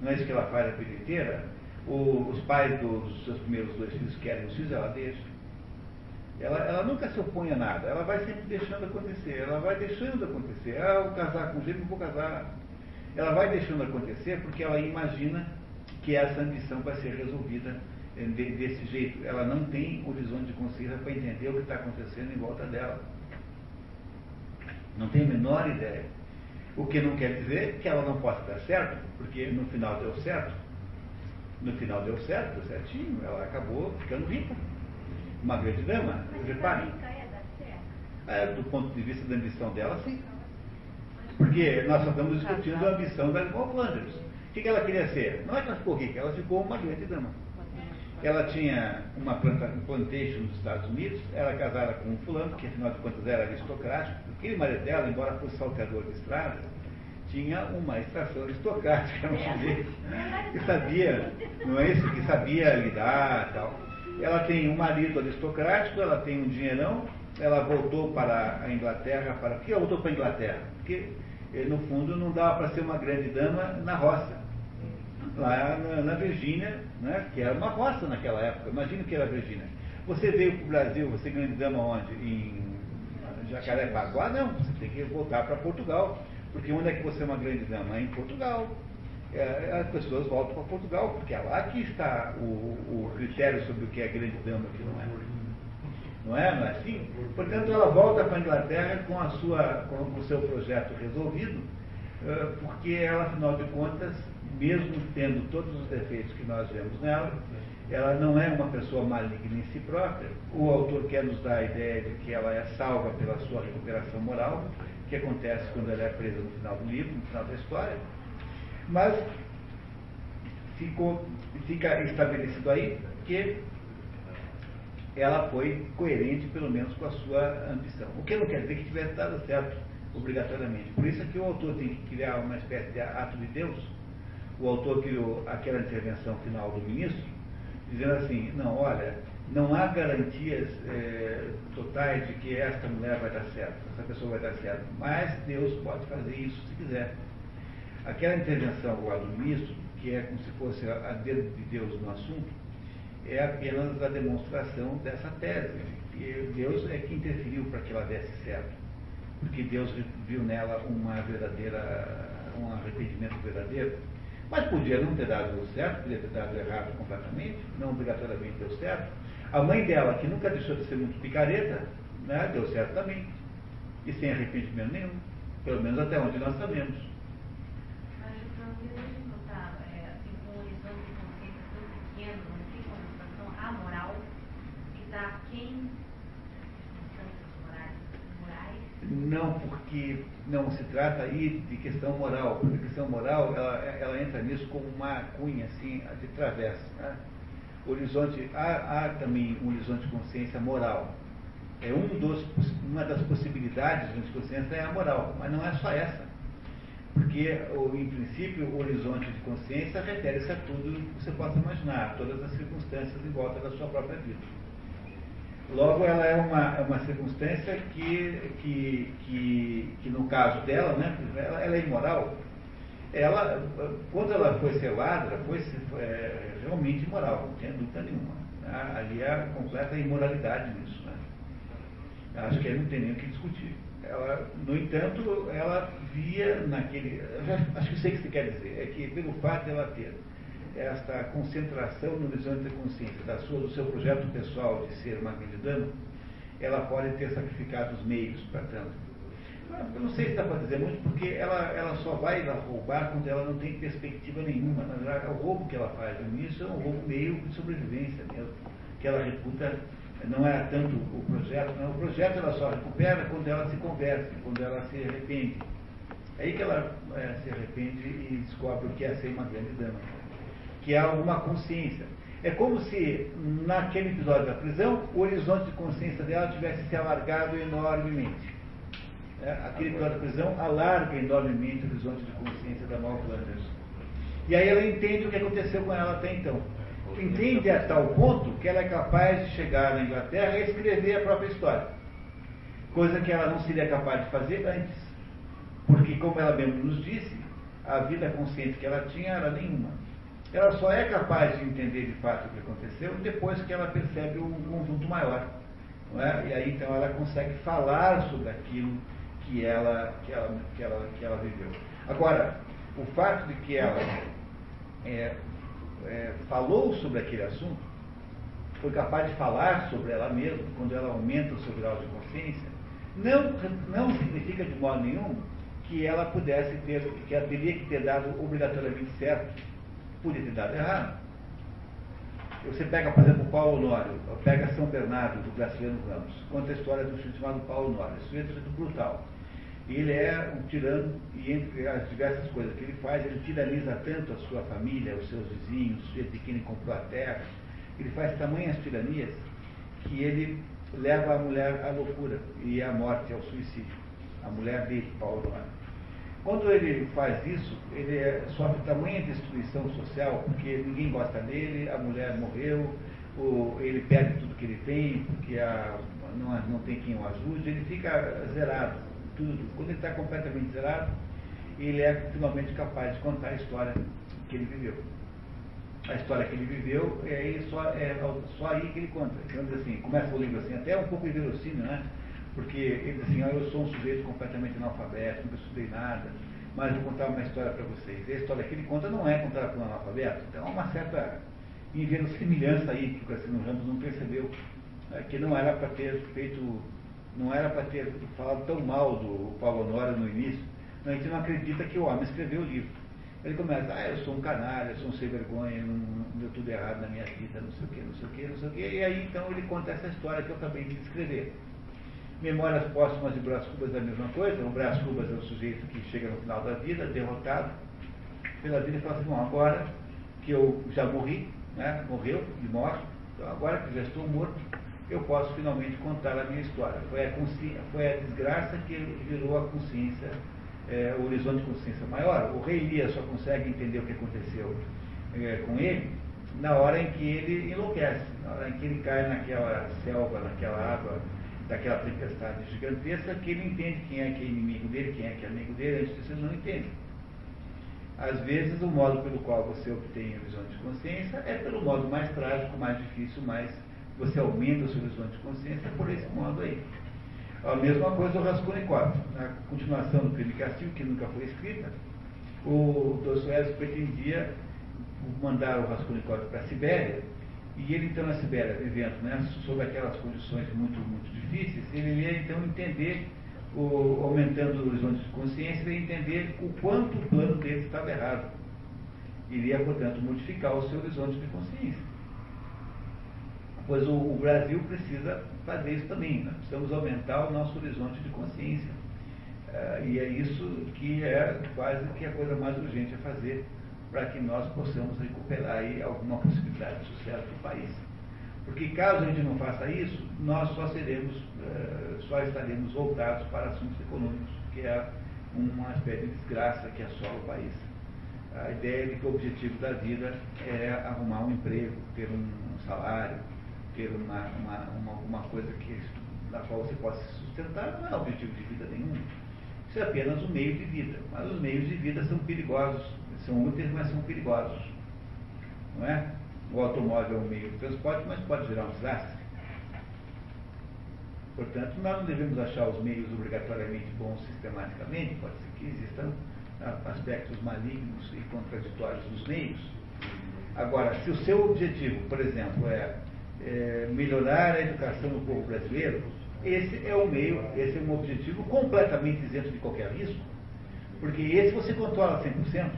[SPEAKER 1] Não é isso que ela faz a vida inteira? O- os pais dos seus primeiros dois filhos querem os filhos, ela deixa. Ela, ela nunca se opõe a nada, ela vai sempre deixando acontecer, ela vai deixando acontecer. Ah, vou casar com o gêmeo, vou casar. Ela vai deixando acontecer porque ela imagina que essa ambição vai ser resolvida eh, de- desse jeito. Ela não tem horizonte de consciência para entender o que está acontecendo em volta dela. Não tem a menor ideia. O que não quer dizer que ela não possa dar certo, porque no final deu certo. No final deu certo, deu certinho, ela acabou ficando rica. Uma grande dama, reparem.
[SPEAKER 3] é
[SPEAKER 1] do ponto de vista da ambição dela, sim. Porque nós só estamos discutindo a ambição da Nicole Flanders. O que, ela queria ser? Não é que ela ficou rica, ela ficou uma grande dama. Ela tinha uma planta, plantation nos Estados Unidos, era casada com um fulano, que afinal de contas era aristocrático. Aquele marido dela, embora fosse salteador de estrada, tinha uma extração aristocrática, era um sujeito que sabia, não é isso? Que sabia lidar e tal. Ela tem um marido aristocrático, ela tem um dinheirão, ela voltou para a Inglaterra, para... por que ela voltou para a Inglaterra? Porque, eh, no fundo, não dava para ser uma grande dama na roça lá na, na Virgínia, né, que era uma roça naquela época. Imagina que era a Virgínia. Você veio para o Brasil, você grande dama onde? Em Jacarepaguá? Não, você tem que voltar para Portugal. Porque onde é que você é uma grande dama? É em Portugal. É, as pessoas voltam para Portugal, porque é lá que está o, o critério sobre o que é grande dama e o que não é. Não é? Não é assim? Portanto, ela volta para a Inglaterra com, a sua, com o seu projeto resolvido, eh, porque ela, afinal de contas, mesmo tendo todos os defeitos que nós vemos nela, ela não é uma pessoa maligna em si própria. O autor quer nos dar a ideia de que ela é salva pela sua recuperação moral, que acontece quando ela é presa no final do livro, no final da história. Mas ficou, fica estabelecido aí que ela foi coerente, pelo menos, com a sua ambição. O que não quer dizer que tivesse dado certo, obrigatoriamente. Por isso é que o autor tem que criar uma espécie de ato de Deus. O autor criou aquela intervenção final do ministro, dizendo assim, não, olha, não há garantias eh, totais de que esta mulher vai dar certo, essa pessoa vai dar certo, mas Deus pode fazer isso se quiser. Aquela intervenção lá do ministro, que é como se fosse a dedo de Deus no assunto, é apenas a demonstração dessa tese. E Deus é que interferiu para que ela desse certo. porque Deus viu nela uma verdadeira, um arrependimento verdadeiro. Mas podia não ter dado certo, podia ter dado errado completamente, não obrigatoriamente deu certo. A mãe dela, que nunca deixou de ser muito picareta, né, deu certo também. E sem arrependimento nenhum. Pelo menos até onde nós sabemos.
[SPEAKER 7] Mas o Francisco está assim, com um horizonte de consciência tão pequeno, não fica uma situação amoral, que está quem morais?
[SPEAKER 1] Não, porque não se trata aí de questão moral. A questão moral, ela, ela entra nisso como uma cunha, assim, de travessa. Né? Horizonte, há, há também um horizonte de consciência moral. É um dos, uma das possibilidades de consciência é a moral, mas não é só essa. Porque, em princípio, o horizonte de consciência refere-se a tudo que você possa imaginar, todas as circunstâncias em volta da sua própria vida. Logo, ela é uma, é uma circunstância que, que, que, que, no caso dela, né, ela, ela é imoral. Ela, quando ela foi ser ladra, foi é, realmente imoral, não tem dúvida nenhuma. Né? Ali há completa imoralidade nisso. Né? Acho que aí não tem nem o que discutir. Ela, no entanto, ela via naquele. Acho que sei o que você quer dizer, é que pelo fato de ela ter esta concentração no horizonte da consciência da sua, do seu projeto pessoal de ser uma grande dama, ela pode ter sacrificado os meios para tanto. Eu não sei se dá para dizer muito, porque ela, ela só vai roubar quando ela não tem perspectiva nenhuma. Na verdade, o roubo que ela faz no início é um roubo meio de sobrevivência mesmo, que ela reputa, não é tanto o projeto, não. o projeto ela só recupera quando ela se converte, quando ela se arrepende. É aí que ela é, se arrepende e descobre o que é ser uma grande dama que há alguma consciência. É como se, naquele episódio da prisão, o horizonte de consciência dela tivesse se alargado enormemente. É, aquele episódio da prisão alarga enormemente o horizonte de consciência da Mal Flanders. E aí ela entende o que aconteceu com ela até então. Entende a tal ponto que ela é capaz de chegar na Inglaterra e escrever a própria história. Coisa que ela não seria capaz de fazer antes. Porque, como ela mesmo nos disse, a vida consciente que ela tinha era nenhuma ela só é capaz de entender de fato o que aconteceu depois que ela percebe um conjunto maior. É? E aí então ela consegue falar sobre aquilo que ela, que ela, que ela, que ela viveu. Agora, o fato de que ela é, é, falou sobre aquele assunto, foi capaz de falar sobre ela mesma, quando ela aumenta o seu grau de consciência, não, não significa de modo nenhum que ela pudesse ter, que ela teria que ter dado obrigatoriamente certo podia ter dado errado. Você pega, por exemplo, Paulo Honório, pega São Bernardo, do Graciliano Ramos, conta a história do sujeito chamado Paulo Honório, esse sujeito é brutal. Ele é um tirano, e entre as diversas coisas que ele faz, ele tiraniza tanto a sua família, os seus vizinhos, o sujeito de quem ele comprou a terra, ele faz tamanhas tiranias que ele leva a mulher à loucura e à morte, ao suicídio. A mulher dele, Paulo Honório. Quando ele faz isso, ele é, sofre tamanha destruição social, porque ninguém gosta dele, a mulher morreu, o, ele perde tudo que ele tem, porque a, não, não tem quem o ajude, ele fica zerado, tudo. Quando ele está completamente zerado, ele é finalmente capaz de contar a história que ele viveu. A história que ele viveu, é, só, é só aí que ele conta. Então, assim, começa o livro assim, até um pouco inverossímil, né? Porque ele diz assim, ah, eu sou um sujeito completamente analfabeto, nunca estudei nada, mas vou contar uma história para vocês. E a história que ele conta não é contada por um analfabeto, então há uma certa inverossimilhança aí que o Cassino Ramos não percebeu, é, que não era para ter feito, não era para ter falado tão mal do Paulo Honório no início, a gente não acredita que o homem escreveu o livro. Ele começa, ah, eu sou um canalha, eu sou um sem vergonha, não, não deu tudo errado na minha vida, não sei o que, não sei o que, não sei o que. E aí então ele conta essa história que eu acabei de escrever. Memórias póstumas de Brás Cubas é a mesma coisa. O Brás Cubas é o sujeito que chega no final da vida, derrotado pela vida, e fala assim, bom, agora que eu já morri, né, morreu de morte, então agora que já estou morto, eu posso finalmente contar a minha história. Foi a, foi a desgraça que virou a consciência, é, o horizonte de consciência maior. O rei Elias só consegue entender o que aconteceu é, com ele na hora em que ele enlouquece, na hora em que ele cai naquela selva, naquela água daquela tempestade gigantesca que ele entende quem é que é inimigo dele, quem é que é amigo dele, antes você não entende. Às vezes, o modo pelo qual você obtém a visão de consciência é pelo modo mais trágico, mais difícil, mais você aumenta o seu horizonte de consciência por esse modo aí. A mesma coisa o Raskolnikov. Na continuação do crime castigo, que nunca foi escrita, o Dostoiévski pretendia mandar o Raskolnikov para a Sibéria, e ele então Sibéria, vivendo né, sob aquelas condições muito, muito difíceis, ele ia então entender, o, aumentando o horizonte de consciência, ele ia entender o quanto o plano dele estava errado. Iria, portanto, modificar o seu horizonte de consciência. Pois o, o Brasil precisa fazer isso também. Nós precisamos aumentar o nosso horizonte de consciência. Uh, e é isso que é quase que a coisa mais urgente a fazer para que nós possamos recuperar aí alguma possibilidade de sucesso do país. Porque caso a gente não faça isso, nós só seremos, uh, só estaremos voltados para assuntos econômicos, que é uma espécie de desgraça que assola o país. A ideia de que o objetivo da vida é arrumar um emprego, ter um salário, ter uma, uma, uma, uma coisa que, na qual você possa se sustentar, não é objetivo de vida nenhum. Isso é apenas um meio de vida. Mas os meios de vida são perigosos. São úteis, mas são perigosos. Não é? O automóvel é um meio de transporte, mas pode gerar um desastre. Portanto, nós não devemos achar os meios obrigatoriamente bons sistematicamente, pode ser que existam aspectos malignos e contraditórios dos meios. Agora, se o seu objetivo, por exemplo, é é, melhorar a educação do povo brasileiro, esse é o meio, esse é um objetivo completamente isento de qualquer risco, porque esse você controla 100%.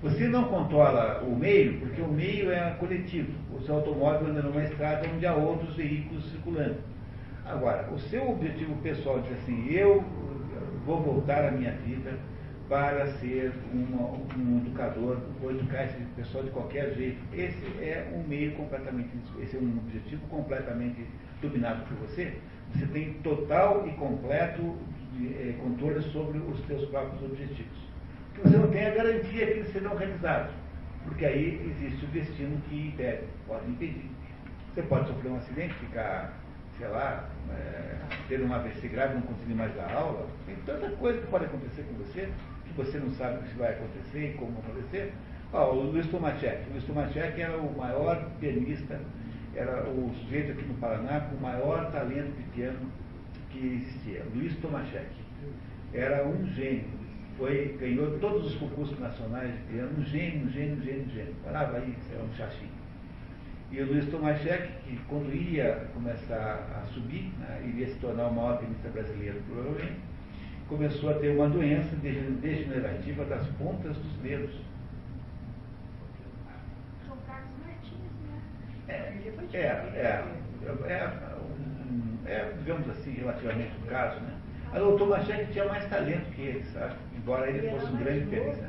[SPEAKER 1] Você não controla o meio, porque o meio é coletivo. O seu automóvel anda numa estrada onde há outros veículos circulando. Agora, o seu objetivo pessoal diz assim, eu vou voltar à minha vida para ser uma, um educador, vou educar esse pessoal de qualquer jeito. Esse é um meio completamente, esse é um objetivo completamente dominado por você. Você tem total e completo eh, controle sobre os seus próprios objetivos. Que você não tem a garantia que eles serão realizados, porque aí existe o destino que impede, pode impedir. Você pode sofrer um acidente, ficar, sei lá, é, ter um AVC grave, não conseguir mais dar aula. Tem tanta coisa que pode acontecer com você você não sabe o que vai acontecer e como acontecer. Ah, o Luiz Tomachek. O Luiz Tomachek era o maior pianista, era o sujeito aqui no Paraná com o maior talento de piano que existia. Luiz Tomachek. Era um gênio. Foi, ganhou todos os concursos nacionais de piano, um gênio, um gênio, um gênio, um gênio. Parava aí, era um chachinho. E o Luiz Tomachek, que quando ia começar a subir, né, iria se tornar o maior pianista brasileiro, provavelmente, começou a ter uma doença degenerativa das pontas dos dedos.
[SPEAKER 3] São Carlos Martins, né?
[SPEAKER 1] É, é, é, é, é, digamos assim, relativamente o caso, né? Doutor Machete tinha mais talento que ele, sabe? Embora ele fosse um grande pianista.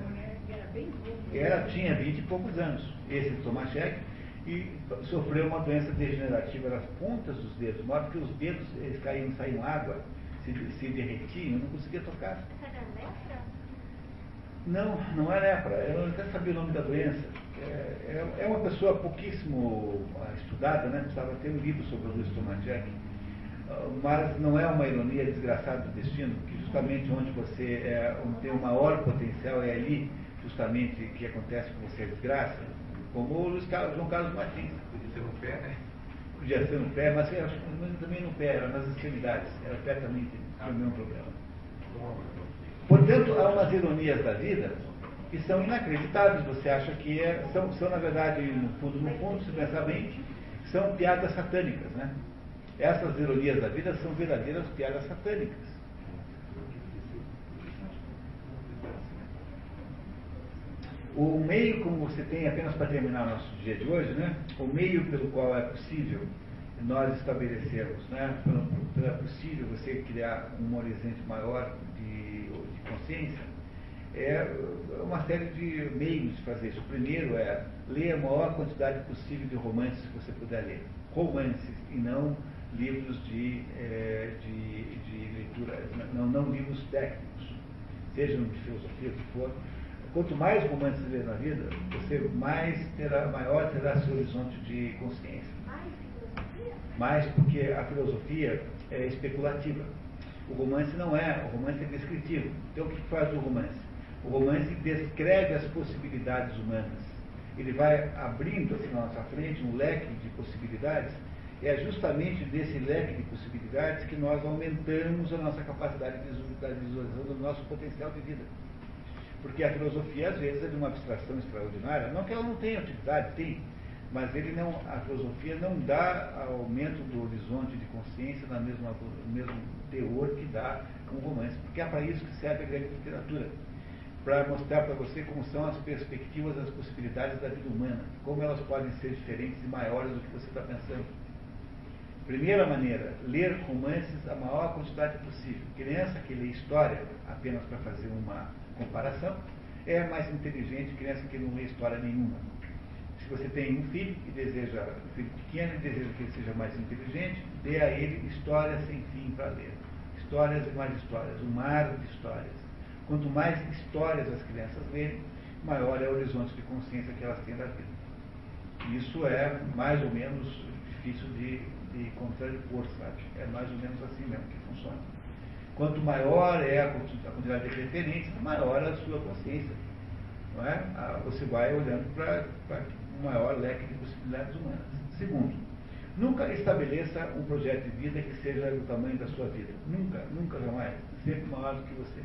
[SPEAKER 1] Era, tinha vinte e poucos anos, esse Machete, e sofreu uma doença degenerativa nas pontas dos dedos, de modo que os dedos eles caíam, saíam água se, se derretiam, não conseguia tocar.
[SPEAKER 3] Era lepra?
[SPEAKER 1] Não, não é lepra. Eu até sabia o nome da doença. É, é, é uma pessoa pouquíssimo ah, estudada, né? Precisava ter um livro sobre o Luiz Tomacek. Mas não é uma ironia desgraçada do destino, que justamente onde você é, onde tem o maior potencial é ali justamente que acontece com você a desgraça, como o Luiz Carlos, João Carlos Martins.
[SPEAKER 4] Podia ser no pé, né?
[SPEAKER 1] podia ser no pé, mas era, também no pé, era nas extremidades, era pé também tinha o mesmo problema. Portanto, há umas ironias da vida que são inacreditáveis. Você acha que é, são, são, na verdade, no fundo, no fundo, se pensar bem, são piadas satânicas. Né? Essas ironias da vida são verdadeiras piadas satânicas. O meio, como você tem, apenas para terminar nosso dia de hoje, né? o meio pelo qual é possível nós estabelecermos, né? pelo, pelo é possível você criar um horizonte maior de, de consciência, é uma série de meios de fazer isso. O primeiro é ler a maior quantidade possível de romances que você puder ler. Romances e não livros de, é, de, de leitura, não, não livros técnicos, sejam de filosofia, o que for Quanto mais romances você ler na vida, você mais terá, maior terá seu horizonte de consciência.
[SPEAKER 3] Mais filosofia?
[SPEAKER 1] Mais porque a filosofia é especulativa. O romance não é, o romance é descritivo. Então o que faz o romance? O romance descreve as possibilidades humanas. Ele vai abrindo assim na nossa frente um leque de possibilidades é justamente desse leque de possibilidades que nós aumentamos a nossa capacidade de visualização do nosso potencial de vida. Porque a filosofia, às vezes, é de uma abstração extraordinária, não que ela não tenha utilidade, tem, mas ele não, a filosofia não dá aumento do horizonte de consciência na mesma, no mesmo teor que dá um romance, porque é para isso que serve a grande literatura. Para mostrar para você como são as perspectivas, as possibilidades da vida humana, como elas podem ser diferentes e maiores do que você está pensando. Primeira maneira, ler romances a maior quantidade possível. Criança que lê história apenas para fazer uma comparação é mais inteligente que criança que não lê história nenhuma. Se você tem um filho e deseja, um filho pequeno e deseja que ele seja mais inteligente, dê a ele histórias sem fim para ler. Histórias e mais histórias, um mar de histórias. Quanto mais histórias as crianças lerem, maior é o horizonte de consciência que elas têm da vida. Isso é mais ou menos difícil de, de contrapor, sabe? É mais ou menos assim mesmo que funciona. Quanto maior é a quantidade de referências, maior é a sua consciência. Não é? Você vai olhando para um maior leque de possibilidades humanas. Segundo, nunca estabeleça um projeto de vida que seja do tamanho da sua vida. Nunca, nunca, jamais. Sempre maior do que você.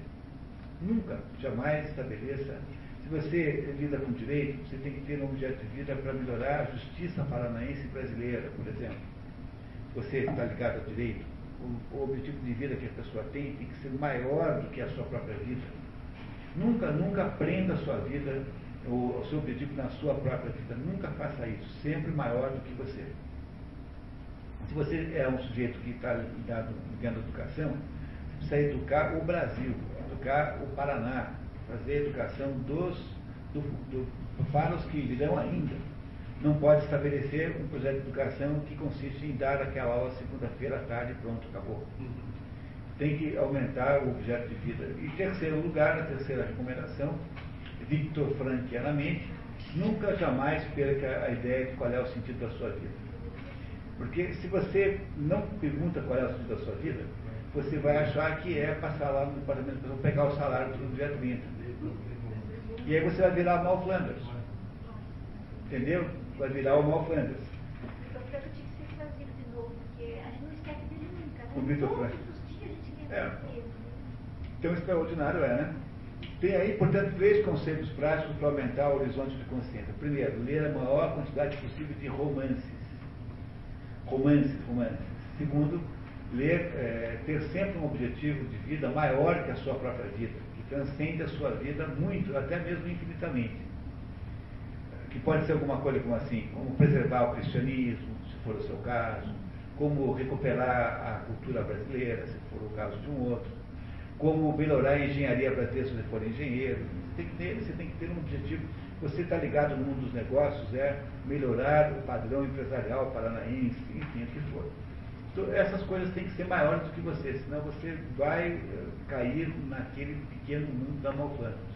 [SPEAKER 1] Nunca, jamais estabeleça. Se você lida com direito, você tem que ter um objeto de vida para melhorar a justiça paranaense brasileira, por exemplo. Você está ligado ao direito, o, o objetivo de vida que a pessoa tem tem que ser maior do que a sua própria vida. Nunca, nunca prenda a sua vida, o, o seu objetivo na sua própria vida. Nunca faça isso. Sempre maior do que você. Se você é um sujeito que está ligado, ligado à educação, você precisa educar o Brasil educar o Paraná, fazer a educação dos, do, do, para os que virão ainda. Não pode estabelecer um projeto de educação que consiste em dar aquela aula segunda-feira à tarde e pronto, acabou. Tem que aumentar o objeto de vida. E terceiro lugar, a terceira recomendação, Victor Frankianamente, nunca jamais perca a ideia de qual é o sentido da sua vida. Porque se você não pergunta qual é o sentido da sua vida, você vai achar que é passar lá no departamento de pegar o salário do dia 30. E aí você vai virar Mal Flanders. Entendeu? Vai virar o Mal Flanders.
[SPEAKER 3] Eu quero te que você trazido de novo, porque a gente não esquece dele nunca. Né?
[SPEAKER 1] O Vitor
[SPEAKER 3] Todos
[SPEAKER 1] Frank.
[SPEAKER 3] os dias a gente lembra
[SPEAKER 1] É. Então, extraordinário é, né? Tem aí, portanto, três conceitos práticos para aumentar o horizonte de consciência. Primeiro, ler a maior quantidade possível de romances. Romances, romances. Segundo, ler, é, ter sempre um objetivo de vida maior que a sua própria vida, que transcende a sua vida muito, até mesmo infinitamente. Que pode ser alguma coisa como assim, como preservar o cristianismo, se for o seu caso, como recuperar a cultura brasileira, se for o caso de um outro, como melhorar a engenharia brasileira se for engenheiro. Você tem que ter, você tem que ter um objetivo. Você está ligado no mundo dos negócios, é melhorar o padrão empresarial paranaense, enfim, o que for. Então, essas coisas têm que ser maiores do que você, senão você vai eh, cair naquele pequeno mundo da malplanos.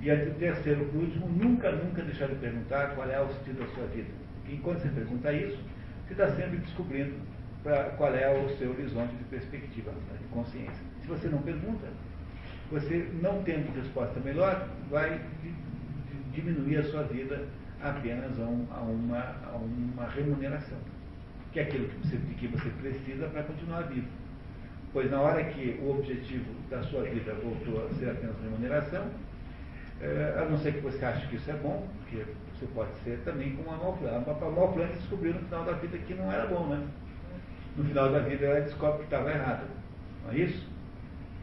[SPEAKER 1] E a terceiro, por último, nunca, nunca deixar de perguntar qual é o sentido da sua vida. Porque enquanto você pergunta isso, você está sempre descobrindo pra, qual é o seu horizonte de perspectiva, né, de consciência. Se você não pergunta, você não tendo resposta melhor, vai di- di- diminuir a sua vida apenas a, um- a uma, a uma remuneração que é aquilo que você, de que você precisa para continuar vivo. Pois na hora que o objetivo da sua vida voltou a ser apenas remuneração, eh, a não ser que você ache que isso é bom, porque você pode ser também como a Malflan. A Malflan descobriu no final da vida que não era bom, né? No final da vida ela descobre que estava errada. Não é isso?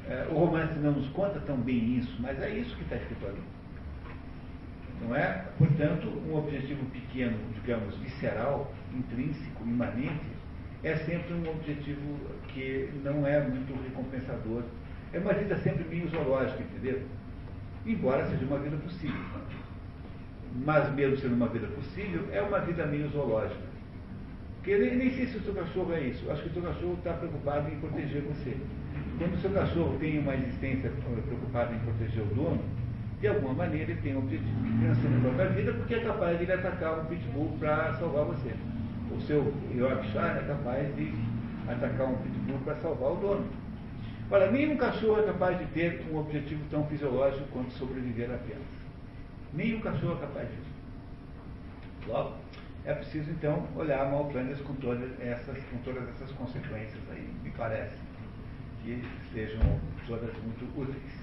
[SPEAKER 1] Eh, o romance não nos conta tão bem isso, mas é isso que está escrito ali. Não é? Portanto, um objetivo pequeno, digamos, visceral, intrínseco, imanente, é sempre um objetivo que não é muito recompensador. É uma vida sempre meio zoológica, entendeu? Embora seja uma vida possível. Mas mesmo sendo uma vida possível, é uma vida meio zoológica. Porque nem, nem sei se o seu cachorro é isso. Acho que o seu cachorro está preocupado em proteger você. Quando o seu cachorro tem uma existência preocupada em proteger o dono, de alguma maneira ele tem um objetivo que transcende a própria vida, porque é capaz de ele atacar um pitbull para salvar você. O seu Yorkshire é capaz de atacar um pitbull para salvar o dono. Ora, nenhum cachorro é capaz de ter um objetivo tão fisiológico quanto sobreviver apenas. Nenhum cachorro é capaz disso. Logo, É preciso, então, olhar Malplanas com todas essas, com todas essas consequências aí, me parece, que sejam todas muito úteis.